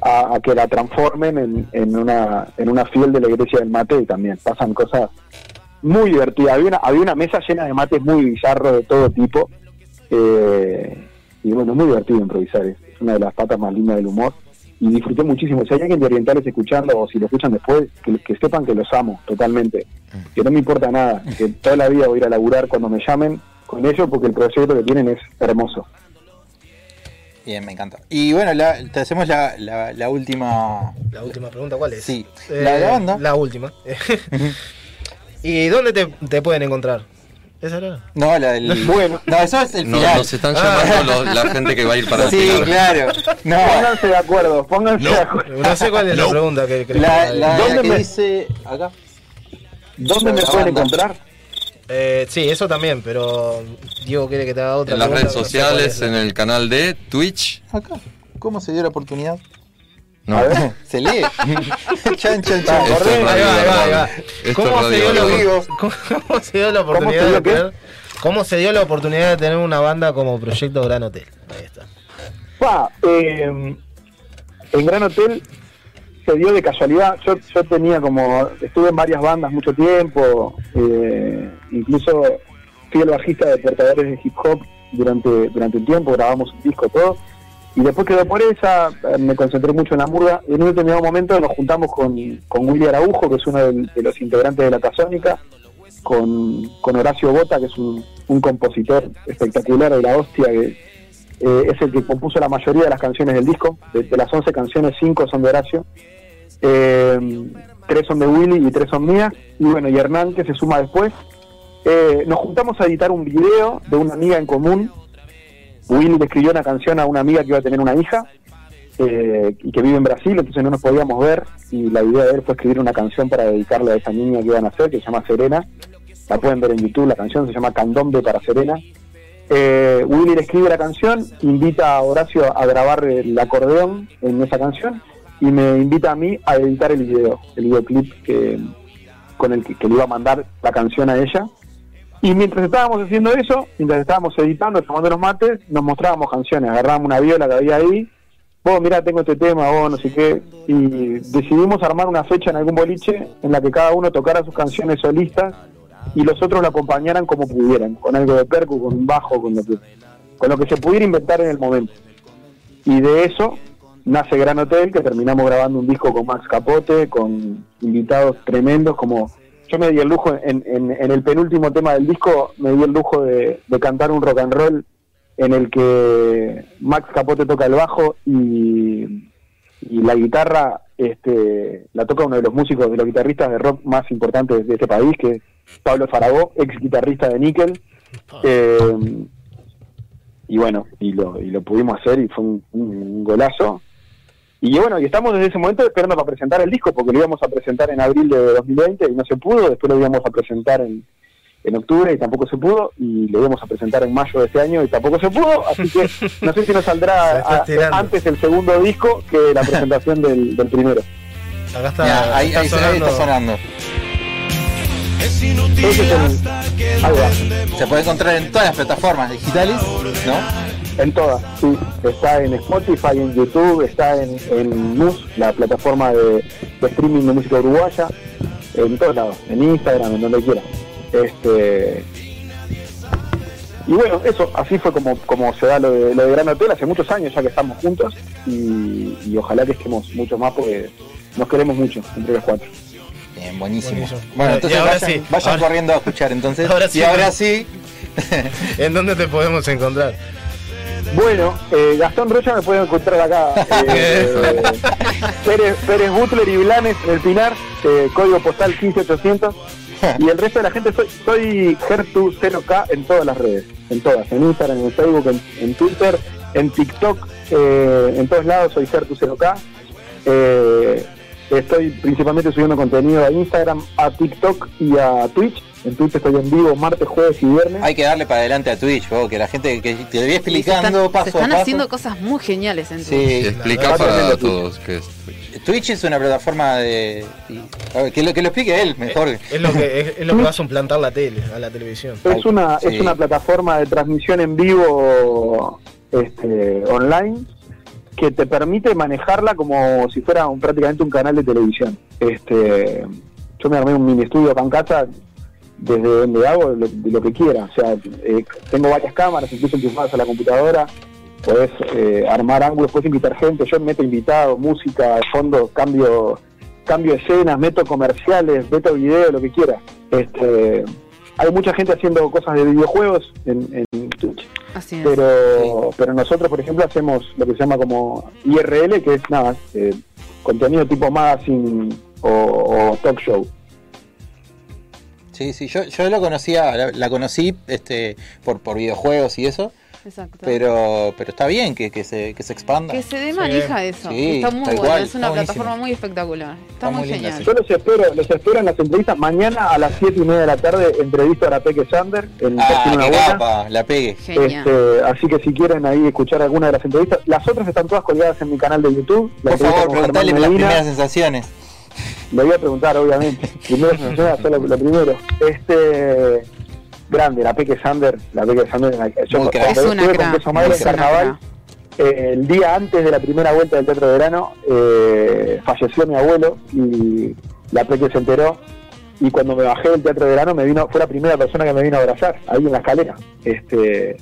a, que la transformen en, una, en una fiel de la iglesia del mate, y también pasan cosas muy divertidas. Había una, había una mesa llena de mates muy bizarros de todo tipo, eh, y bueno, muy divertido improvisar, es una de las patas más lindas del humor y disfruté muchísimo. Si hay alguien de Orientales escuchando o si lo escuchan después, que, que sepan que los amo totalmente, que no me importa nada, que toda la vida voy a ir a laburar cuando me llamen con ellos porque el proyecto que tienen es hermoso. Bien, me encanta. Y bueno, la- te hacemos la, la, la última. La última pregunta, ¿cuál es? Sí. Eh, la de la banda. La última. ¿Y dónde te, te pueden encontrar? ¿Esa era? No, la del. Bueno. No, eso es el No, final. nos están llamando los- la gente que va a ir para el Sí, claro. No. Pónganse de acuerdo, pónganse de acuerdo. No sé cuál es la pregunta que crees La, que- la, ¿Dónde la que me- dice. Acá. ¿Dónde me pueden encontrar? Eh, sí, eso también, pero Diego quiere que te haga otra En las redes no sé cuál sociales, es. en el canal de Twitch. Acá. ¿Cómo se dio la oportunidad? No. A ver, se lee. chan, chan, chan. Esto es Ahí va, radio ahí va, ahí va. verbal. Esto ¿Cómo se, dio la, verbal. ¿Cómo, cómo se dio la oportunidad se dio de tener, ¿Cómo se dio la oportunidad de tener una banda como Proyecto Gran Hotel? Ahí está. Pa, eh, en Gran Hotel se dio de casualidad. Yo, yo tenía como. Estuve en varias bandas mucho tiempo. eh, incluso fui el bajista de portadores de hip hop durante, durante un tiempo. Grabamos un disco, todo. Y después quedó por esa. eh, Me concentré mucho en la murga. En un determinado momento nos juntamos con, con Willy Araujo, que es uno de, los integrantes de la Tasónica. Con, con Horacio Bota, que es un, un compositor espectacular de la hostia, que eh, es el que compuso la mayoría de las canciones del disco. De, de las 11 canciones, 5 son de Horacio. Eh, tres son de Willy y tres son mías. Y bueno, y Hernán, que se suma después. Eh, nos juntamos a editar un video de una amiga en común. Willy le escribió una canción a una amiga que iba a tener una hija eh, y que vive en Brasil, entonces no nos podíamos ver. Y la idea de él fue escribir una canción para dedicarle a esa niña que iban a hacer, que se llama Serena. La pueden ver en YouTube, la canción se llama Candombe para Serena. Eh, Willy le escribe la canción, invita a Horacio a grabar el acordeón en esa canción y me invita a mí a editar el video, el videoclip que, con el que, que le iba a mandar la canción a ella. Y mientras estábamos haciendo eso, mientras estábamos editando, tomando los mates, nos mostrábamos canciones, agarrábamos una viola que había ahí, vos mira tengo este tema, vos no sé qué, y decidimos armar una fecha en algún boliche en la que cada uno tocara sus canciones solistas y los otros lo acompañaran como pudieran, con algo de percu, con un bajo, con lo que, con lo que se pudiera inventar en el momento. Y de eso nace Gran Hotel, que terminamos grabando un disco con Max Capote, con invitados tremendos, como yo me di el lujo, en, en- en el penúltimo tema del disco, me di el lujo de, de cantar un rock and roll en el que Max Capote toca el bajo y, y la guitarra este, la toca uno de los músicos, de los guitarristas de rock más importantes de este país, que es Pablo Faragó, ex guitarrista de Nickel. Eh, y bueno, y lo, y lo pudimos hacer y fue un, un golazo. Y bueno, y estamos desde ese momento esperando para presentar el disco, porque lo íbamos a presentar en abril de 2020 y no se pudo, después lo íbamos a presentar en, en octubre y tampoco se pudo, y lo íbamos a presentar en mayo de este año y tampoco se pudo, así que no sé si nos saldrá a- antes el segundo disco que la presentación del, del primero. Acá está, Ya, ahí, está ahí sonando. está sonando. Es el- va. Se puede encontrar en todas las plataformas digitales, ¿no? En todas, sí. Está en Spotify, en YouTube, está en, en MUS, la plataforma de, de streaming de música uruguaya, en todos lados, en Instagram, en donde quiera. Este, y bueno, eso, así fue como, como se da lo de, lo de Gran Hotel, hace muchos años ya que estamos juntos y, y ojalá que estemos mucho más porque nos queremos mucho entre los cuatro. Bien, buenísimo. Buenísimo. Bueno, entonces ahora vayan, sí, vayan ahora- corriendo a escuchar entonces. Ahora sí. y ahora sí, ¿En dónde te podemos encontrar? Bueno, eh, Gastón Rocha me pueden encontrar acá. eh, Pérez, Pérez Butler y Blanes en el Pinar, eh, código postal 15800. Y el resto de la gente soy, soy Gertu0K en todas las redes, en todas, en Instagram, en Facebook, en, en Twitter, en TikTok, eh, en todos lados soy Gertu0K. Eh, estoy principalmente subiendo contenido a Instagram, a TikTok y a Twitch. En Twitch estoy en vivo martes, jueves y viernes. hay que darle para adelante a Twitch, vos, que la gente que te voy Y se explicando están, paso se están a paso. haciendo cosas muy geniales en Sí, Y explica para todos qué es Twitch. Twitch es una plataforma de. y- a ver, que, lo, que lo explique él mejor. Es lo que, es, es lo que va a suplantar la tele, a la televisión. Es una, Sí. es una plataforma de transmisión en vivo este, online que te permite manejarla como si fuera un- prácticamente un canal de televisión. Este, yo me armé un mini estudio acá en casa desde donde hago lo, de lo que quiera. O sea, eh, tengo varias cámaras, incluso enchufadas a la computadora. Podés eh, armar ángulos, puedes invitar gente. Yo meto invitados, música, de fondo, cambio cambio escenas, meto comerciales, meto video, lo que quiera. Este, hay mucha gente haciendo cosas de videojuegos en, en Twitch, Así es. pero, pero nosotros, por ejemplo, hacemos lo que se llama como IRL, que es nada, eh, contenido tipo magazine o, o talk show. Sí, sí, yo, yo lo conocía, la, la conocí este, por, por videojuegos y eso, Exacto. Pero, pero está bien que, que se, que se expanda. Que se dé manija eso. Sí, está muy bueno. es una plataforma muy espectacular. Está, muy, genial. Yo los espero, los espero en las entrevistas mañana a las 7 y media de la tarde. Entrevisto a la Peque Sander en Ah, qué capa, la pegue. Este, así que si quieren ahí escuchar alguna de las entrevistas, las otras están todas colgadas en mi canal de YouTube. La Por entrevista favor, preguntale las primeras sensaciones. Le voy a preguntar, obviamente. Primero, lo, lo primero. Este. Grande, la Peque Sander. La Peque Sander. Yo cuando crack. Es una estuve con Madre en una carnaval, eh, el día antes de la primera vuelta del Teatro de Verano, eh, falleció mi abuelo y la Peque se enteró. Y cuando me bajé del Teatro de Verano, me vino, fue la primera persona que me vino a abrazar, ahí en la escalera. Este,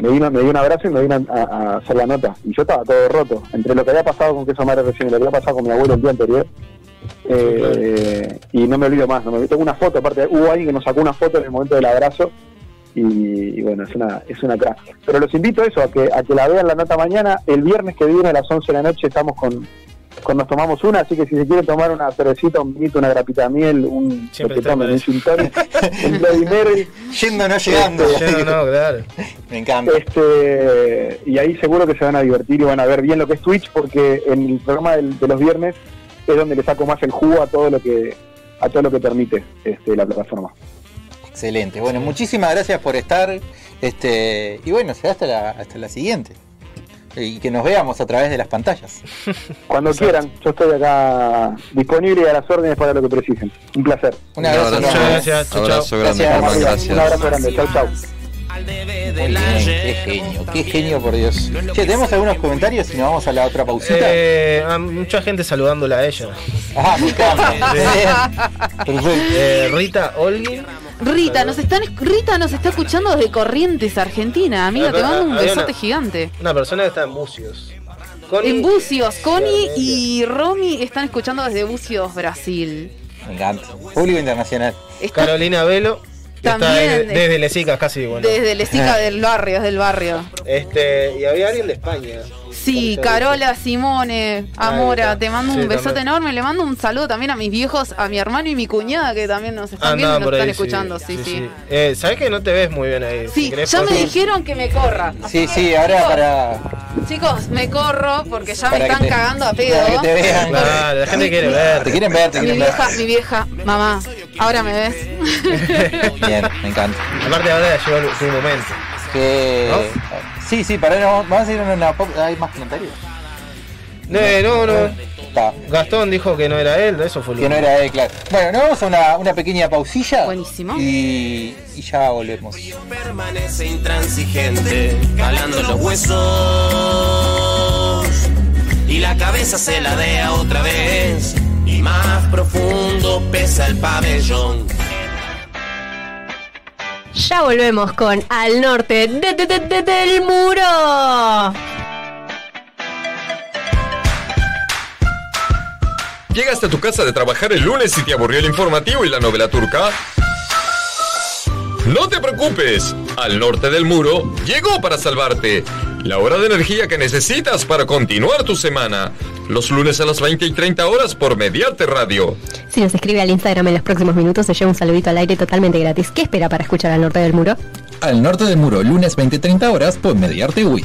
me vino, me dio un abrazo y me vino a, a hacer la nota. Y yo estaba todo roto. Entre lo que había pasado con Queso Madre recién y lo que había pasado con mi abuelo el día anterior. Eh, y no me olvido más, no me tengo una foto, aparte hubo alguien que nos sacó una foto en el momento del abrazo y, y bueno, es una, es una crack. Pero los invito a eso, a que, a que la vean la nota mañana, el viernes que viene a las 11 de la noche estamos con, con Nos Tomamos Una, así que si se quieren tomar una cervecita, un vinito, una grapita de miel, un que tomen, para un Bloody Mary, Yendo, no llegando. Este, No, no, claro. Me encanta. este, y ahí seguro que se van a divertir y van a ver bien lo que es Twitch, porque en el programa del- de los viernes es donde le saco más el jugo a todo lo que a todo lo que permite este, la plataforma. Excelente. Bueno, muchísimas gracias por estar. Este, y bueno, será hasta la, hasta la siguiente. Y que nos veamos a través de las pantallas. Cuando quieran, yo estoy acá disponible y a las órdenes para lo que precisen. Un placer. Un abrazo. enorme. Gracias, chau, Abrazo chau. grande, gracias. Un abrazo grande. Chau, chau. Muy bien, qué genio, qué genio por Dios. Che, tenemos algunos comentarios y nos vamos a la otra pausita. Eh, a mucha gente saludándola a ella. Ah, me encanta. Perfecto. Eh, Rita Olguin. Rita, nos están, Rita nos está escuchando desde Corrientes, Argentina. Amiga, te mando un besote una- gigante. Una persona que está en Bucios. Connie- En Bucios, Connie y Romy están escuchando desde Bucios, Brasil. Me encanta. Público internacional. Está Carolina Velo. Está También desde, de- desde Lesicas, casi bueno. desde Lesica del barrio, desde el barrio. Este, y había alguien de España. Sí, Carola, Simone, Amora, te mando un Sí, besote también. enorme. Le mando un saludo también a mis viejos, a mi hermano y mi cuñada que también nos están viendo y nos están ahí, escuchando. Sí, sí. Eh, ¿Sabés que no te ves muy bien ahí? Sí, Si ya me dijeron que me corra. Sí, sí, ahora para. Chicos, me corro porque ya me Para están te- cagando a pedo. para que te vean. La gente quiere ver. Te quieren ver, te Mi ver. vieja, mi vieja, mamá, ahora me ves. Bien, me encanta. Aparte ahora llegó tu momento. Que... Sí, sí, para no, vamos a ir a una pop. ¿Hay más comentarios? Eh, no, no. Está. Gastón dijo que no era él, eso fue lo Que no era él, claro. Bueno, nos vamos a una, una pequeña pausilla. Buenísimo. Y, y ya volvemos. permanece intransigente, calando los huesos. Y la cabeza se ladea otra vez, y más profundo pesa el pabellón. Ya volvemos con Al Norte de- de- de- de- del Muro. ¿Llegaste a tu casa de trabajar el lunes y te aburrió el informativo y la novela turca? No te preocupes, al norte del muro llegó para salvarte. La hora de energía que necesitas para continuar tu semana. Los lunes a las 20 y 30 horas por Mediarte Radio. Si nos escribe al Instagram en los próximos minutos, se lleva un saludito al aire totalmente gratis. ¿Qué espera para escuchar Al Norte del Muro? Al norte del muro, lunes 20-30 horas por Mediarte Wii.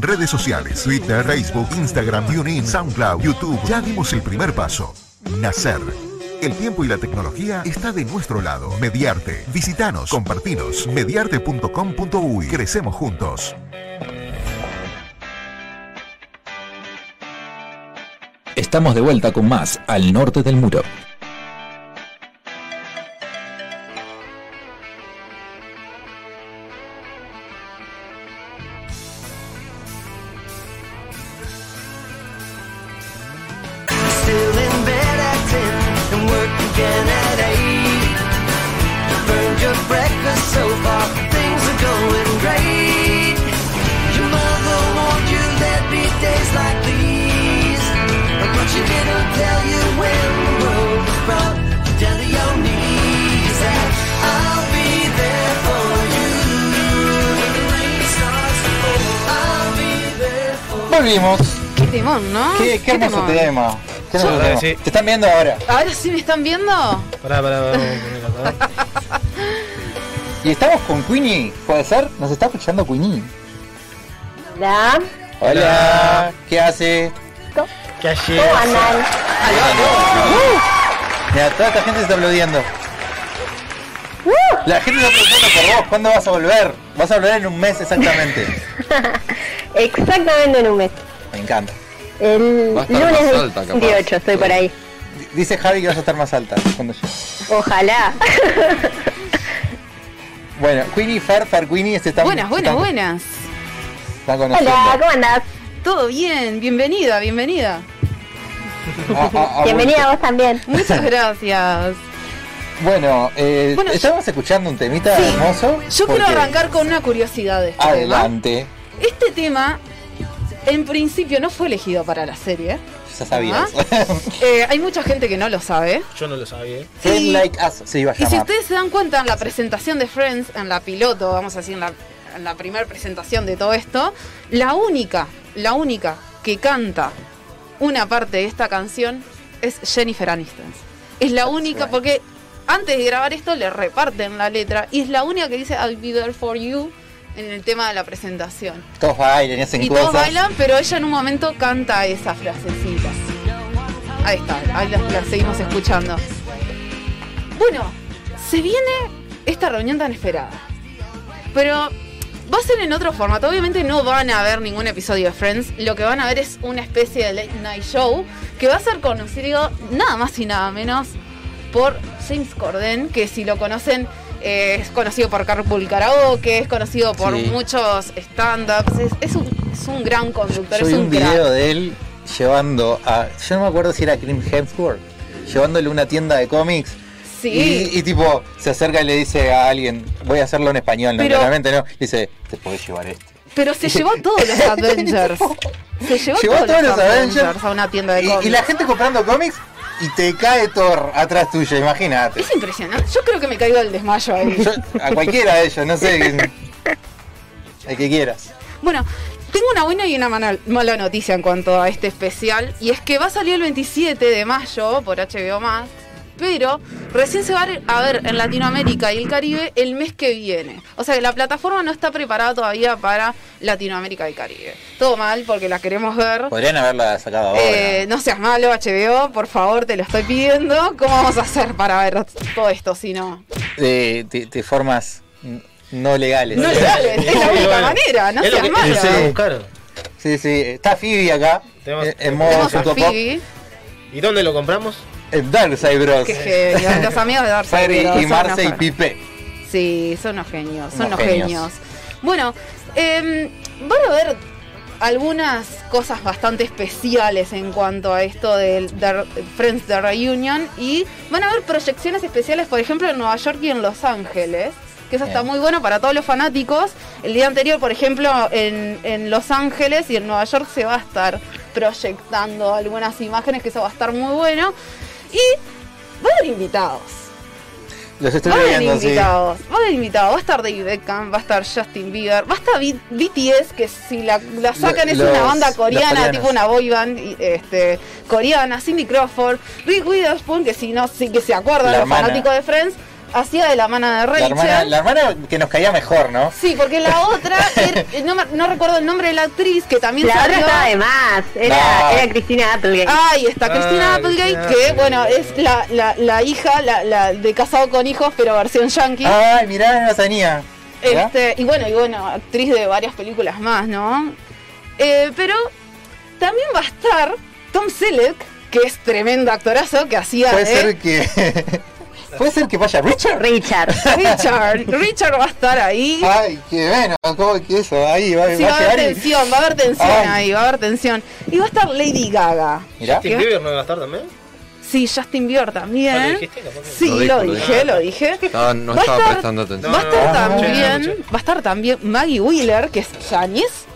redes sociales. Twitter, Facebook, Instagram, TuneIn, SoundCloud, YouTube. Ya dimos el primer paso. Nacer. El tiempo y la tecnología está de nuestro lado. Mediarte. Visitanos, compartinos. Mediarte.com.uy. Crecemos juntos. Estamos de vuelta con más Al norte del muro. Qué, qué hermoso timón. tema. Qué hermoso tema. sí. Te están viendo ahora. Ahora sí me están viendo. Pará, pará, pará. Y estamos con Queenie, ¿puede ser? Nos está escuchando Queenie. Hola. Hola. ¿Qué hace? ¿Qué ayer? ¿Cómo andan? Mira, toda esta gente se está aplaudiendo. Uh. La gente está preguntando por vos, ¿cuándo vas a volver? Vas a volver en un mes exactamente. Exactamente en un mes. Me encanta. El lunes más alta, capaz. 28 estoy por ahí. Dice Javi que vas a estar más alta cuando llegue. Ojalá. Bueno, Queenie, Fer, Fer, Queenie, este está Buenas, buenas, buenas. Están. Hola, ¿cómo andás? Todo bien, bienvenida, bienvenida. Ah, ah, ah, Bienvenida a vos también. Muchas gracias. Bueno, eh, Bueno, estábamos escuchando un temita Sí. hermoso. Yo quiero arrancar con una curiosidad de este tema. Adelante. Este tema, en principio, no fue elegido para la serie. Ya sabías. Eh, hay mucha gente que no lo sabe. Yo no lo sabía. Friend Like Us se iba a Y si ustedes se dan cuenta en la presentación de Friends, en la piloto, vamos a decir, en la, en la primera presentación de todo esto, la única, la única que canta una parte de esta canción es Jennifer Aniston. Es la única porque antes de grabar esto le reparten la letra y es la única que dice I'll be there for you en el tema de la presentación. Todos bailan y hacen Y cosas. todos bailan, pero ella en un momento canta esa frasecita. Ahí está, ahí la, la seguimos escuchando. Bueno, se viene esta reunión tan esperada. Pero va a ser en otro formato. Obviamente no van a ver ningún episodio de Friends. Lo que van a ver es una especie de late night show que va a ser conocido nada más y nada menos por James Corden, que si lo conocen eh, es conocido por Carpool Karaoke, es conocido por Sí. muchos stand-ups, es, es un, es un gran conductor, Yo es vi un un crack. video de él llevando a. Yo no me acuerdo si era Chris Hemsworth. Llevándole una tienda de cómics. Sí. Y, y tipo, se acerca y le dice a alguien, voy a hacerlo en español, no, Pero- claramente no. Dice, te podés llevar este. Pero se llevó todos los Avengers. Se llevó, Llevó todos, los Avengers, a a una tienda de Y, cómics. y la gente comprando cómics y te cae Thor atrás tuyo, imagínate. Es impresionante. Yo creo que me caigo del desmayo ahí. Yo- a cualquiera de ellos, no sé. El que quieras. Bueno, tengo una buena y una mala, noticia en cuanto a este especial. Y es que va a salir el 27 de mayo por HBO Max. Pero recién se va a ver en Latinoamérica y el Caribe el mes que viene. O sea que la plataforma no está preparada todavía para Latinoamérica y Caribe. Todo mal porque la queremos ver. Podrían haberla sacado ahora. Eh, no seas malo, HBO, por favor, te lo estoy pidiendo. ¿Cómo vamos a hacer para ver todo esto si no? de, de- de formas no legales. No legales, es la única manera, no Es lo seas que malo. buscar. Sí, sí. Está Phoebe acá. Tenemos- en modo ¿Y dónde lo compramos? En Darkseid Bros. los amigos de y Marce y Pipe. Sí, son unos genios, son Unos genios. genios. Bueno, em, van a ver algunas cosas bastante especiales en cuanto a esto del de Friends de Reunion y van a ver proyecciones especiales, por ejemplo, en Nueva York y en Los Ángeles. Que eso está muy bueno para todos los fanáticos. El día anterior, por ejemplo, en, en Los Ángeles y en Nueva York se va a estar proyectando algunas imágenes, que eso va a estar muy bueno. Y va a haber invitados. Los estoy Va a haber viendo, sí. invitados, va a haber invitados, va a estar David Beckham, va a estar Justin Bieber, va a estar B- BTS, que si la, la sacan es una banda coreana, tipo una boy band este, coreana, Cindy Crawford, Rick Witherspoon, que si no, sí que se acuerdan los fanáticos de Friends, hacía de la mana de La Rachel. hermana, la hermana que nos caía mejor, ¿no? Sí, porque la otra, era- no, me- no recuerdo el nombre de la actriz, que también La otra estaba de más. Era, No. era Cristina Applegate. Ahí está, Cristina Ah, Applegate, que bueno, es la, la, la hija la, la de casado con hijos, pero versión yankee. Ay, mirá, no tenía. Este, y bueno, y bueno, actriz de varias películas más, ¿no? Eh, pero también va a estar Tom Selleck, que es tremendo actorazo, que hacía Puede de ser que. Puede ser que vaya Richard. Richard. Richard. Richard va a estar ahí. Ay, qué bueno, ¿cómo que eso? Ahí va, Sí, va va a haber y. tensión, va a haber tensión Ay. ahí, va a haber tensión. Y va a estar Lady Gaga. Mirá. ¿Justin. Bieber no va a estar también? Sí, Justin Bieber ¿Ah, lo también. dijiste? Sí, Lo lo, dijo, lo dije, lo dije. No Va estaba estar- prestando atención. Va a estar No, no, también, va a estar también Maggie Wheeler, que es Janice.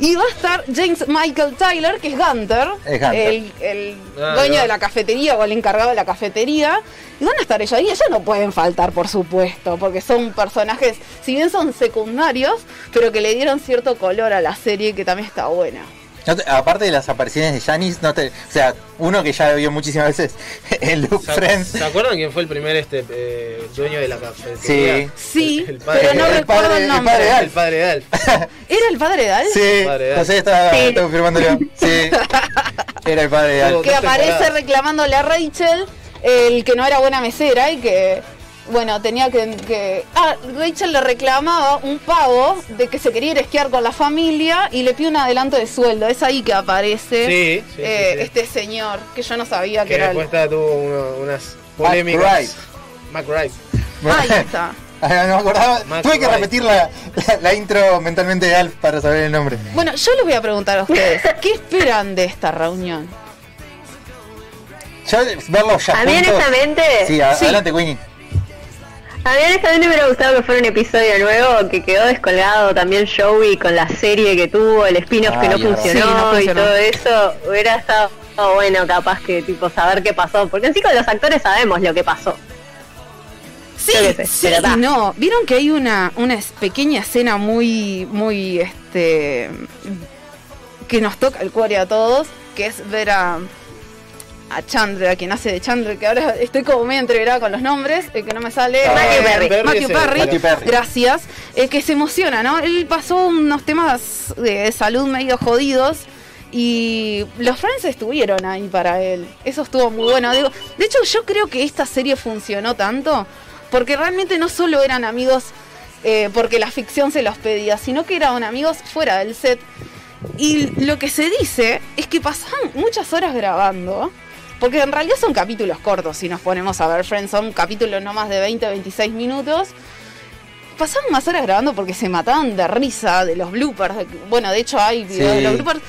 Y va a estar James Michael Tyler, que es Gunter, Es Gunter. el, el Ah, dueño de la cafetería o el encargado de la cafetería. Y van a estar ellos ahí. Ellos no pueden faltar, por supuesto, porque son personajes, si bien son secundarios, pero que le dieron cierto color a la serie que también está buena. No te- aparte de las apariciones de Janis, no te, o sea, uno que ya vio muchísimas veces en Loop ¿Se, Friends. ¿Se acuerdan quién fue el primer este eh, dueño de la cafetería? Sí. Sí, El padre- pero no el recuerdo padre- el el nombre. padre de Alf. El padre de Alf. ¿Era el padre de Alf? Sí, Padre de José está, Sí. confirmándolo. Sí, era el padre de Alf. que aparece reclamándole a Rachel el que no era buena mesera y que bueno tenía que, que- ah Rachel le reclamaba un pago de que se quería ir a esquiar con la familia y le pide un adelanto de sueldo es ahí que aparece Sí, sí, eh, sí. este señor que yo no sabía que, Que era el... después está- tuvo uno- unas Mac polémicas. Wright. Mac Wright. ahí está Ah, no me acordaba. Tuve que repetir la, la- la intro mentalmente de Alf para saber el nombre. bueno yo les voy a preguntar a ustedes ¿qué esperan de esta reunión? Yo verlos ya A mí honestamente, Sí, a- Sí. adelante, Winnie. A mí honestamente me hubiera gustado que fuera un episodio nuevo, que quedó descolgado también Joey con la serie que tuvo, el spin-off que no funcionó, Sí, no y todo eso, hubiera estado bueno capaz que tipo saber qué pasó, porque en sí con los actores sabemos lo que pasó. Sí, sé, sí pero no. Vieron que hay una, una pequeña escena muy, muy, este, que nos toca el cuore a todos, que es ver a, a Chandler, a quien hace de Chandler, que ahora estoy como medio entreverada con los nombres, el que no me sale. Ah, Matthew Perry. Matthew Perry, Perry, Matthew Perry. gracias. El que se emociona, ¿no? Él pasó unos temas de salud medio jodidos. Y los Friends estuvieron ahí para él. Eso estuvo muy bueno. Digo, de hecho, yo creo que esta serie funcionó tanto porque realmente no solo eran amigos eh, porque la ficción se los pedía, sino que eran amigos fuera del set. Y lo que se dice es que pasaban muchas horas grabando, porque en realidad son capítulos cortos, si nos ponemos a ver Friends, son capítulos no más de 20, 26 minutos. Pasaban más horas grabando porque se mataban de risa de los bloopers. de- bueno, de hecho hay videos Sí. de los bloopers.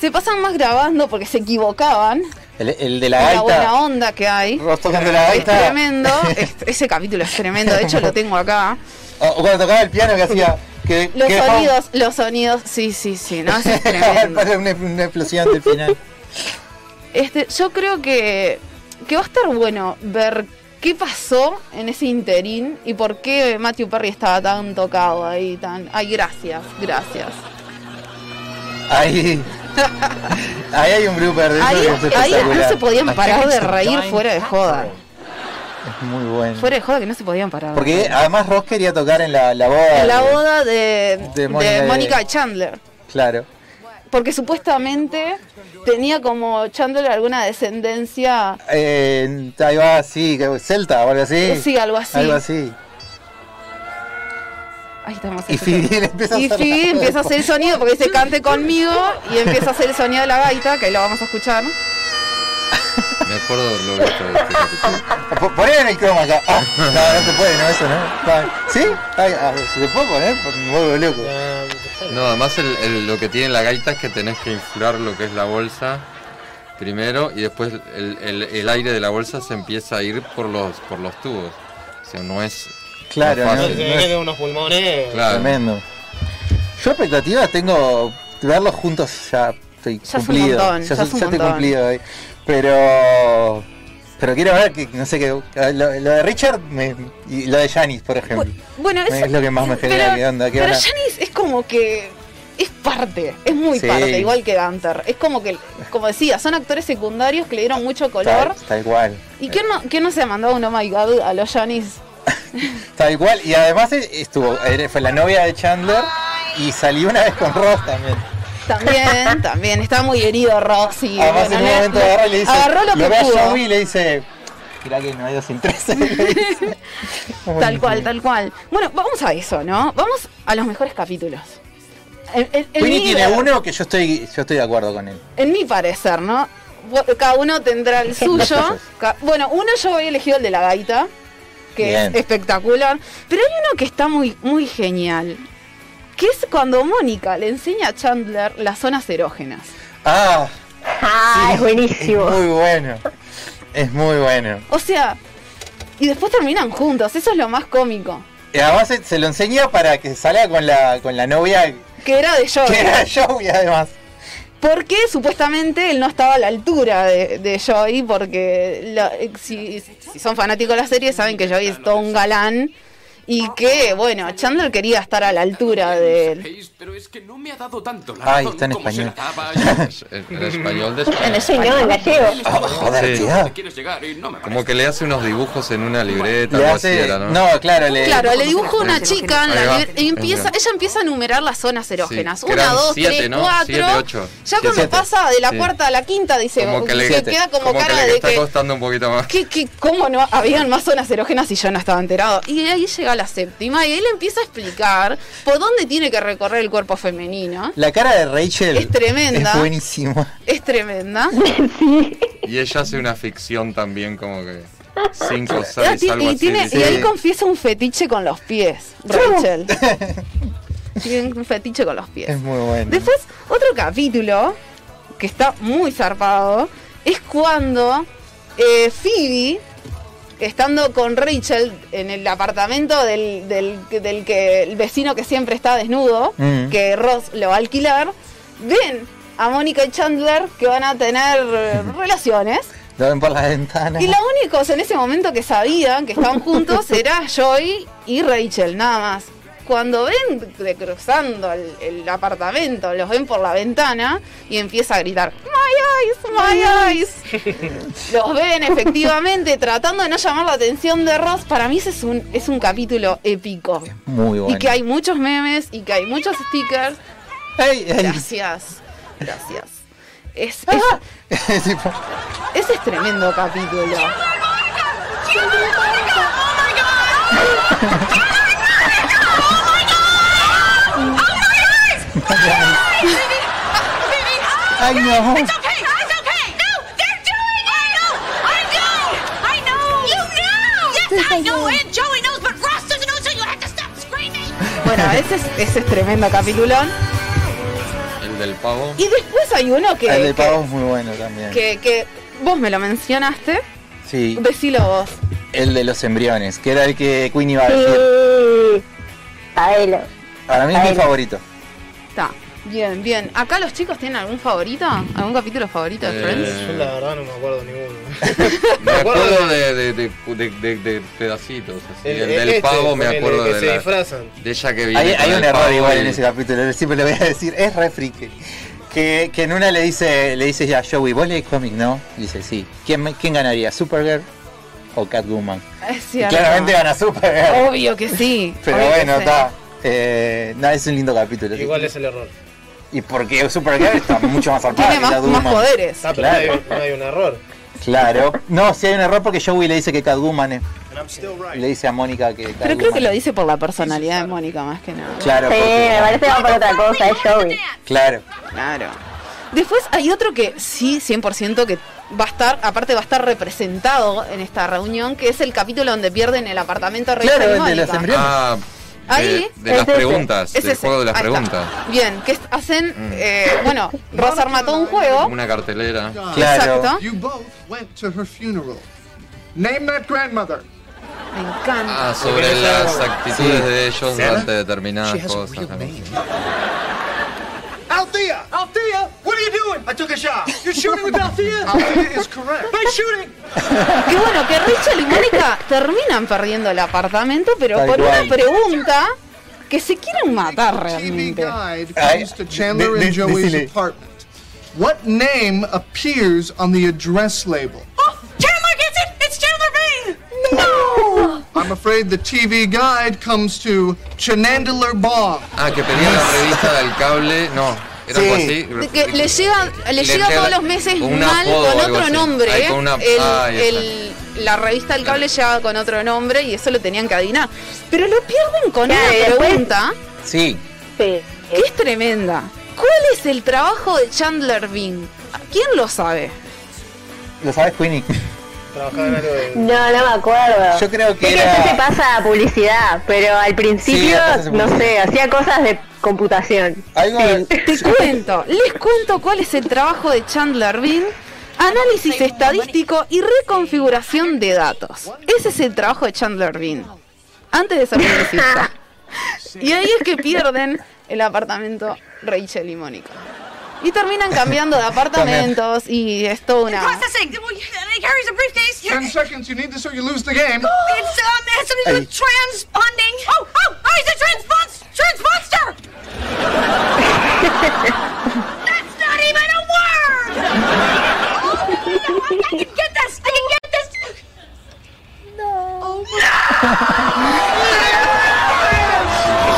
Se pasaban más grabando porque se equivocaban. El, el de la La gaita. buena onda que hay. Tocando la Es gaita. tremendo. Es- ese capítulo es tremendo. De hecho, lo tengo acá. O, o cuando tocaba el piano que hacía. Que, Los que dejaba- sonidos, los sonidos. Sí, sí, sí. No, es tremendo. una, una explosión del final. Este, yo creo que, que va a estar bueno ver qué pasó en ese interín y por qué Matthew Perry estaba tan tocado ahí, tan. Ay, gracias, gracias. Ahí. Ahí hay un blooper de Ahí, que ahí no se podían parar de reír fuera de joda. Es muy bueno. Fuera de joda que no se podían parar. de Porque además Ross quería tocar en la, la boda. En la boda de, de de Mónica- Chandler. Claro. Porque supuestamente tenía como Chandler alguna descendencia. Eh, ahí va, sí, que- Celta o algo así. Sí, algo así. Algo así. Ahí estamos. Y Phoebe le empieza a Y hacer Phoebe la- empieza a hacer el sonido porque dice cante conmigo y empieza a hacer el sonido de la gaita, que lo vamos a escuchar. Me acuerdo de capítulo. Po- Poné en el croma acá. Ah, no, no se puede, no, eso no. ¿Sí? Ay, ah, ¿Se puede poner? Me vuelvo loco. No, además el- el- lo que tiene la gaita es que tenés que inflar lo que es la bolsa primero y después el, el- el aire de la bolsa se empieza a ir por los por los tubos. O sea, no es Claro, no es no, me quedan unos pulmones. Claro. Tremendo. Yo expectativas tengo verlos juntos ya estoy Ya es un cumplido. montón, ya, ya es un ya estoy cumplido ahí. Pero pero quiero ver que no sé qué lo, lo de Richard me- y lo de Janis, por ejemplo. Bueno, es, eso- lo que más me genera pero, qué onda, qué pero. Janice es como que es parte, es muy Sí. parte, igual que Gunter. Es como que, como decía, son actores secundarios que le dieron mucho color. Tal, cual. ¿Y quién no, quién no se ha mandado un oh my god a los Janice? Tal cual. Y además eh, estuvo, era- fue la novia de Chandler y salió una vez con Ross también. También, también. Está muy herido Ross y Además bueno, en un momento agarra y le dice, agarró lo lo que pudo. Joey y le dice, mirá que no hay dos sin tres. le dice. Tal cual, tal cual. Bueno, vamos a eso, ¿no? Vamos a los mejores capítulos. En, en- en Winnie tiene uno que yo estoy, yo estoy de acuerdo con él. En mi parecer, ¿no? Cada uno tendrá el suyo. Bueno, uno yo había elegido el de la gaita, que Bien. es espectacular. Pero hay uno que está muy, muy genial. Que es cuando Mónica le enseña a Chandler las zonas erógenas. Ah, Ah, es buenísimo. muy bueno. Es muy bueno. O sea, y después terminan juntos. Eso es lo más cómico. Y además se, se lo enseña para que salga con la, con la novia Que era de Joey. que era Joey además. Porque supuestamente él no estaba a la altura de, de Joey, porque la- si, si son fanáticos de la serie saben que Joey es todo un galán y que, bueno, Chandler quería estar a la altura de él. Pero es que no me ha dado tanto la Ay, está en como español. En, en español de España. En español, en gallego. Ah, joder, Sí. tío. Como que le hace unos dibujos en una libreta, Le así hace- era, ¿no? no, claro, le- Claro, le dibuja una chica en la libre- y empieza, ella empieza a numerar las zonas erógenas. Sí, que Una, dos, siete, tres, ¿no? cuatro. Siete, ocho. Ya cuando Siete. pasa de la Sí. cuarta a la quinta, dice, Como que le, se queda como, que cara le de está que, costando un poquito más. que, que cómo no habían más zonas erógenas y yo no estaba enterado. Y ahí llega la séptima y él empieza a explicar por dónde tiene que recorrer el cuerpo femenino. La cara de Rachel Es tremenda. Es buenísima. Es tremenda. Y ella hace una ficción también como que 5 o Ah, 6, ti- algo y, así. tiene- dice. y él confiesa un fetiche con los pies, Rachel. tiene un fetiche con los pies. Es muy bueno. Después, otro capítulo que está muy zarpado es cuando eh, Phoebe, estando con Rachel en el apartamento del, del, del que el vecino que siempre está desnudo, Mm. que Ross lo va a alquilar, ven a Mónica y Chandler que van a tener eh, relaciones. Lo ven por la ventana. Y los únicos en ese momento que sabían que estaban juntos era Joy y Rachel, nada más. Cuando ven de cruzando el, el apartamento, los ven por la ventana y empieza a gritar, My eyes, my eyes. Los ven efectivamente tratando de no llamar la atención de Ross. Para mí ese es un, es un capítulo épico. Muy bueno. Y que hay muchos memes y que hay muchos stickers. Ey, ey. Gracias, gracias. Es, ese es tremendo capítulo. Ay, no. Bueno, ese es, ese es tremendo capitulón. El del pavo. Y después hay uno que, el del que, pavo es muy bueno también. que, que vos me lo mencionaste. Sí. Decilo vos. El de los embriones, que era el que Queen iba a decir. Sí. Aelo. Para mí es mi favorito. Está. Bien, bien. ¿Acá los chicos tienen algún favorito? ¿Algún capítulo favorito de Eh, Friends? Yo la verdad no me acuerdo ninguno. Me acuerdo de, de, de, de, de- de pedacitos. Así. El- El, el del este, pavo me el acuerdo que de se la, disfrazan. de ella que viene Hay, el un error igual y- en ese capítulo, siempre le voy a decir, es re friki. Que, que en una le dice, le dice ya Joey, vos lees cómic, ¿no? Y dice, sí. ¿Quién, ¿Quién ganaría? ¿Supergirl o Catwoman? Es Y cierto. claramente gana Supergirl. Obvio que sí. Pero obvio que bueno, está. Eh, no, es un lindo capítulo. Igual es el error. Y porque Supergirl está mucho más zarpada Tiene que más, Catwoman. más poderes. Ah, pero Claro. no, hay, no hay un error. Claro. No, sí hay un error porque Joey le dice que Catwoman es. Le dice a Mónica que Catwoman. Pero creo que lo dice por la personalidad de Mónica más que nada. Claro, Sí, porque- me parece que va por otra cosa, es Joey. Claro. Claro. Después hay otro que sí, 100% que va a estar, aparte va a estar representado en esta reunión, que es el capítulo donde pierden el apartamento de Claro, de Mónica. los embriones. Ah, Ahí de es las ese. preguntas, Es del ese. juego de las Ahí está. preguntas. Bien, que hacen, Mm. eh, bueno, Ross arma todo un juego. Como una cartelera. Exacto. You both went to her funeral. Name that grandmother. Me encanta. Ah, sobre las actitudes de ellos Sarah? ante determinadas cosas. Althea! Althea! What are you doing? I took a shot. You're shooting with Althea? Althea is correct. By shooting! Que bueno, que Rachel y Mónica terminan perdiendo el apartamento, pero Tal por cual. una pregunta que se quieren matar realmente. Guide comes to Chandler and Joey's apartment. What name appears on the address label? Chandler I'm afraid the TV guide comes to Chanandler Bong. Ah, que pedía la revista del cable. No, era algo así. Que le llega, le Le llega llega todos los meses mal apodo con otro nombre. Ay, ¿eh? con una- El- ah, el- la revista del cable llegaba con otro nombre y eso lo tenían que adivinar. Pero lo pierden con una después- pregunta Sí. que es tremenda. ¿Cuál es el trabajo de Chandler Bing? ¿Quién lo sabe? ¿Lo sabes, Queenie? Trabajaba en algo de... No, no me acuerdo. Yo creo que Sé era- después se pasa a publicidad, pero al principio, no sé, hacía cosas de computación. Te cuento, les cuento cuál es el trabajo de Chandler Bing. Análisis estadístico y reconfiguración de datos. Ese es el trabajo de Chandler Bing. Antes de ser publicista. Y ahí es que pierden el apartamento Rachel y Mónica. Y terminan cambiando de apartamentos y es todo una. Eh, Ten seconds. You need this or you lose the game. It's um, it's something with transponding. Oh, oh, oh! He's a transpons transmonster. That's not even a word. Oh, no, I can get this. I can get this. No. Oh, no.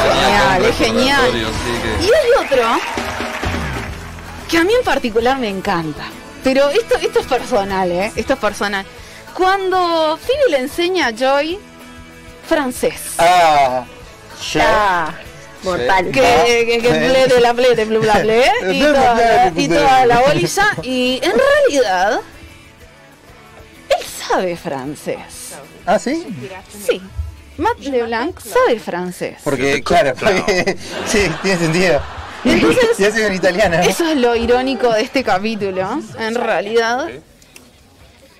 Genial, es genial. Y hay otro que a mí en particular me encanta. Pero esto, esto es personal, ¿eh? Esto es personal. Cuando Phoebe le enseña a Joy francés. Ah, Ah, mortal. Que, que, que la ble de blu bla ble y toda, la- y toda la bolilla. Y en realidad, él sabe francés. Ah, sí. Sí. Matt LeBlanc sabe francés. Porque, claro, porque- sí, tiene sentido. Entonces, ya soy en italiano. Eso es lo irónico de este capítulo, en realidad.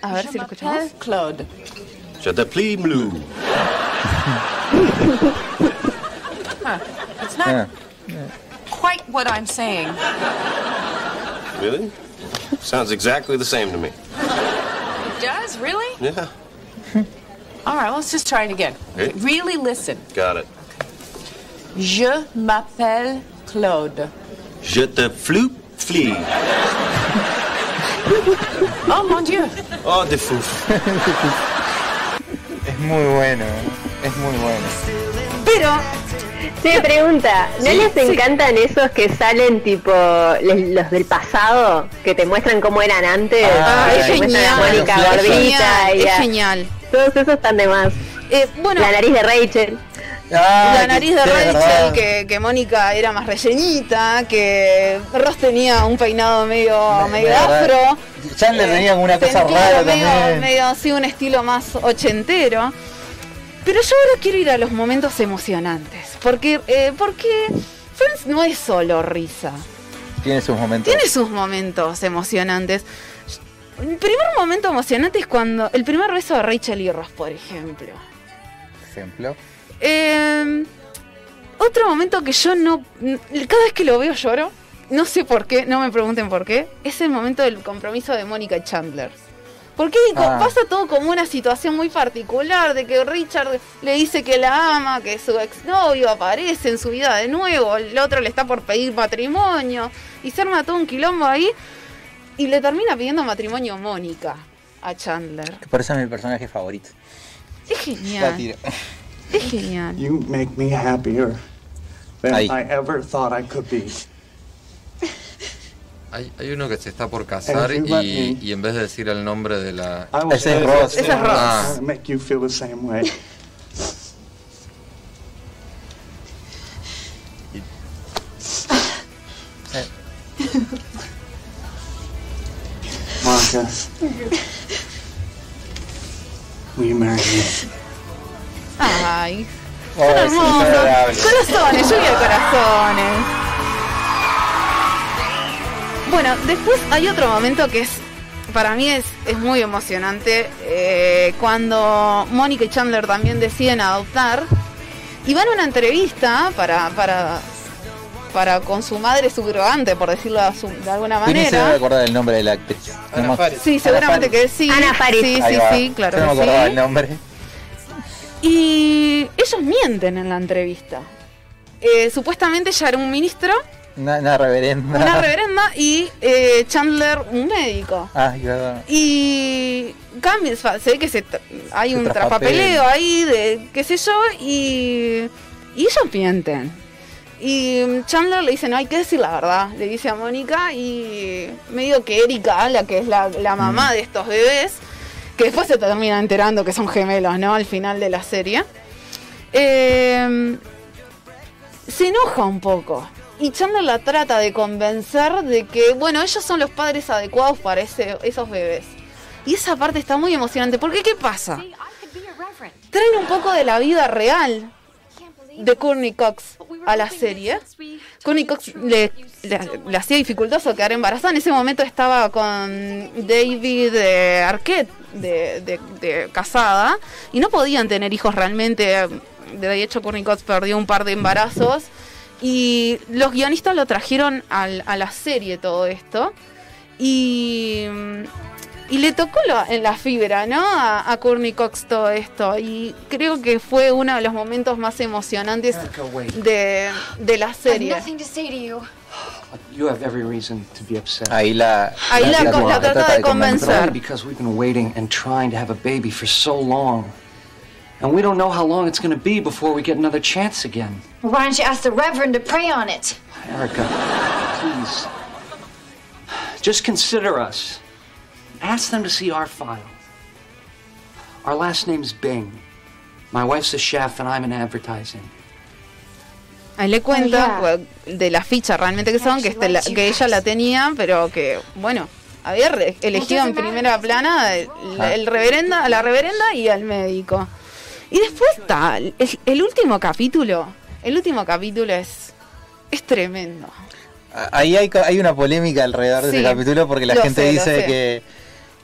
A ver si lo escuchamos. Claude. Je te plie, blue. Huh. It's not Ah. quite what I'm saying. Really? Sounds exactly the same to me. It does, really? Yeah, All right, let's just try it again. Okay. Really listen. got it. Je m'appelle Claude. Je te flee. Oh mon Dieu. Oh, de fouf. Es muy bueno. Es muy bueno. Pero. Se pregunta, ¿no Sí, les sí. encantan esos que salen tipo les- los del pasado? Que te muestran cómo eran antes. Ah, es te muestran a genial, Mónica es gordita genial, y es genial. Todos esos están de más. Eh, bueno, La nariz de Rachel. La nariz de sí, Rachel, que, que Mónica era más rellenita, que Ross tenía un peinado medio, medio afro. Chandler tenía como una cosa Tenía rara medio, también. medio así un estilo más ochentero. Pero yo ahora quiero ir a los momentos emocionantes. Porque, eh, porque Friends no es solo risa. Tiene sus momentos. Tiene sus momentos emocionantes. El primer momento emocionante es cuando. El primer beso de Rachel y Ross, por ejemplo. Ejemplo. Eh, otro momento que yo no. Cada vez que lo veo lloro. No sé por qué, no me pregunten por qué. Es el momento del compromiso de Mónica y Chandler. Porque Ah. pasa todo como una situación muy particular, de que Richard le dice que la ama, que su exnovio aparece en su vida de nuevo, el otro le está por pedir matrimonio, y se arma todo un quilombo ahí, y le termina pidiendo matrimonio Mónica a Chandler. Por eso es mi personaje favorito. Es La genial, tiro. Es genial. You make me happier than Ahí. I ever thought I could be. Hay, hay uno que se está por casar And if you let y, me- y en vez de decir el nombre de la... Ese es Ross. Ese es Ross. Ah. make you feel the same way. Monica, will you marry me? Ay, Oh, son hermosos. Corazones, lluvia de corazones. Bueno, después hay otro momento que es, para mí es, es muy emocionante, eh, cuando Mónica y Chandler también deciden adoptar y van a una entrevista para, para, para con su madre subrogante, por decirlo de su- de alguna se debe manera. acordar del nombre de la actriz. Ana Faris. Sí, seguramente que sí. Ana Faris. Sí, sí, claro Yo no me que acordaba sí. el nombre. Y ellos mienten en la entrevista. Eh, supuestamente ella era un ministro, Una, una reverenda. una reverenda y eh, Chandler un médico. Ah, verdad. Y cambia, se ve que se hay Se un traspapeleo ahí de qué sé yo y, y ellos mienten. Y Chandler le dice, no hay que decir la verdad, le dice a Mónica y medio que Erika, la que es la, la mamá de estos bebés, que después se termina enterando que son gemelos, ¿no? Al final de la serie. eh, se enoja un poco. Y Chandler la trata de convencer de que, bueno, ellos son los padres adecuados para ese- esos bebés. Y esa parte está muy emocionante, porque ¿qué pasa? Traen un poco de la vida real de Courtney Cox a la serie. Courtney Cox le, le- le hacía dificultoso quedar embarazada. En ese momento estaba con David eh, Arquette, de, de- de casada, y no podían tener hijos realmente. De hecho, Courtney Cox perdió un par de embarazos. Y los guionistas lo trajeron al- a la serie todo esto. Y, y le tocó lo- en la fibra, ¿no? A, a Courtney Cox todo esto. Y creo que fue uno de los momentos más emocionantes de, de la serie. To say to you. You have every reason to be upset. Ahí la. Ahí la co- la trata de convencer. Because we've been waiting and trying to have a baby for so long. And we don't know how long it's going to be before we get another chance again. Why don't you ask the Reverend to pray on it? Erica, please. Just consider us. Ask them to see our file. Our last name's Bing. My wife's a chef and I'm in advertising. Ahí le cuenta bueno, de la ficha realmente que son, que, este, la- que ella la tenía, pero que, bueno, había re- elegido en primera plana el, Ah. el reverenda, a la reverenda y al médico. Y después está, el, el último capítulo, el último capítulo es, es tremendo. Ahí hay, hay una polémica alrededor de ese capítulo porque la gente sé, dice que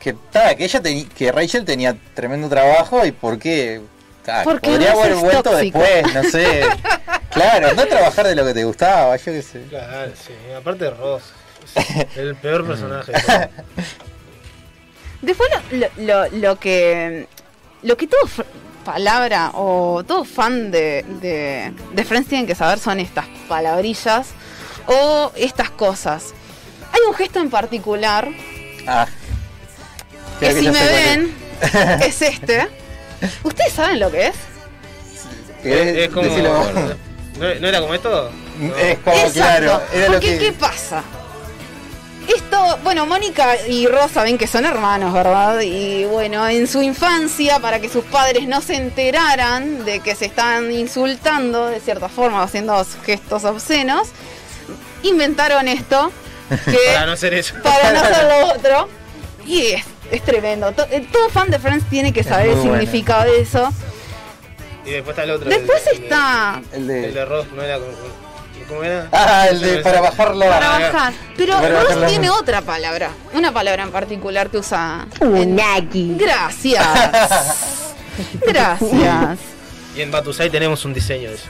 que, ta, que ella que Rachel tenía tremendo trabajo y por qué ta, Porque podría haber vuelto tóxico. después, no sé. claro, no trabajar de lo que te gustaba, yo qué sé. Claro, sí. Aparte de Ross. es El peor personaje. de. Después lo, lo, lo- lo que lo que todo palabra o todo fan de, de, de Friends tienen que saber son estas palabrillas o estas cosas. Hay un gesto en particular Ah. que si me ven es este. ¿Ustedes saben lo que es? ¿Querés Es como. ¿No, no era como esto? No. Es como, Exacto. claro, era lo Porque, que... ¿qué pasa? Esto, bueno, Mónica y Rosa saben que son hermanos, ¿verdad? Y bueno, en su infancia, para que sus padres no se enteraran de que se están insultando, de cierta forma, haciendo gestos obscenos, inventaron esto que Para no hacer eso. para no hacer lo otro. Y es, es tremendo. Eh, Todo fan de Friends tiene que saber el bueno. significado de eso. Y después está el otro. Después el, está El de... El de Ross, no era como. ¿Cómo era? Ah, el de para bajarlo. para bajar. Pero Para Ross bajarla. tiene otra palabra. Una palabra en particular que usa. Unagi. Gracias. Gracias. Y en Batusai tenemos un diseño de eso.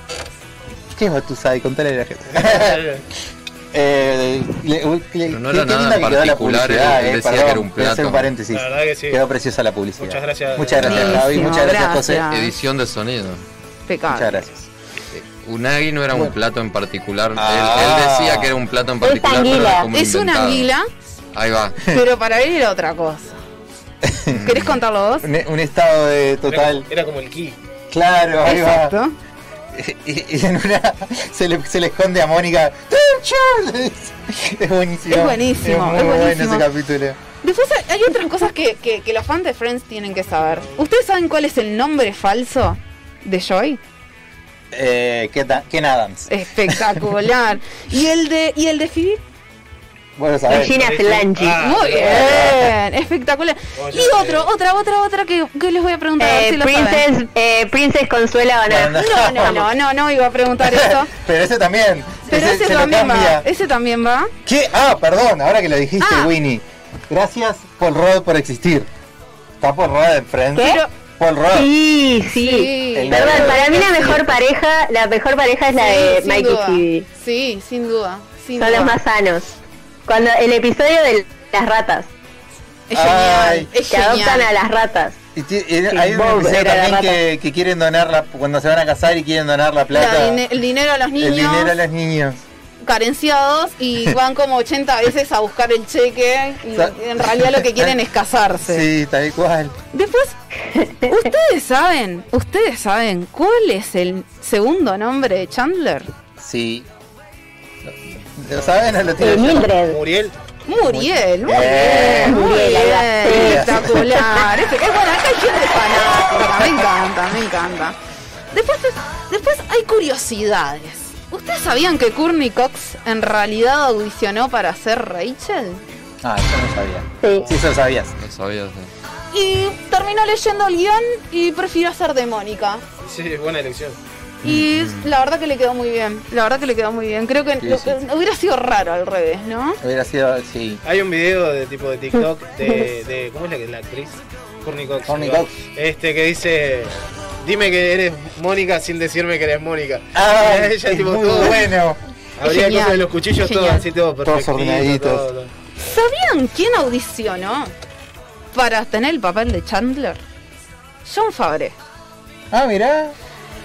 ¿Qué es Batusai? Contale a la gente. Eh, le- le- Pero no qué- era qué nada linda que quedó la particular, publicidad, él eh, decía perdón, que era un plato. un paréntesis. La verdad que sí. Quedó preciosa la publicidad. Muchas gracias. Muchas gracias, Javi. Buenísimo, Muchas gracias, José. gracias. Edición de sonido. Pecado. Muchas gracias. Unagi no era un plato en particular. Él- Ah. Él, decía que era un plato en Es particular, pero anguila. era como Es una anguila, Ahí va. pero para él era otra cosa. ¿Querés contarlo vos? Un, un estado de Era, total. era como el ki. Claro, ahí Exacto. va. Y, y en una se le, se le esconde a Mónica. Es buenísimo. Es buenísimo, Es muy es bueno buenísimo. ese capítulo. Después hay- otras cosas que, que- que los fans de Friends tienen que saber. ¿Ustedes saben cuál es el nombre falso de Joy? Eh, Ken Ken Adams. Espectacular. ¿Y el de, y el de Phoebe? Bueno, sabés. Gina Flangi. Ah, Muy bien, espectacular. Y otro, otra, otra, otra que, que les voy a preguntar. a ver Eh, si lo saben. Princess, eh, Princess Consuela Banana. No, no, no, no, no iba a preguntar eso. Pero ese también. Pero ese, también va. Ese también va. ¿Qué? Ah, perdón, ahora que lo dijiste, Ah. Winnie. Gracias, Paul Rudd, por existir. Está Paul Rudd en Friends. ¿Qué? Pero- Paul Rudd. Sí, sí. Perdón, para mí la mejor pareja, la mejor pareja es la Sí, de sin Mike duda. y Phoebe. Sí, sin duda. Sin Son duda. los más sanos. Cuando el episodio de las ratas, Es genial. Ay. es que adoptan a las ratas. Y ti- y Sí, hay un episodio también que, que quieren donar la, cuando se van a casar y quieren donar la plata. La el dinero a los niños el dinero a los niños. carenciados y van como 80 veces a buscar el cheque y en realidad lo que quieren es casarse. Sí, tal cual. Después, ustedes saben, ustedes saben cuál es el segundo nombre de Chandler. Sí. ¿Lo saben o lo Eh, tienen? Mildred. Muriel. Muriel, muy Eh, bien, muy Muriel, espectacular. Es, es bueno, acá hay gente fanática, me encanta, me encanta. Después, después hay curiosidades. ¿Ustedes sabían que Courtney Cox en realidad audicionó para ser Rachel? Ah, yo no sabía. Sí. Sí, eso lo sabías. No sabía. sí. Y terminó leyendo el guion y prefirió hacer de Mónica. Sí, buena elección. Y la verdad que le quedó muy bien. La verdad que le quedó muy bien. Creo que Sí, lo- sí. hubiera sido raro al revés, ¿no? Hubiera sido, sí. Hay un video de tipo de TikTok de, de ¿cómo es la, la actriz? Courtney Cox. Courtney igual. Cox. Este que dice, dime que eres Mónica sin decirme que eres Mónica. Ah, Y ella es tipo muy todo- bueno. Habría cosas de los cuchillos todos así, todo perfectito. ordenaditos. todo, todo. ¿Sabían quién audicionó para tener el papel de Chandler? John Favre. Ah, mirá.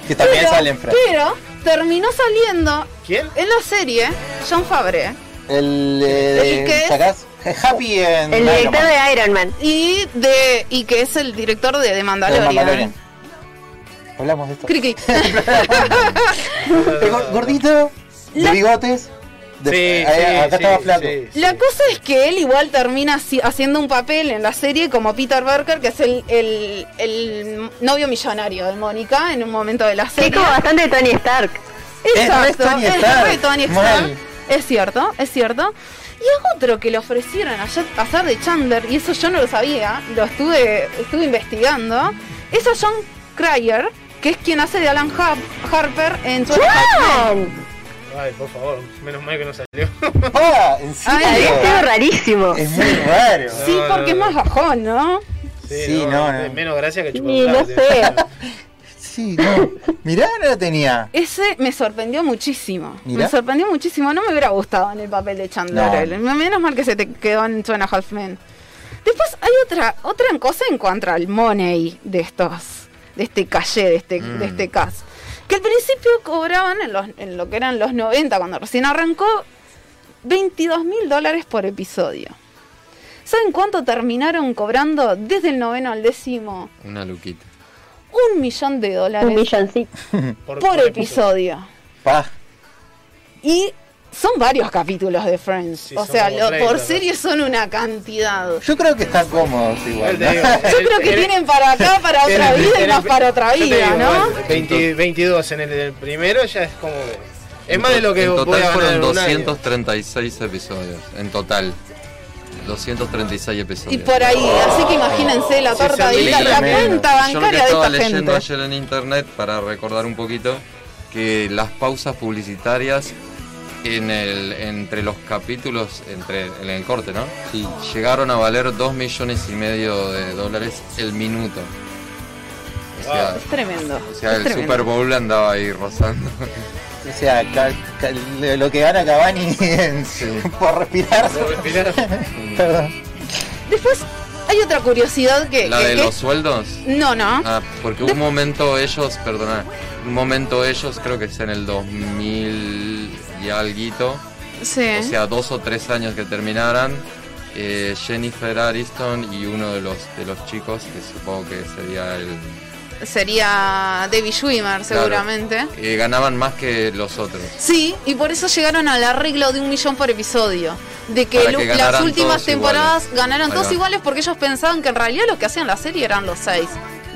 Que también pero, sale en Friends. pero terminó saliendo ¿Quién? en la serie John Favre El eh, ¿Y qué de, es? ¿sacás? Happy en El director de Iron Man. y de y que es el director de The De Mandalorian. Mandalorian. Hablamos de esto. Criqui. Gordito, de bigotes. De- Sí, ahí- sí, acá sí, estaba flaco. sí. La cosa es que él igual termina haci- haciendo un papel en la serie como Peter Berker, que es el, el- el novio millonario de Mónica en un momento de la serie. es como bastante Tony Stark. Exacto, Es Tony es Stark, Tony. Es cierto, es cierto. Y es otro que le ofrecieron a hacer de Chandler, y eso yo no lo sabía, lo estuve, estuve investigando. Es a John Cryer, que es quien hace de Alan Har- Harper en Two Ay, por favor, menos mal que no salió. Ah, ¿en serio? Ay, Es algo rarísimo. Es muy raro. Sí, No, porque no, es más bajón, ¿no? Sí, no, no. es Menos gracia que chupar Y un no sé. Sí, no. Mirá, no lo tenía. Ese me sorprendió muchísimo. Mirá. Me sorprendió muchísimo. No me hubiera gustado en el papel de Chandler. Menos mal que se te quedó en Two and a Half Men. Después hay otra, otra cosa en cuanto al money de estos, de este calle, de este, Mm. de este cast. Que al principio cobraban en, los, en lo que eran los 90, cuando recién arrancó, 22 mil dólares por episodio. ¿Saben cuánto terminaron cobrando desde el noveno al décimo? Una luquita. Un millón de dólares Un milloncito. Por, por episodio. Pa. Y son varios capítulos de Friends. Sí, o sea, lo- 30, por ¿no? serie son una cantidad. Yo creo que están cómodos igual. ¿no? digo, Yo creo que en- tienen para acá, para en otra el- vida y más el- para otra vida, digo, ¿no? igual, 20 22 en el, primero ya es como. Es más de lo que en voy total a fueron en un año. 236 episodios. En total. 236 episodios. Y por ahí, así que imagínense la torta de sí, guita, la tremendo. cuenta Yo lo que bancaria de estaba esta leyendo gente. ayer en internet para recordar un poquito que las pausas publicitarias en el, entre los capítulos, entre en el corte, ¿no? Sí. Llegaron a valer 2 millones y medio de dólares el minuto. O sea, Es tremendo. o sea es el tremendo. Super Bowl andaba ahí rozando. O sea, ca- ca- lo que gana Cavani en- por respirar. Por respirar. Perdón. Después hay otra curiosidad que. La que- de que- los sueldos. No, no. Ah, porque un momento ellos, perdona, un momento ellos creo que es en el 2000 y alguito, sí. o sea, dos o tres años que terminaran, eh, Jennifer Ariston y uno de los de los chicos, que supongo que sería el... Sería David Schwimmer, seguramente. eh, ganaban más que los otros. Sí, y por eso llegaron al arreglo de un millón por episodio. De que, que las últimas temporadas iguales. ganaron todos iguales porque ellos pensaban que en realidad lo que hacían la serie eran los seis.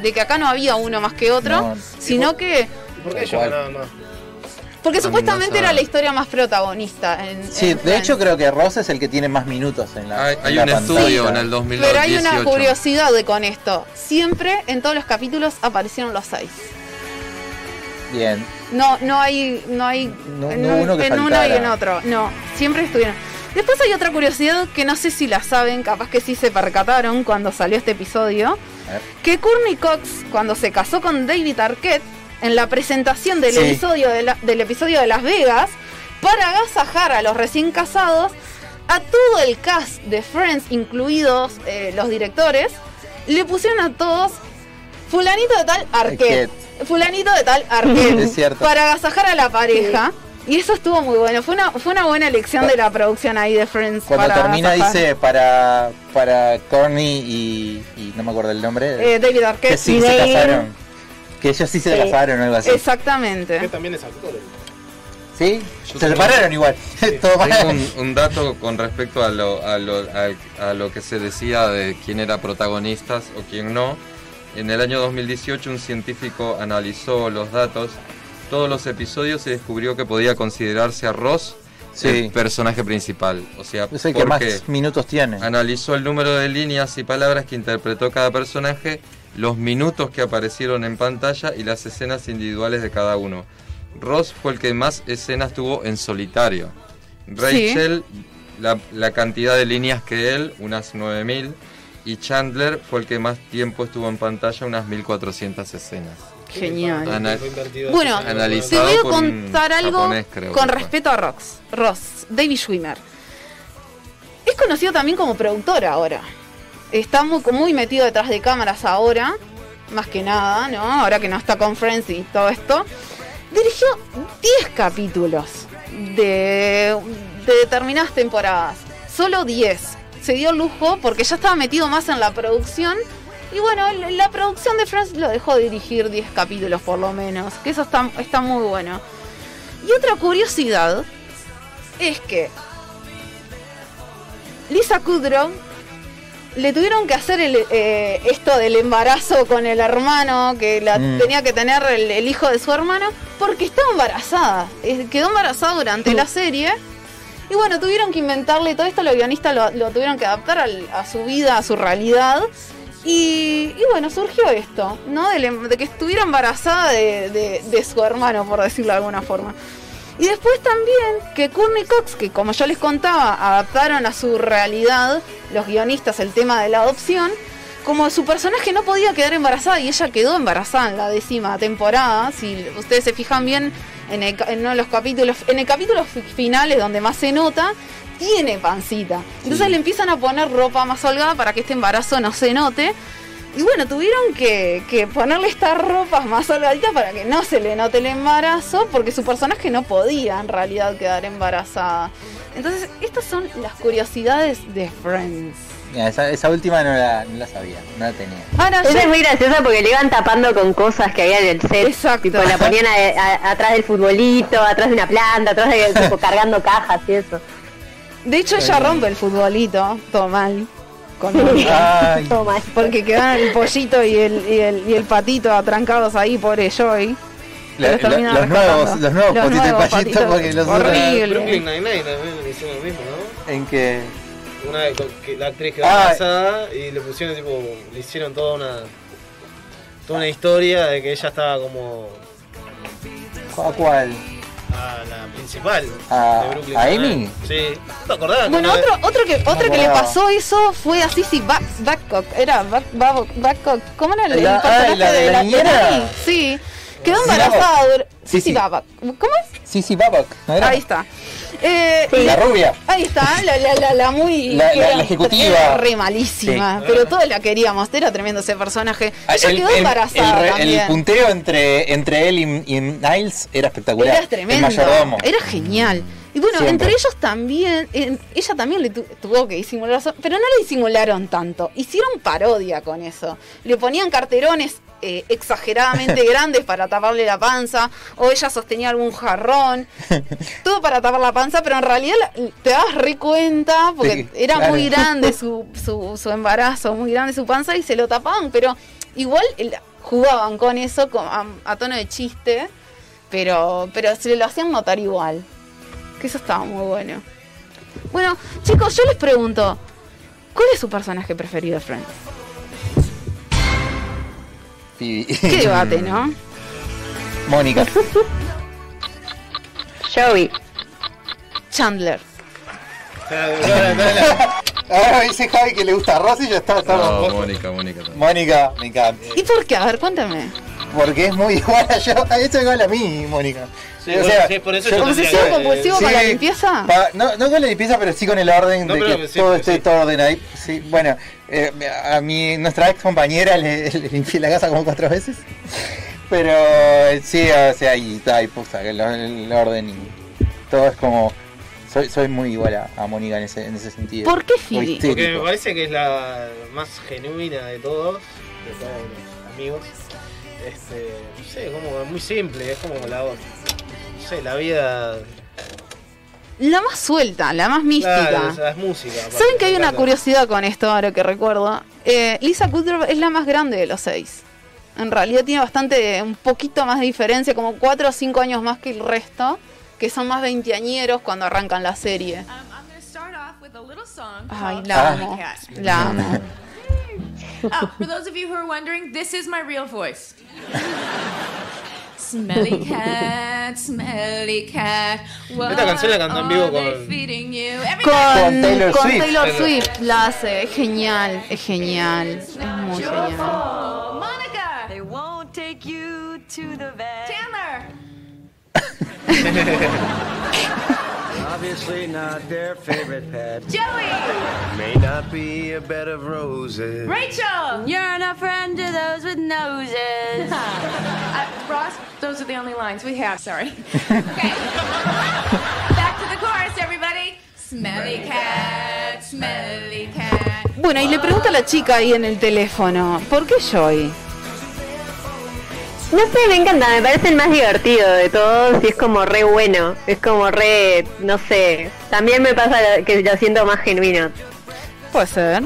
De que acá no había uno más que otro, No. sino que. ¿Y ¿Por qué ellos ganaban más? Porque supuestamente era la historia más protagonista. En, Sí, en de Friends. hecho creo que Ross es el que tiene más minutos en la Hay, en hay la un pantalla. estudio en el 2018. Pero hay una curiosidad de con esto. Siempre en todos los capítulos aparecieron los seis. Bien. No, no hay, no hay No- en, no un- uno que en uno y en otro. No, siempre estuvieron. Después hay otra curiosidad que no sé si la saben, capaz que sí se percataron cuando salió este episodio. Que Courtney Cox, cuando se casó con David Arquette, en la presentación del, Sí. episodio de la- del episodio de Las Vegas, para agasajar a los recién casados, a todo el cast de Friends, incluidos eh, los directores, le pusieron a todos fulanito de tal Arquette, fulanito de tal Arquette, Es cierto. para agasajar a la pareja. Y eso estuvo muy bueno. Fue una, fue una buena elección de la producción ahí de Friends. Cuando para termina agasajar. dice para para Corny y, y no me acuerdo el nombre. Eh, David Arquette que sí y se casaron. Que ellos sí se Sí. casaron o algo así. Exactamente. Que también es actor. ¿Sí? Yo Se separaron igual. Todo mal. Tengo un, un dato con respecto a lo, a, lo, a- a lo que se decía de quién era protagonistas o quién no. En el año 2018 un científico analizó los datos. Todos los episodios se descubrió que podía considerarse a Ross Sí. el personaje principal. O sea, Es el que más minutos tiene. analizó el número de líneas y palabras que interpretó cada personaje, los minutos que aparecieron en pantalla y las escenas individuales de cada uno. Ross fue el que más escenas tuvo en solitario. Rachel, la, la cantidad de líneas que él, unas 9000. Y Chandler fue el que más tiempo estuvo en pantalla, unas 1400 escenas. Genial. Ana- Bueno, te voy a contar algo japonés, creo con respeto a Rox, Ross, David Schwimmer. Es conocido también como productor ahora. Está muy, muy metido detrás de cámaras ahora, más que nada, ¿no? Ahora que no está con Friends y todo esto. Dirigió 10 capítulos de, de determinadas temporadas. Solo 10. Se dio lujo porque ya estaba metido más en la producción Y bueno, la producción de Friends lo dejó dirigir 10 capítulos por lo menos, que eso está, está muy bueno. Y otra curiosidad es que Lisa Kudrow le tuvieron que hacer el, eh, esto del embarazo con el hermano, que la Mm. tenía que tener el, el hijo de su hermano, porque estaba embarazada. Quedó embarazada durante la serie. Y bueno, tuvieron que inventarle todo esto, los guionistas lo, lo tuvieron que adaptar al- a su vida, a su realidad. Y, y bueno, surgió esto, ¿no? De que estuviera embarazada de, de- de su hermano, por decirlo de alguna forma. Y después también que Courtney Cox, que como yo les contaba, adaptaron a su realidad los guionistas el tema de la adopción, como su personaje no podía quedar embarazada y ella quedó embarazada en la décima temporada, si ustedes se fijan bien en, el en uno de los capítulos, en el capítulo fi- finales donde más se nota, tiene pancita. Entonces le empiezan a poner ropa más holgada para que este embarazo no se note. Y bueno, tuvieron que, que ponerle estas ropas más holgaditas para que no se le note el embarazo, porque su personaje no podía en realidad quedar embarazada. Entonces, estas son las curiosidades de Friends. Mira, esa, esa última no la, no la sabía, no la tenía. Ahora, Esa yo- es muy graciosa porque le iban tapando con cosas que había en el set. Exacto. Tipo, la ponían a- a- atrás del futbolito, atrás de una planta, atrás de tipo, cargando cajas y eso. De hecho, ella rompe el futbolito, todo mal. Con Ay. Porque quedan el pollito y el, y el, y el patito atrancados ahí, pobre Joey. La- Los la- terminan los rescatando. nuevos, los nuevos Los potitos y nuevos patitos. porque los. Horrible. Brooklyn Nine-Nine también le hicieron lo mismo, ¿no? En que. Una vez con- que la actriz quedó Ah. embarazada y le pusieron tipo, le hicieron toda una toda una historia de que ella estaba como ¿A cuál? A la principal ¿A- de Brooklyn a. Amy? Sí. ¿No te acordás? Bueno, otro, otro que, otro que le pasó eso fue a Sissy Ba- Babcock. Era Ba- Ba- Babcock. ¿Cómo era el, el La- ah, personaje la de de la la? Sí. Quedó embarazada. Sí, sí. Babcock. ¿Cómo es? Sí, sí, Babak. ¿no era? Ahí está. Eh, La rubia. Ahí está, la, la, la, la muy. La- la- ejecutiva. re malísima. Sí. Pero todos la queríamos. Era tremendo ese personaje. Ah, Ella el, quedó embarazada el el punteo entre, entre él y, y Niles era espectacular. Era tremendo. Era genial. Y bueno, Siempre. entre ellos también, ella también le tu- tuvo que disimular, pero no le disimularon tanto. Hicieron parodia con eso. Le ponían carterones eh, exageradamente grandes para taparle la panza, o ella sostenía algún jarrón, todo para tapar la panza, pero en realidad te das re cuenta, porque Sí, era claro. muy grande su, su, su embarazo, muy grande su panza, y se lo tapaban, pero igual jugaban con eso a, a tono de chiste, pero, pero se lo hacían notar igual. Que eso estaba muy bueno. Bueno, chicos, yo les pregunto, ¿cuál es su personaje preferido de Friends? Phoebe. Qué debate, ¿no? Mónica. Joey. Chandler. Ahora dice Javi que le gusta a Rosy y ya está. está No. Mónica, Mónica. también. Mónica, me encanta. ¿Y por qué? A ver, cuéntame. Porque es muy igual a yo. A eso igual a mí, Mónica. Sí, bueno, sí, por eso yo ¿Obsesivo tendría que- compulsivo con Sí. la limpieza? Pa- no, no con la limpieza, pero sí con el orden No, de que sí, todo sí. esté todo ordenado. Sí, bueno, eh, a mi nuestra ex compañera le, le limpié la casa como cuatro veces. Pero eh, sí, o sea, y está, y puta, el, el orden y todo es como. Soy, soy muy igual a, a Mónica en ese, en ese sentido. ¿Por qué Phoebe? Porque me parece que es la más genuina de todos, de todos los amigos. Este, no sé, como muy simple, es como la, no sé, la vida. La más suelta, la más mística. Claro, o sea, es música. aparte, ¿Saben que hay una curiosidad con esto ahora que recuerdo? Eh, Lisa Kudrow es la más grande de los seis. En realidad tiene bastante, un poquito más de diferencia, como cuatro o cinco años más que el resto, que son más veinteañeros cuando arrancan la serie. Ay, la Ah. amo, la amo. Oh, for those of you who are wondering, this is my real voice. Smelly cat, smelly cat. Esta canción la cantó en vivo what are they con- feeding you? Every Con, Con Taylor con Swift. Taylor Swift la hace, es genial, es genial, es muy genial. Monica! They won't take you to the vet. Chandler! Obviously not their favorite pet. Joey! May not be a bed of roses. Rachel! You're not a friend to those with noses. Uh, Ross, those are the only lines we have, sorry. Okay. Back to the chorus, everybody. Smelly cat, smelly cat. Bueno, y le pregunta a la chica ahí en el teléfono, ¿por qué Joy? No sé, me encanta, me parece el más divertido de todos y es como re bueno, es como re, no sé, también me pasa que lo siento más genuino. Puede ser,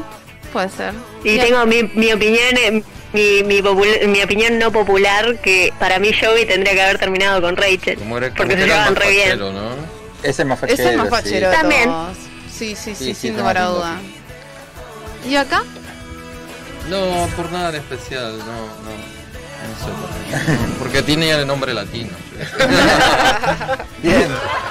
puede ser. Y tengo mi, mi opinión, eh, mi, mi, popul- mi opinión no popular, que para mí Joey tendría que haber terminado con Rachel, Como era- porque como se más re bien. ¿no? Es el más fachero. Es el más sí. fachero También. todos. Sí, sí, sí, Sí, sí, sin lugar a duda. ¿Y acá? No, por nada en especial, no, no. Porque tiene el nombre latino. Bien.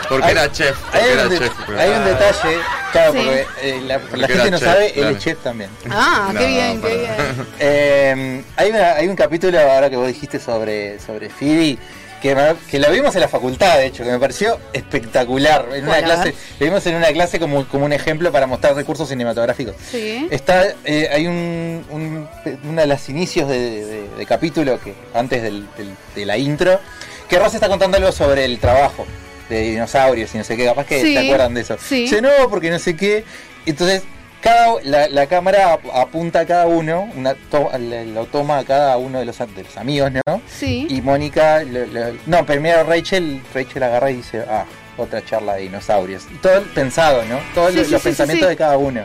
Porque Hay- era chef. Hay Porque un, era de- chef. hay un detalle, claro, Sí. porque eh, la, la Porque gente era no chef, sabe, él claro. es chef también. Ah, qué No, bien, qué bien. Eh, hay, una- hay un capítulo ahora que vos dijiste sobre, sobre Phoebe que, me- que lo vimos en la facultad, de hecho, que me pareció espectacular. En una clase, vimos en una clase como, como un ejemplo para mostrar recursos cinematográficos. Sí. Está, eh, hay un, un, uno de los inicios de, de- de capítulo que antes del- del- de la intro, que Ross está contando algo sobre el trabajo de dinosaurios y no sé qué, capaz que Sí, te acuerdan de eso. sí. Dice, no, porque no sé qué. Entonces, cada, la, la cámara ap- apunta a cada uno, una to- le- lo toma a cada uno de los, a- de los amigos, ¿no? Sí. Y Mónica, lo- lo- no, primero Rachel, Rachel agarra y dice, ah, otra charla de dinosaurios. Todo pensado, ¿no? Todos Sí, los, sí, los sí, pensamientos de cada uno.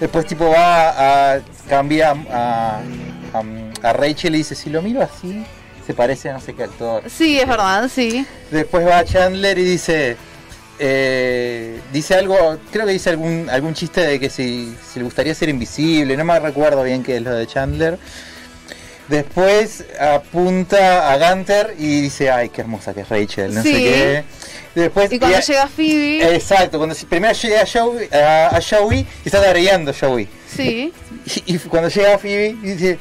Después tipo va a, cambia a, a, a Rachel y dice, si lo miro así, se parece a no sé qué actor. Sí, es verdad, sí. Después va a Chandler y dice, eh, dice algo, creo que dice algún, algún chiste de que si, si le gustaría ser invisible, no me recuerdo bien qué es lo de Chandler. Después apunta a Gunter y dice, ay, qué hermosa que es Rachel, no Sí. sé qué. Después, Y cuando a- llega Phoebe, Exacto, cuando primero llega Joey, a, a Joey y está tarareando Joey. sí. Y, y cuando llega Phoebe dice,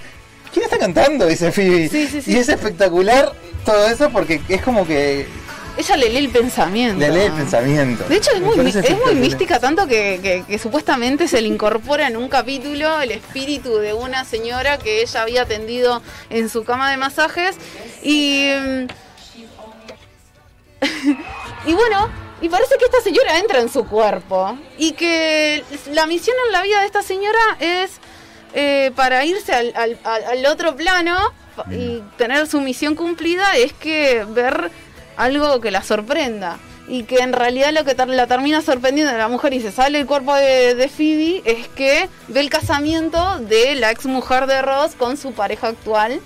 ¿quién está cantando? Dice Phoebe. Sí, sí. Y es espectacular todo eso porque es como que Ella le lee el pensamiento. le lee el pensamiento. De hecho, es Me muy, es mística, tanto que, que- que supuestamente se le incorpora en un capítulo el espíritu de una señora que ella había atendido en su cama de masajes. Y. mm, y bueno, y parece que esta señora entra en su cuerpo. Y que la misión en la vida de esta señora es eh, para irse al, al- al- al otro plano y tener su misión cumplida, es que ver algo que la sorprenda. Y que en realidad lo que la termina sorprendiendo de la mujer y se sale el cuerpo de, de Phoebe es que ve el casamiento de la ex mujer de Ross con su pareja actual.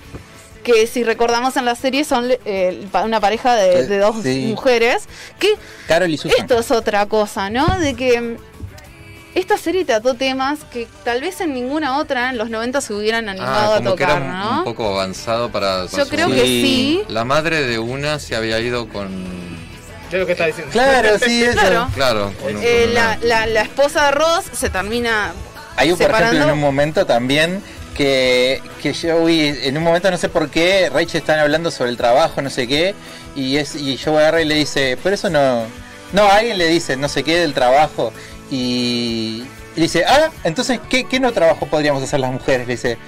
Que si recordamos en la serie son eh, una pareja de, de dos Sí. mujeres. Que Carol y Susan. esto es otra cosa, ¿no? De que esta serie trató temas que tal vez en ninguna otra en los 90 se hubieran animado Ah, a como que era tocar, un, ¿no? un poco avanzado para. para Yo su creo que sí. La madre de una se había ido con. ¿Qué es lo que está diciendo? Claro, sí, eso. Claro. Claro, con, Eh, con la, una- la- la esposa de Ross se termina Hay un, por ejemplo, en un momento también que, que Joey, en un momento no sé por qué, Rachel están hablando sobre el trabajo, no sé qué, y es y Joey agarra y le dice, pero eso no... No, alguien le dice no sé qué del trabajo, y, y dice, ah, entonces, ¿qué, qué no trabajo podríamos hacer las mujeres? Le dice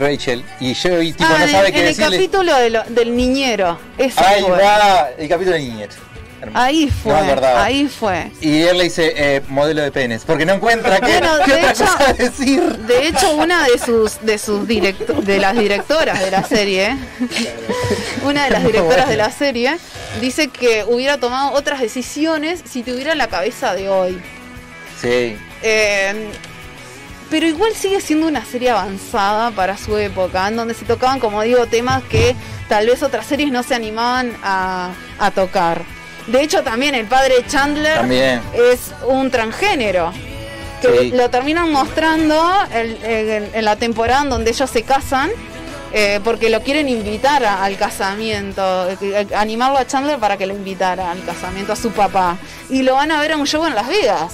Rachel, y Joey tipo Ah, no en, sabe en qué el decirle. capítulo de lo- del niñero. Eso Ahí fue. va, el capítulo de niñez. Ahí fue. ahí fue. Y él le dice, eh, modelo de penes, porque no encuentra qué, Bueno, qué de otra hecho- cosa decir. De hecho, una de sus de sus directo- de las directoras de la serie, una de las directoras de la serie, dice que hubiera tomado otras decisiones si tuviera la cabeza de hoy. Sí. Eh, pero igual sigue siendo una serie avanzada para su época, en donde se tocaban, como digo, temas que tal vez otras series no se animaban a, a tocar. De hecho, también el padre Chandler También. es un transgénero. Que Sí. lo terminan mostrando en, en la temporada en donde ellos se casan. eh, porque lo quieren invitar a- al casamiento, eh, animarlo a Chandler para que lo invitara al casamiento a su papá. Y lo van a ver a un show en Las Vegas.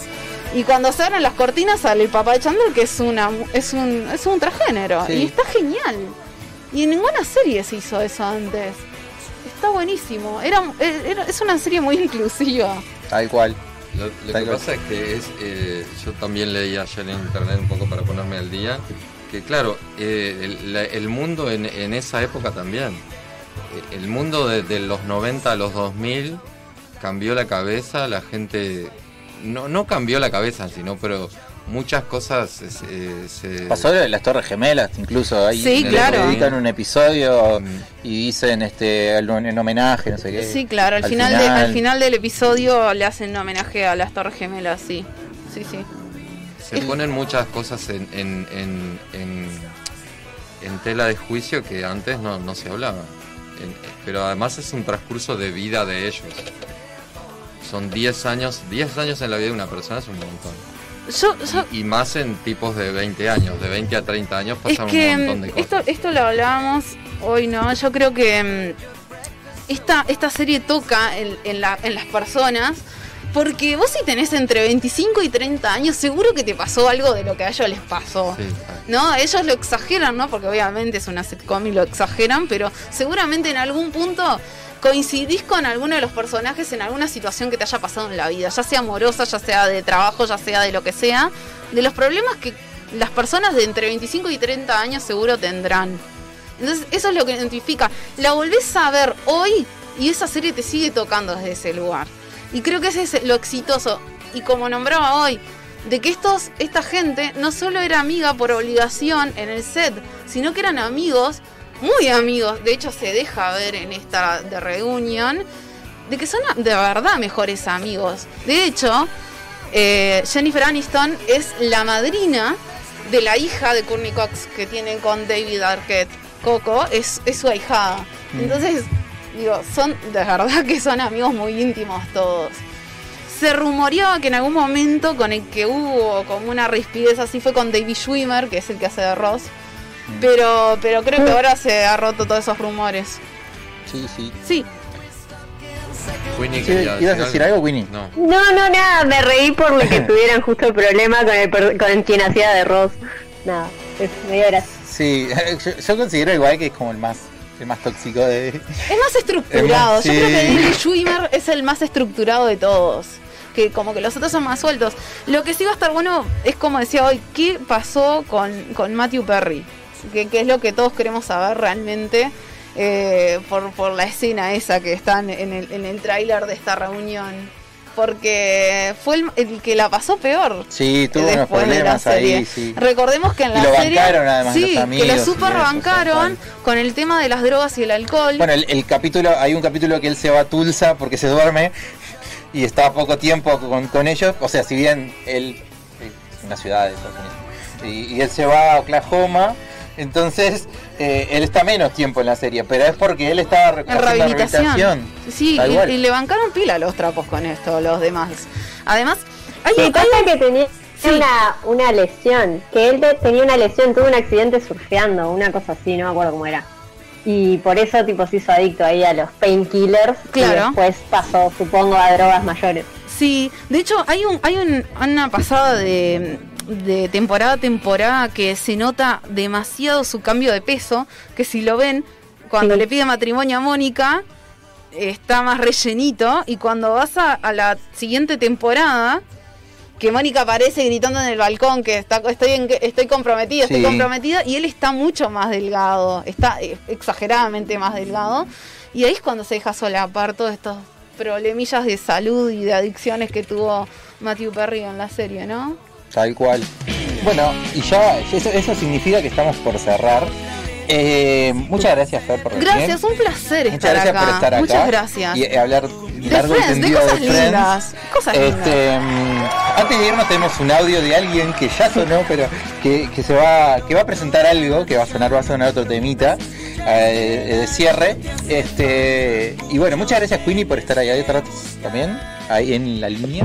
Y cuando se abren las cortinas sale el papá de Chandler que es una es un es un transgénero Sí. y está genial. Y en ninguna serie se hizo eso antes. Está buenísimo. Era, era- es una serie muy inclusiva. Tal cual. Lo, lo Tal que cual. pasa es que es, eh, yo también leí ayer en internet un poco para ponerme al día, que claro, eh, el, la- el mundo en, en esa época también, eh, el mundo de, de los 90 a los 2000 cambió la cabeza, la gente, no, no cambió la cabeza, sino pero muchas cosas eh, se, se- Pasó lo de las Torres Gemelas, incluso ahí Sí, claro. dedican un episodio y dicen este en homenaje, no sé qué. Sí, claro, al, final, de- al final del episodio le hacen homenaje a las Torres Gemelas, sí. Sí, sí. se ponen muchas cosas en, en, en, en, en tela de juicio que antes no, no se hablaba. En- pero además es un transcurso de vida de ellos. Son 10 años, 10 años en la vida de una persona es un montón. Yo, yo- Y más en tipos de 20 años, de 20 a 30 años es pasan que un montón de mm, cosas. esto, esto lo hablábamos hoy, ¿no? Yo creo que mm, esta, esta serie toca en, en la- en las personas. Porque vos si tenés entre 25 y 30 años, seguro que te pasó algo de lo que a ellos les pasó. ¿No? Ellos lo exageran, ¿no? Porque obviamente es una sitcom y lo exageran, pero seguramente en algún punto coincidís con alguno de los personajes en alguna situación que te haya pasado en la vida, ya sea amorosa, ya sea de trabajo, ya sea de lo que sea, de los problemas que las personas de entre 25 y 30 años seguro tendrán. Entonces, eso es lo que identifica. La volvés a ver hoy y esa serie te sigue tocando desde ese lugar. Y creo que ese es lo exitoso. Y como nombraba hoy, de que estos, esta gente no solo era amiga por obligación en el set, sino que eran amigos, muy amigos. De hecho, se deja ver en esta de reunión de que son de verdad mejores amigos. De hecho, eh, Jennifer Aniston es la madrina de la hija de Courtney Cox que tiene con David Arquette. Coco es, es su ahijada. Mm. Entonces, digo, son de verdad que son amigos muy íntimos todos. Se rumoreaba que en algún momento con el que hubo como una rispidez así fue con David Schwimmer, que es el que hace de Ross. Pero, pero creo que ahora se ha roto todos esos rumores. Sí, sí. Sí. Winnie, Sí, ¿Ibas a decir algo, Winnie? No. No, no, nada, me reí por lo que tuvieran justo el problema con, el, per- con quien hacía de Ross. Nada, es medio gracia. Sí, yo, yo considero igual que es como el más el más tóxico de Es más estructurado. Es más- Yo creo que. David Schwimmer es el más estructurado de todos. Que como que los otros son más sueltos. Lo que sí va a estar bueno es como decía hoy, ¿qué pasó con, con Matthew Perry? Que, que es lo que todos queremos saber realmente eh, por, por la escena esa que está en el, en el tráiler de esta reunión. Porque fue el, el que la pasó peor. Sí, tuvo unos después de la problemas serie. ahí, sí. Recordemos que en Y la lo serie. bancaron, además, sí, los que amigos lo y super eso, bancaron con el tema de las drogas y el alcohol. Bueno, el, el capítulo, hay un capítulo que él se va a Tulsa porque se duerme y está poco tiempo con, con ellos. O sea, si bien él es una ciudad de Estados Unidos y, y él se va a Oklahoma, entonces eh, él está menos tiempo en la serie, pero es porque él estaba en haciendo rehabilitación. Sí, y, le bancaron pila los trapos con esto, los demás. Además, hay Me un pasa que tenía una, una lesión, que él te- tenía una lesión, tuvo un accidente surfeando, una cosa así, no me acuerdo cómo era. Y por eso tipo se hizo adicto ahí a los painkillers Claro. y después pasó, supongo, a drogas mayores. Sí, de hecho hay un hay un, una pasada de, de temporada a temporada que se nota demasiado su cambio de peso, que si lo ven, cuando le pide matrimonio a Mónica, está más rellenito, y cuando vas a, a la siguiente temporada, que Mónica aparece gritando en el balcón que está, estoy, en, estoy comprometida, estoy comprometida, y él está mucho más delgado, está exageradamente más delgado, y ahí es cuando se deja solapar todos estos problemillas de salud y de adicciones que tuvo Matthew Perry en la serie, ¿no? Tal cual. Bueno, y ya eso, eso significa que estamos por cerrar. Eh, muchas gracias, Fer, por venir. Gracias, un placer Muchas estar gracias acá. por estar acá. Muchas gracias. Y eh, hablar largo y Friends, de cosas de lindas, cosas Este, mm, antes de irnos tenemos un audio de alguien que ya sonó, pero que, que se va, que va a presentar algo, que va a sonar, va a sonar otro temita eh, de cierre. Este, y bueno, muchas gracias Queenie por estar ahí atrás también, ahí en la línea.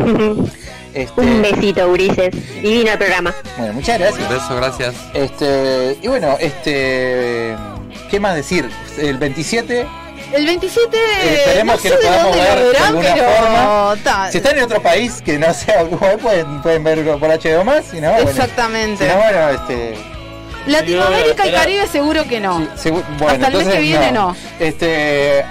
Este, Un besito, Ulises. Divino el programa. bueno, muchas gracias. Un beso, gracias. Este, y bueno, este, ¿qué más decir? El 27 El 27 Eh, esperemos no que sé lo de podamos dónde ver lo de verán, alguna pero forma. ta- Si están en otro país que no sea Uruguay, pueden, pueden ver por HBO más. Si no, bueno. Exactamente. Si no, bueno, este. Latinoamérica y Caribe seguro que no. bueno, Hasta el mes que viene no. Este,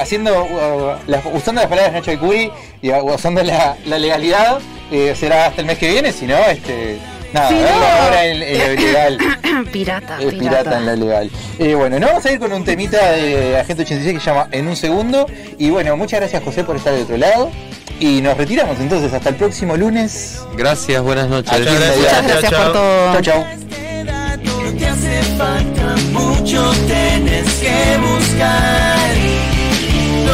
haciendo, uh, las- usando las palabras de Nacho Curi y uh, usando la, la legalidad, eh, será hasta el mes que viene, si no, este, Nada, Si no- ahora en, en lo ilegal. pirata, Es pirata en la legal. Eh, bueno, nos vamos a ir con un temita de Agente 86 que se llama En un segundo. Y bueno, muchas gracias José por estar de otro lado. Y nos retiramos entonces hasta el próximo lunes. Gracias, buenas noches. Muchas gracias. Gracias por todo. Chau, chau. No te hace falta mucho, tienes que buscar.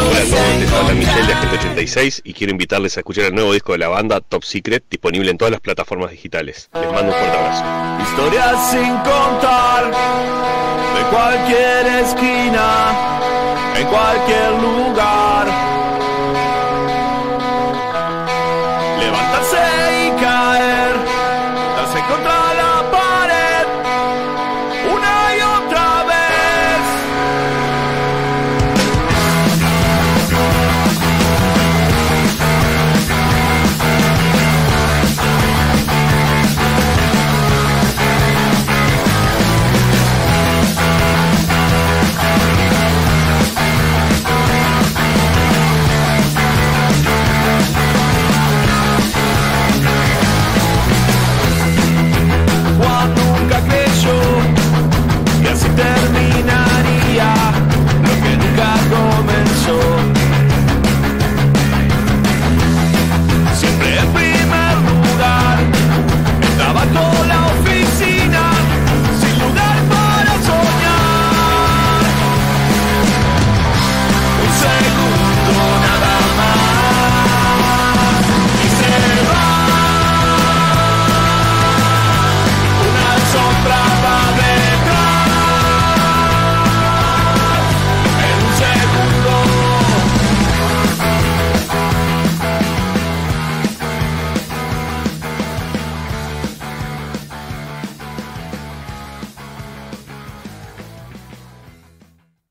Hola a todos, a les habla Michelle de. Agente 86 y quiero invitarles a escuchar el nuevo disco de la banda Top Secret, disponible en todas las plataformas digitales. Les mando un fuerte abrazo. Historias sin contar, de cualquier esquina, en cualquier lugar.